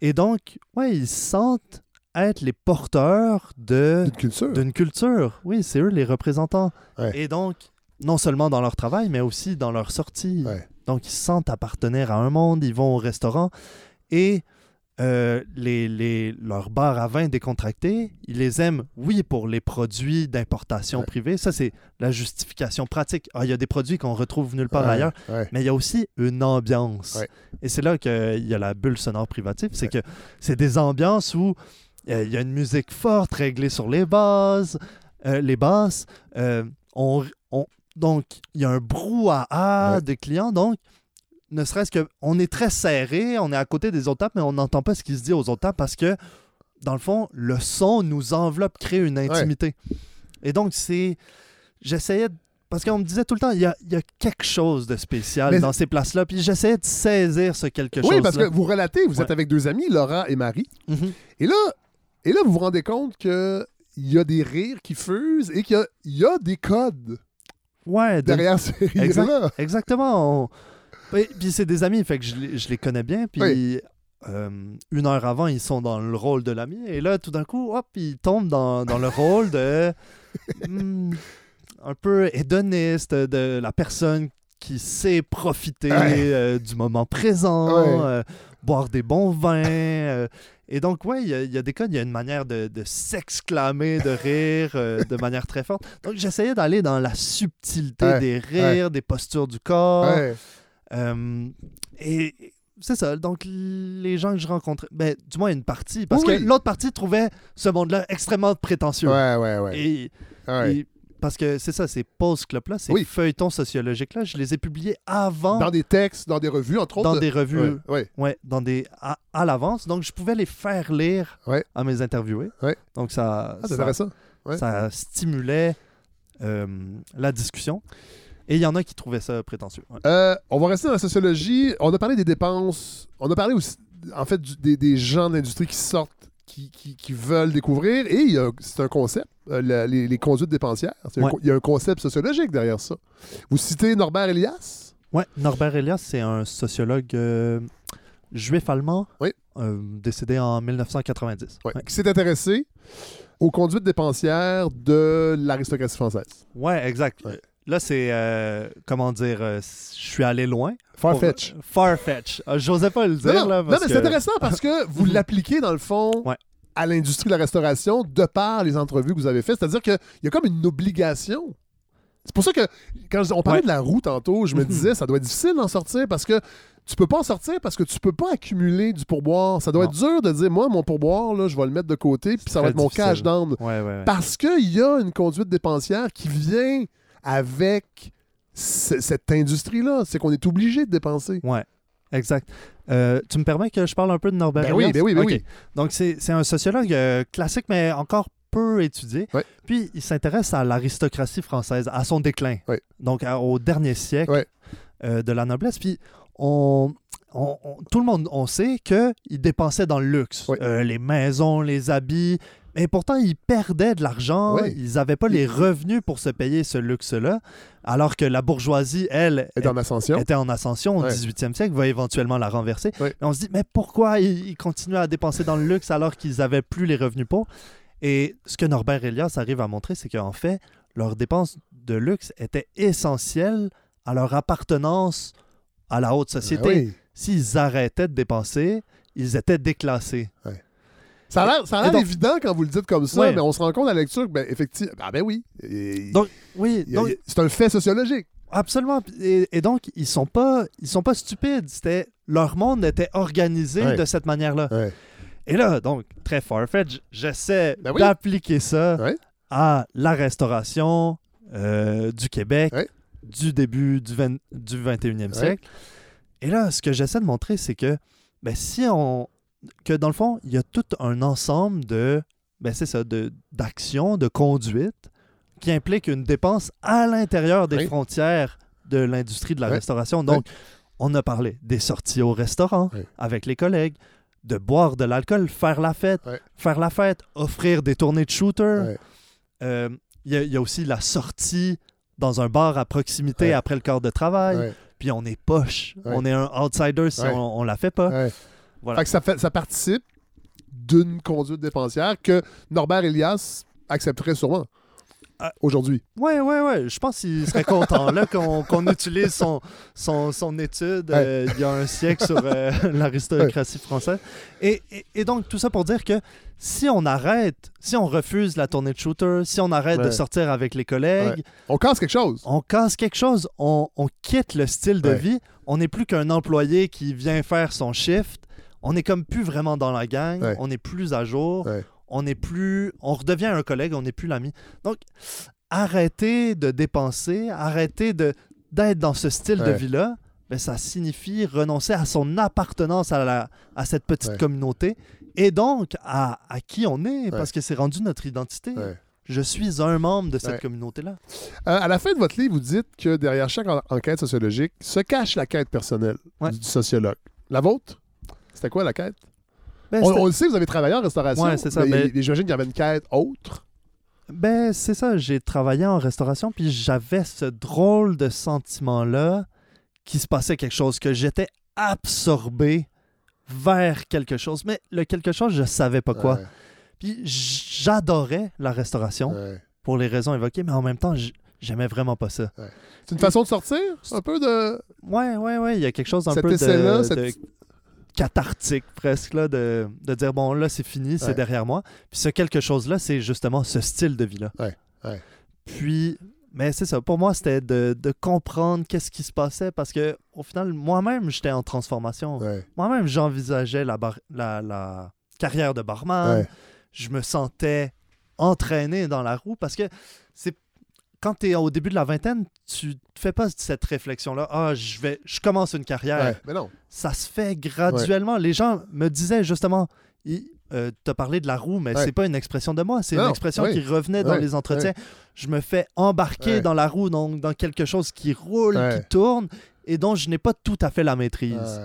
Et donc, ouais, ils se sentent être les porteurs de D'une culture. d'une culture. Oui, c'est eux les représentants. Ouais. Et donc, non seulement dans leur travail, mais aussi dans leur sortie. Donc, ils se sentent appartenir à un monde, ils vont au restaurant et euh, les, les, leurs bars à vin décontractés, ils les aiment, oui, pour les produits d'importation Ouais. privée. Ça, c'est la justification pratique. Ah, il y a des produits qu'on retrouve nulle part Ouais, ailleurs, ouais. mais il y a aussi une ambiance. Et c'est là qu'il y a la bulle sonore privative. C'est que c'est des ambiances où euh, il y a une musique forte réglée sur les basses, euh, les basses. on, on- donc, il y a un brouhaha de clients. Donc, ne serait-ce que on est très serré, on est à côté des autres tables, mais on n'entend pas ce qui se dit aux autres tables parce que, dans le fond, le son nous enveloppe, crée une intimité. Et donc, c'est. J'essayais Parce qu'on me disait tout le temps, il y a, il y a quelque chose de spécial Mais- dans ces places-là. Puis j'essayais de saisir ce quelque chose. Oui, parce que vous relatez, vous êtes avec deux amis, Laurent et Marie, Mhm. et là, et là vous vous rendez compte que il y a des rires qui fusent et qu'il y a, il y a des codes Ouais, de- derrière ces rires-là. Exactement. on- Puis, puis c'est des amis, fait que je les, je les connais bien. Puis euh, une heure avant, ils sont dans le rôle de l'ami. Et là, tout d'un coup, hop, ils tombent dans, dans le rôle de. Hmm, un peu hédoniste de la personne qui sait profiter Ouais. euh, du moment présent, Ouais. euh, boire des bons vins. euh, et donc, ouais, il y, a- il y a des cas, il y a une manière de, de s'exclamer, de rire euh, de manière très forte. Donc, j'essayais d'aller dans la subtilité Ouais, des rires, des postures du corps. Ouais. Euh, et c'est ça. Donc, les gens que je rencontrais, ben, du moins une partie, parce Oui, que oui. l'autre partie trouvait ce monde-là extrêmement prétentieux. Ouais, ouais, ouais. Et, Ouais. et- parce que c'est ça, ces Pause Club-là, ces Oui. feuilletons sociologiques-là, je les ai publiés avant Dans des textes, dans des revues, entre autres. dans des revues, Ouais, ouais. dans des à, à l'avance. Donc, je pouvais les faire lire à mes interviewés. Ouais. Donc, ça, Ah, ça. Ouais. ça stimulait euh, la discussion. Et il y en a qui trouvaient ça prétentieux. ouais. Euh, on va rester dans la sociologie. On a parlé des dépenses. On a parlé aussi, en fait, du- des, des gens de l'industrie qui sortent, qui, qui- qui veulent découvrir. Et c'est un concept, euh, la- les, les conduites dépensières. Ouais. il y a un concept sociologique derrière ça. Vous citez Norbert Elias? Ouais, Norbert Elias, c'est un sociologue euh, juif allemand, Oui. décédé en 1990. Ouais, Ouais. qui s'est intéressé aux conduites dépensières de l'aristocratie française. Ouais, exact. Là, c'est, euh, comment dire, euh, je suis allé loin. Farfetch. Pour- Farfetch. Euh, J'osais pas le dire, Non, non, là. non, mais c'est que- intéressant parce que vous l'appliquez dans le fond Ouais. à l'industrie de la restauration de par les entrevues que vous avez faites. C'est-à-dire qu'il y a comme une obligation. C'est pour ça que quand on parlait Ouais. de la roue tantôt, je me Mhm. disais ça doit être difficile d'en sortir parce que tu peux pas en sortir parce que tu peux pas accumuler du pourboire. Ça doit Non. être dur de dire moi mon pourboire là, je vais le mettre de côté puis ça va être mon cash down Ouais, ouais, ouais. parce qu'il y a une conduite dépensière qui vient avec ce- cette industrie-là. C'est qu'on est obligé de dépenser. Ouais, exact. Euh, tu me permets que je parle un peu de Norbert Ben oui, ben oui, ben oui. Donc, c'est un sociologue euh, classique, mais encore peu étudié. Ouais. Puis, il s'intéresse à l'aristocratie française, à son déclin. Ouais. Donc, à- au dernier siècle euh, de la noblesse. Puis, on, on- on- tout le monde, on sait qu'il dépensait dans le luxe. Les maisons, les habits. Mais pourtant, ils perdaient de l'argent. Ils n'avaient pas les revenus pour se payer ce luxe-là. Alors que la bourgeoisie, elle, Est en ascension. était en ascension au Ouais. 18e siècle, va éventuellement la renverser. Ouais. On se dit, mais pourquoi ils, ils continuent à dépenser dans le luxe alors qu'ils n'avaient plus les revenus pour? Et ce que Norbert Elias arrive à montrer, c'est qu'en fait, leurs dépenses de luxe étaient essentielles à leur appartenance à la haute société. Ben oui. S'ils arrêtaient de dépenser, ils étaient déclassés. Ça a l'air donc- évident quand vous le dites comme ça, Ouais. mais on se rend compte à la lecture que, ben, effectivement, ah ben oui. Et- Donc, oui, donc- c'est un fait sociologique. Absolument. Et, et donc, ils sont pas, ils sont pas stupides. C'était leur monde était organisé Ouais. de cette manière-là. Ouais. Et là, donc, très farfetch, j'essaie Ben oui. d'appliquer ça à la restauration euh, du Québec du début du, 20 du 21e siècle. Et là, ce que j'essaie de montrer, c'est que ben, si on. Que dans le fond, il y a tout un ensemble de. Ben, c'est ça, de- d'actions, de, conduite qui implique une dépense à l'intérieur des Oui. frontières de l'industrie de la restauration. Donc, on a parlé des sorties au restaurant avec les collègues, de boire de l'alcool, faire la fête, faire la fête, offrir des tournées de shooter. Euh, Il y, a- il y a aussi la sortie dans un bar à proximité après le quart de travail. Puis on est poche. On est un outsider si on, on la fait pas. Voilà. Fait que ça, fait, ça participe d'une conduite dépensière que Norbert Elias accepterait sûrement Ah. aujourd'hui. Ouais, ouais, ouais. Je pense qu'il serait content là qu'on utilise son, son, son étude euh, il y a un siècle sur euh, l'aristocratie française. Et, et, et donc, tout ça pour dire que si on arrête, si on refuse la tournée de shooter, si on arrête de sortir avec les collègues, On casse quelque chose. on casse quelque chose, on, on quitte le style de vie, on n'est plus qu'un employé qui vient faire son shift, on est comme plus vraiment dans la gang, Ouais. on n'est plus à jour, Ouais. on n'est plus, on redevient un collègue, on n'est plus l'ami. Donc, arrêter de dépenser, arrêter de d'être dans ce style de vie-là, ben, ça signifie renoncer à son appartenance à, la, à cette petite communauté et donc à, à qui on est, parce que c'est rendu notre identité. Je suis un membre de cette Ouais. communauté-là. Euh, à la fin de votre livre, vous dites que derrière chaque en- enquête sociologique se cache la quête personnelle Ouais. du sociologue. La vôtre? C'était quoi la quête? Ben, On, le sait, vous avez travaillé en restauration. Ouais, c'est ça, mais mais- J'imagine qu'il y avait une quête autre. Ben, c'est ça. J'ai travaillé en restauration, puis j'avais ce drôle de sentiment-là qu'il se passait quelque chose, que j'étais absorbé vers quelque chose. Mais le quelque chose, je savais pas quoi. Ouais, Puis j'adorais la restauration ouais. pour les raisons évoquées, mais en même temps, j'aimais vraiment pas ça. C'est une façon de sortir un peu de. Ouais, ouais, ouais, il y a quelque chose un Cet peu de, cette- cathartique presque, là, de, de dire, bon, là, c'est fini, c'est derrière moi. Puis ce quelque chose-là, c'est justement ce style de vie-là. Ouais, ouais. Puis, mais c'est ça, pour moi, c'était de, de comprendre qu'est-ce qui se passait parce que, au final, moi-même, j'étais en transformation. Moi-même, j'envisageais la, bar- la, la carrière de barman. Je me sentais entraîné dans la roue parce que quand tu es au début de la vingtaine, tu te fais pas cette réflexion-là. Ah, je vais, je commence une carrière. ouais. Mais non. Ça se fait graduellement. Les gens me disaient justement, tu as parlé de la roue, mais Ouais. c'est pas une expression de moi, c'est une expression oui. qui revenait dans les entretiens. Je me fais embarquer dans la roue, donc dans quelque chose qui roule, qui tourne, et dont je n'ai pas tout à fait la maîtrise.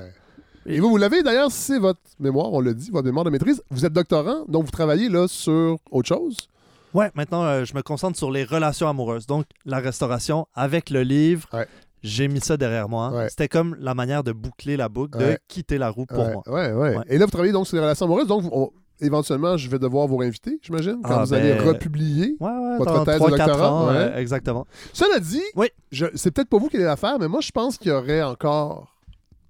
Et vous, vous l'avez d'ailleurs, c'est votre mémoire, on l'a dit, votre mémoire de maîtrise. Vous êtes doctorant, donc vous travaillez là sur autre chose? Ouais, maintenant, euh, je me concentre sur les relations amoureuses. Donc, la restauration avec le livre, Ouais. j'ai mis ça derrière moi. Ouais. C'était comme la manière de boucler la boucle, de quitter la roue pour moi. Ouais, ouais. Et là, vous travaillez donc sur les relations amoureuses, donc on- éventuellement, je vais devoir vous réinviter, j'imagine, quand Ah, vous allez ben, republier. Ouais, ouais, Votre thèse de 3-4 doctorat, ans, ouais. euh, exactement. Cela dit, Oui. c'est peut-être pas vous qui allez la faire, mais moi, je pense qu'il y aurait encore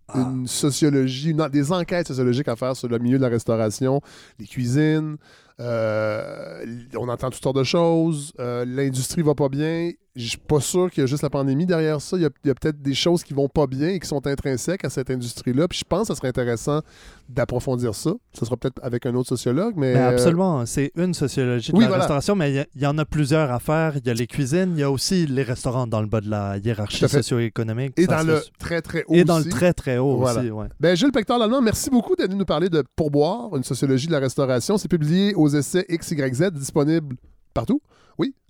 Ah. une sociologie, une- des enquêtes sociologiques à faire sur le milieu de la restauration, les cuisines. Euh, on entend toutes sortes de choses. euh, L'industrie va pas bien. Je suis pas sûr qu'il y a juste la pandémie derrière ça. Il y a, peut-être des choses qui vont pas bien et qui sont intrinsèques à cette industrie-là. Puis je pense que ce serait intéressant d'approfondir ça. Ce sera peut-être avec un autre sociologue, mais. Mais euh, absolument, c'est une sociologie de oui, la voilà. restauration, mais il y en a plusieurs à faire. Il y a les cuisines, il y a aussi les restaurants dans le bas de la hiérarchie socio-économique. et dans le très très haut. Et dans le aussi. très très haut Voilà. aussi, ouais. Ben, Gilles Pector Lallemand, merci beaucoup d'être venu nous parler de Pourboire, une sociologie de la restauration. C'est publié aux essais XYZ, disponible partout?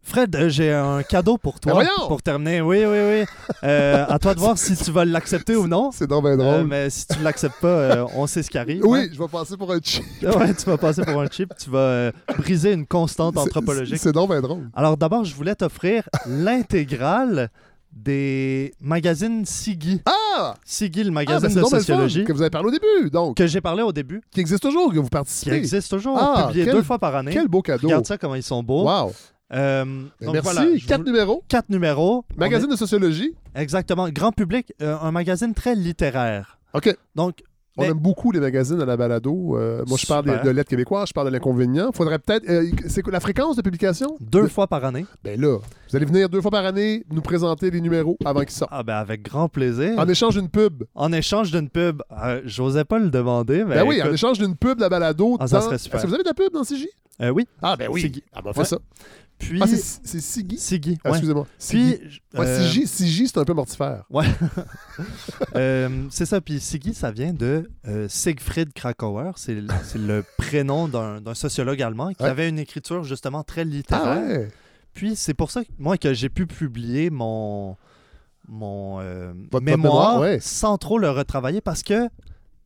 Fred, euh, j'ai un cadeau pour toi. Voyons! pour terminer. Oui, oui, oui. Euh, à toi de voir si tu vas l'accepter ou non. C'est donc bien Euh, drôle. mais si tu l'acceptes pas, euh, on sait ce qui arrive. oui, je vais passer pour un hein. Ouais, tu vas passer pour un chip. Tu vas euh, briser une constante anthropologique. C'est donc bien drôle. Alors d'abord, je voulais t'offrir l'intégrale des magazines Sigui. Ah! Sigui, le Ah, magazine ben, de sociologie, que vous avez parlé au début, donc, que j'ai parlé au début, qui existe toujours, que vous qui participez. existe toujours, Ah, publié quel- deux fois par année. Quel beau cadeau. Regarde ça, comment ils sont beaux. Wow. Euh, Ben, donc merci. voilà, Quatre vous- numéros. quatre numéros. Magazine de sociologie. Exactement. Grand public, euh, un magazine très littéraire. OK. Donc, On Mais- aime beaucoup les magazines à la balado. Euh, moi, je parle de, de lettres québécoises, je parle de l'inconvénient. Faudrait peut-être. euh, c'est quoi la fréquence de publication? deux De- fois par année. Ben là, vous allez venir deux fois par année nous présenter les numéros avant qu'ils sortent. Ah ben avec grand plaisir. En échange d'une pub. En échange d'une pub, euh, j'osais pas le demander, mais Ben oui, en échange d'une pub de la balado. Ah, ça dans- serait super. Est-ce que vous avez de la pub dans CJ? euh, oui. Ah, ben oui. Ah, ben on fait Ouais. ça. Puis Ah, c'est Sigui? Sigui. Ah, ouais. Excusez-moi. Puis Ouais, euh, c'est un peu mortifère. euh, c'est ça. Puis Sigui, ça vient de euh, Siegfried Krakauer. C'est le- prénom d'un sociologue allemand qui Ouais. avait une écriture justement très Ah littéraire. ouais? Puis c'est pour ça que moi que j'ai pu publier mon mon euh, mémoire, mémoire, ouais. sans trop le retravailler parce que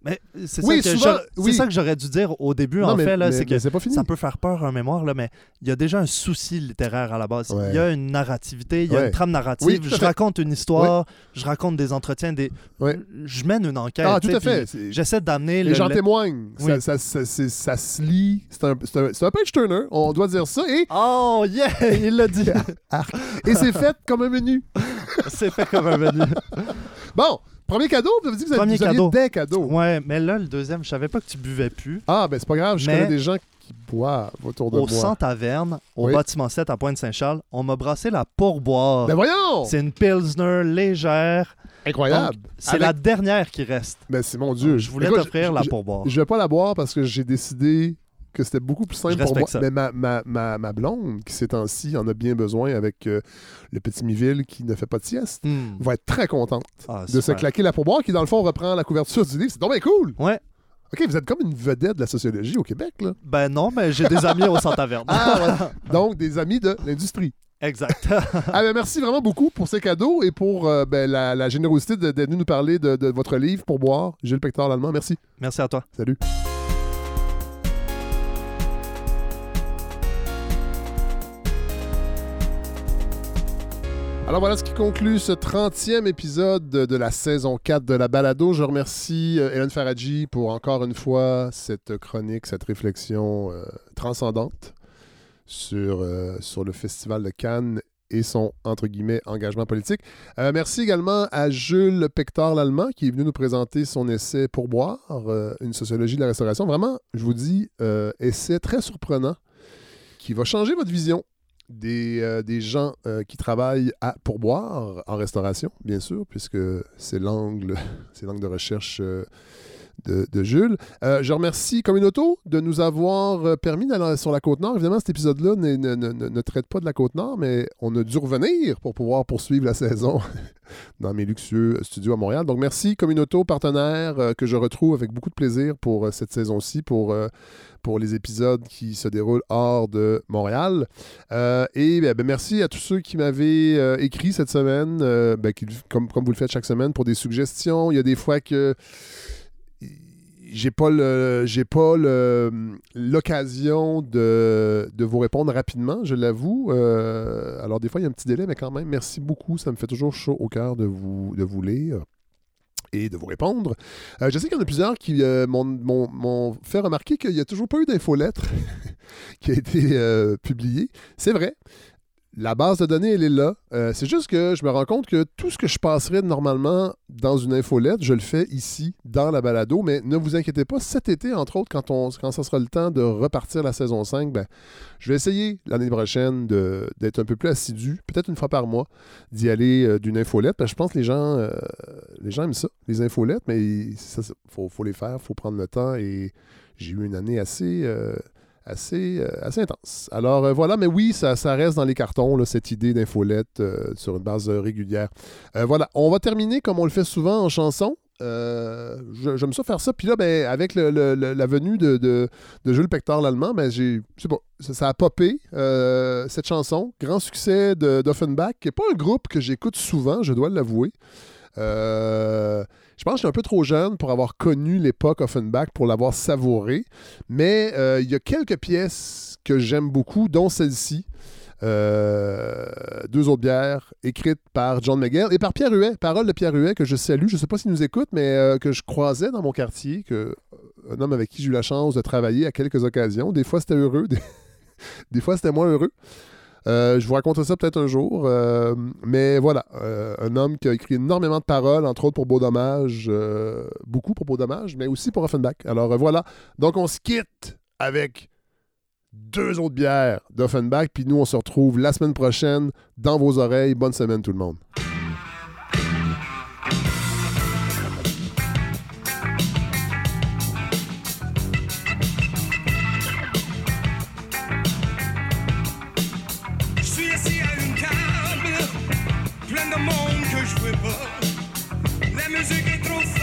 mais c'est Oui, ça, que c'est oui. ça que j'aurais dû dire au début Non, en mais- fait là, c'est que c'est pas fini. ça peut faire peur un mémoire là, mais il y a déjà un souci littéraire à la base. Ouais. Il y a une narrativité, il y a Ouais. une trame narrative. Oui, je fait. raconte une histoire, je raconte des entretiens, des je mène une enquête. Ah, tout à fait. C'est- J'essaie d'amener Les le, gens témoignent. Ça, ça, ça, c'est- ça se lit. C'est un, c'est un, c'est un page turner, on doit dire ça. Et, Oh yeah, il l'a dit. et c'est fait comme un menu. c'est fait comme un menu. Bon, premier cadeau, vous avez dit que vous, avez, Premier vous aviez cadeau. des cadeaux. Ouais, mais là le deuxième, je savais pas que tu buvais plus. Ah, ben c'est pas grave, je Mais- connais des gens qui boivent autour de Au moi. Sans Taverne, au Oui. bâtiment 7 à Pointe-Saint-Charles, on m'a brassé la pourboire. Ben voyons! C'est une pilsner légère. incroyable. C'est Avec- la dernière qui reste. Ben c'est mon Dieu. Je voulais t'offrir la pourboire. Je vais pas la boire parce que j'ai décidé que c'était beaucoup plus simple pour moi. ça. Mais ma, ma, ma, ma blonde, qui ces temps-ci en a bien besoin avec euh, le petit Miville qui ne fait pas de sieste, Hmm. va être très contente Ah, de se claquer la pourboire qui, dans le fond, reprend la couverture du livre. C'est donc bien cool! Ouais. OK, vous êtes comme une vedette de la sociologie au Québec, là. Ben non, mais j'ai des amis au Sans Taverne. Ah, voilà. Donc, des amis de l'industrie. Exact. Ah, ben, merci vraiment beaucoup pour ces cadeaux et pour euh, ben, la, la générosité de- d'être venu nous parler de, de votre livre pour boire. Gilles Pector l'Allemand, merci. Merci à toi. Salut. Alors voilà ce qui conclut ce 30e épisode de, la saison 4 de la balado. Je remercie euh, Hélène Faradji pour encore une fois cette chronique, cette réflexion euh, transcendante sur, euh, sur le Festival de Cannes et son, entre guillemets, engagement politique. Merci également à Jules Pector l'Allemand qui est venu nous présenter son essai Pour boire, une sociologie de la restauration. Vraiment, je vous dis, essai très surprenant qui va changer votre vision des, euh, des gens euh, qui travaillent à pourboire en restauration, bien sûr, puisque c'est l'angle, c'est l'angle de recherche euh, de, Jules. Euh, je remercie Communauto de nous avoir euh, permis d'aller sur la côte nord. Évidemment, cet épisode-là ne, ne- ne- ne- traite pas de la côte nord, mais on a dû revenir pour pouvoir poursuivre la saison dans mes luxueux studios à Montréal. Donc, merci Communauto, partenaire euh, que je retrouve avec beaucoup de plaisir pour cette saison-ci, pour, les épisodes qui se déroulent hors de Montréal. Et ben, ben, merci à tous ceux qui m'avaient écrit cette semaine, ben, comme vous le faites chaque semaine, pour des suggestions. Il y a des fois que j'ai pas le j'ai pas l'occasion de, de vous répondre rapidement, je l'avoue. Euh, alors des fois il y a un petit délai, mais quand même, merci beaucoup. Ça me fait toujours chaud au cœur de vous, de vous lire et de vous répondre. Euh, je sais qu'il y en a plusieurs qui euh, m'ont fait remarquer qu'il n'y a toujours pas eu d'infolettre qui a été euh, publiée. C'est vrai. La base de données, elle est là. Euh, c'est juste que je me rends compte que tout ce que je passerais normalement dans une infolette, je le fais ici, dans la balado. Mais ne vous inquiétez pas, cet été, entre autres, quand, on, ça sera le temps de repartir la saison 5, ben, je vais essayer l'année prochaine d'être un peu plus assidu, peut-être une fois par mois, d'y aller euh, d'une infolette. Parce je pense que les gens, euh, les gens aiment ça, les infolettes, mais il faut, faut les faire, il faut prendre le temps. Et j'ai eu une année assez. Euh, assez, intense. Alors euh, voilà, mais oui, ça, reste dans les cartons, cette idée d'infolette euh, sur une base régulière. Voilà, on va terminer comme on le fait souvent en chanson. J'aime ça faire ça. Puis là, ben, avec la venue de, Jules Pector l'Allemand, ben, j'ai, ça, a popé cette chanson. Grand succès d'Offenbach, qui n'est pas un groupe que j'écoute souvent, je dois l'avouer. Je pense que je suis un peu trop jeune pour avoir connu l'époque Offenbach, pour l'avoir savouré. Mais euh, il y a quelques pièces que j'aime beaucoup, dont celle-ci. Euh, deux autres bières écrites par John McGill et par Pierre Huet, parole de Pierre Huet que je salue. Je ne sais pas s'il nous écoute, mais euh, que je croisais dans mon quartier, un homme avec qui j'ai eu la chance de travailler à quelques occasions. Des fois, c'était heureux, des fois, c'était moins heureux. Euh, je vous raconterai ça peut-être un jour. euh, mais voilà, euh, un homme qui a écrit énormément de paroles, entre autres pour Beau Dommage, beaucoup pour Beau Dommage, mais aussi pour Offenbach. Alors voilà, donc on se quitte avec deux autres bières d'Offenbach, puis nous on se retrouve la semaine prochaine dans vos oreilles. Bonne semaine tout le monde. La musique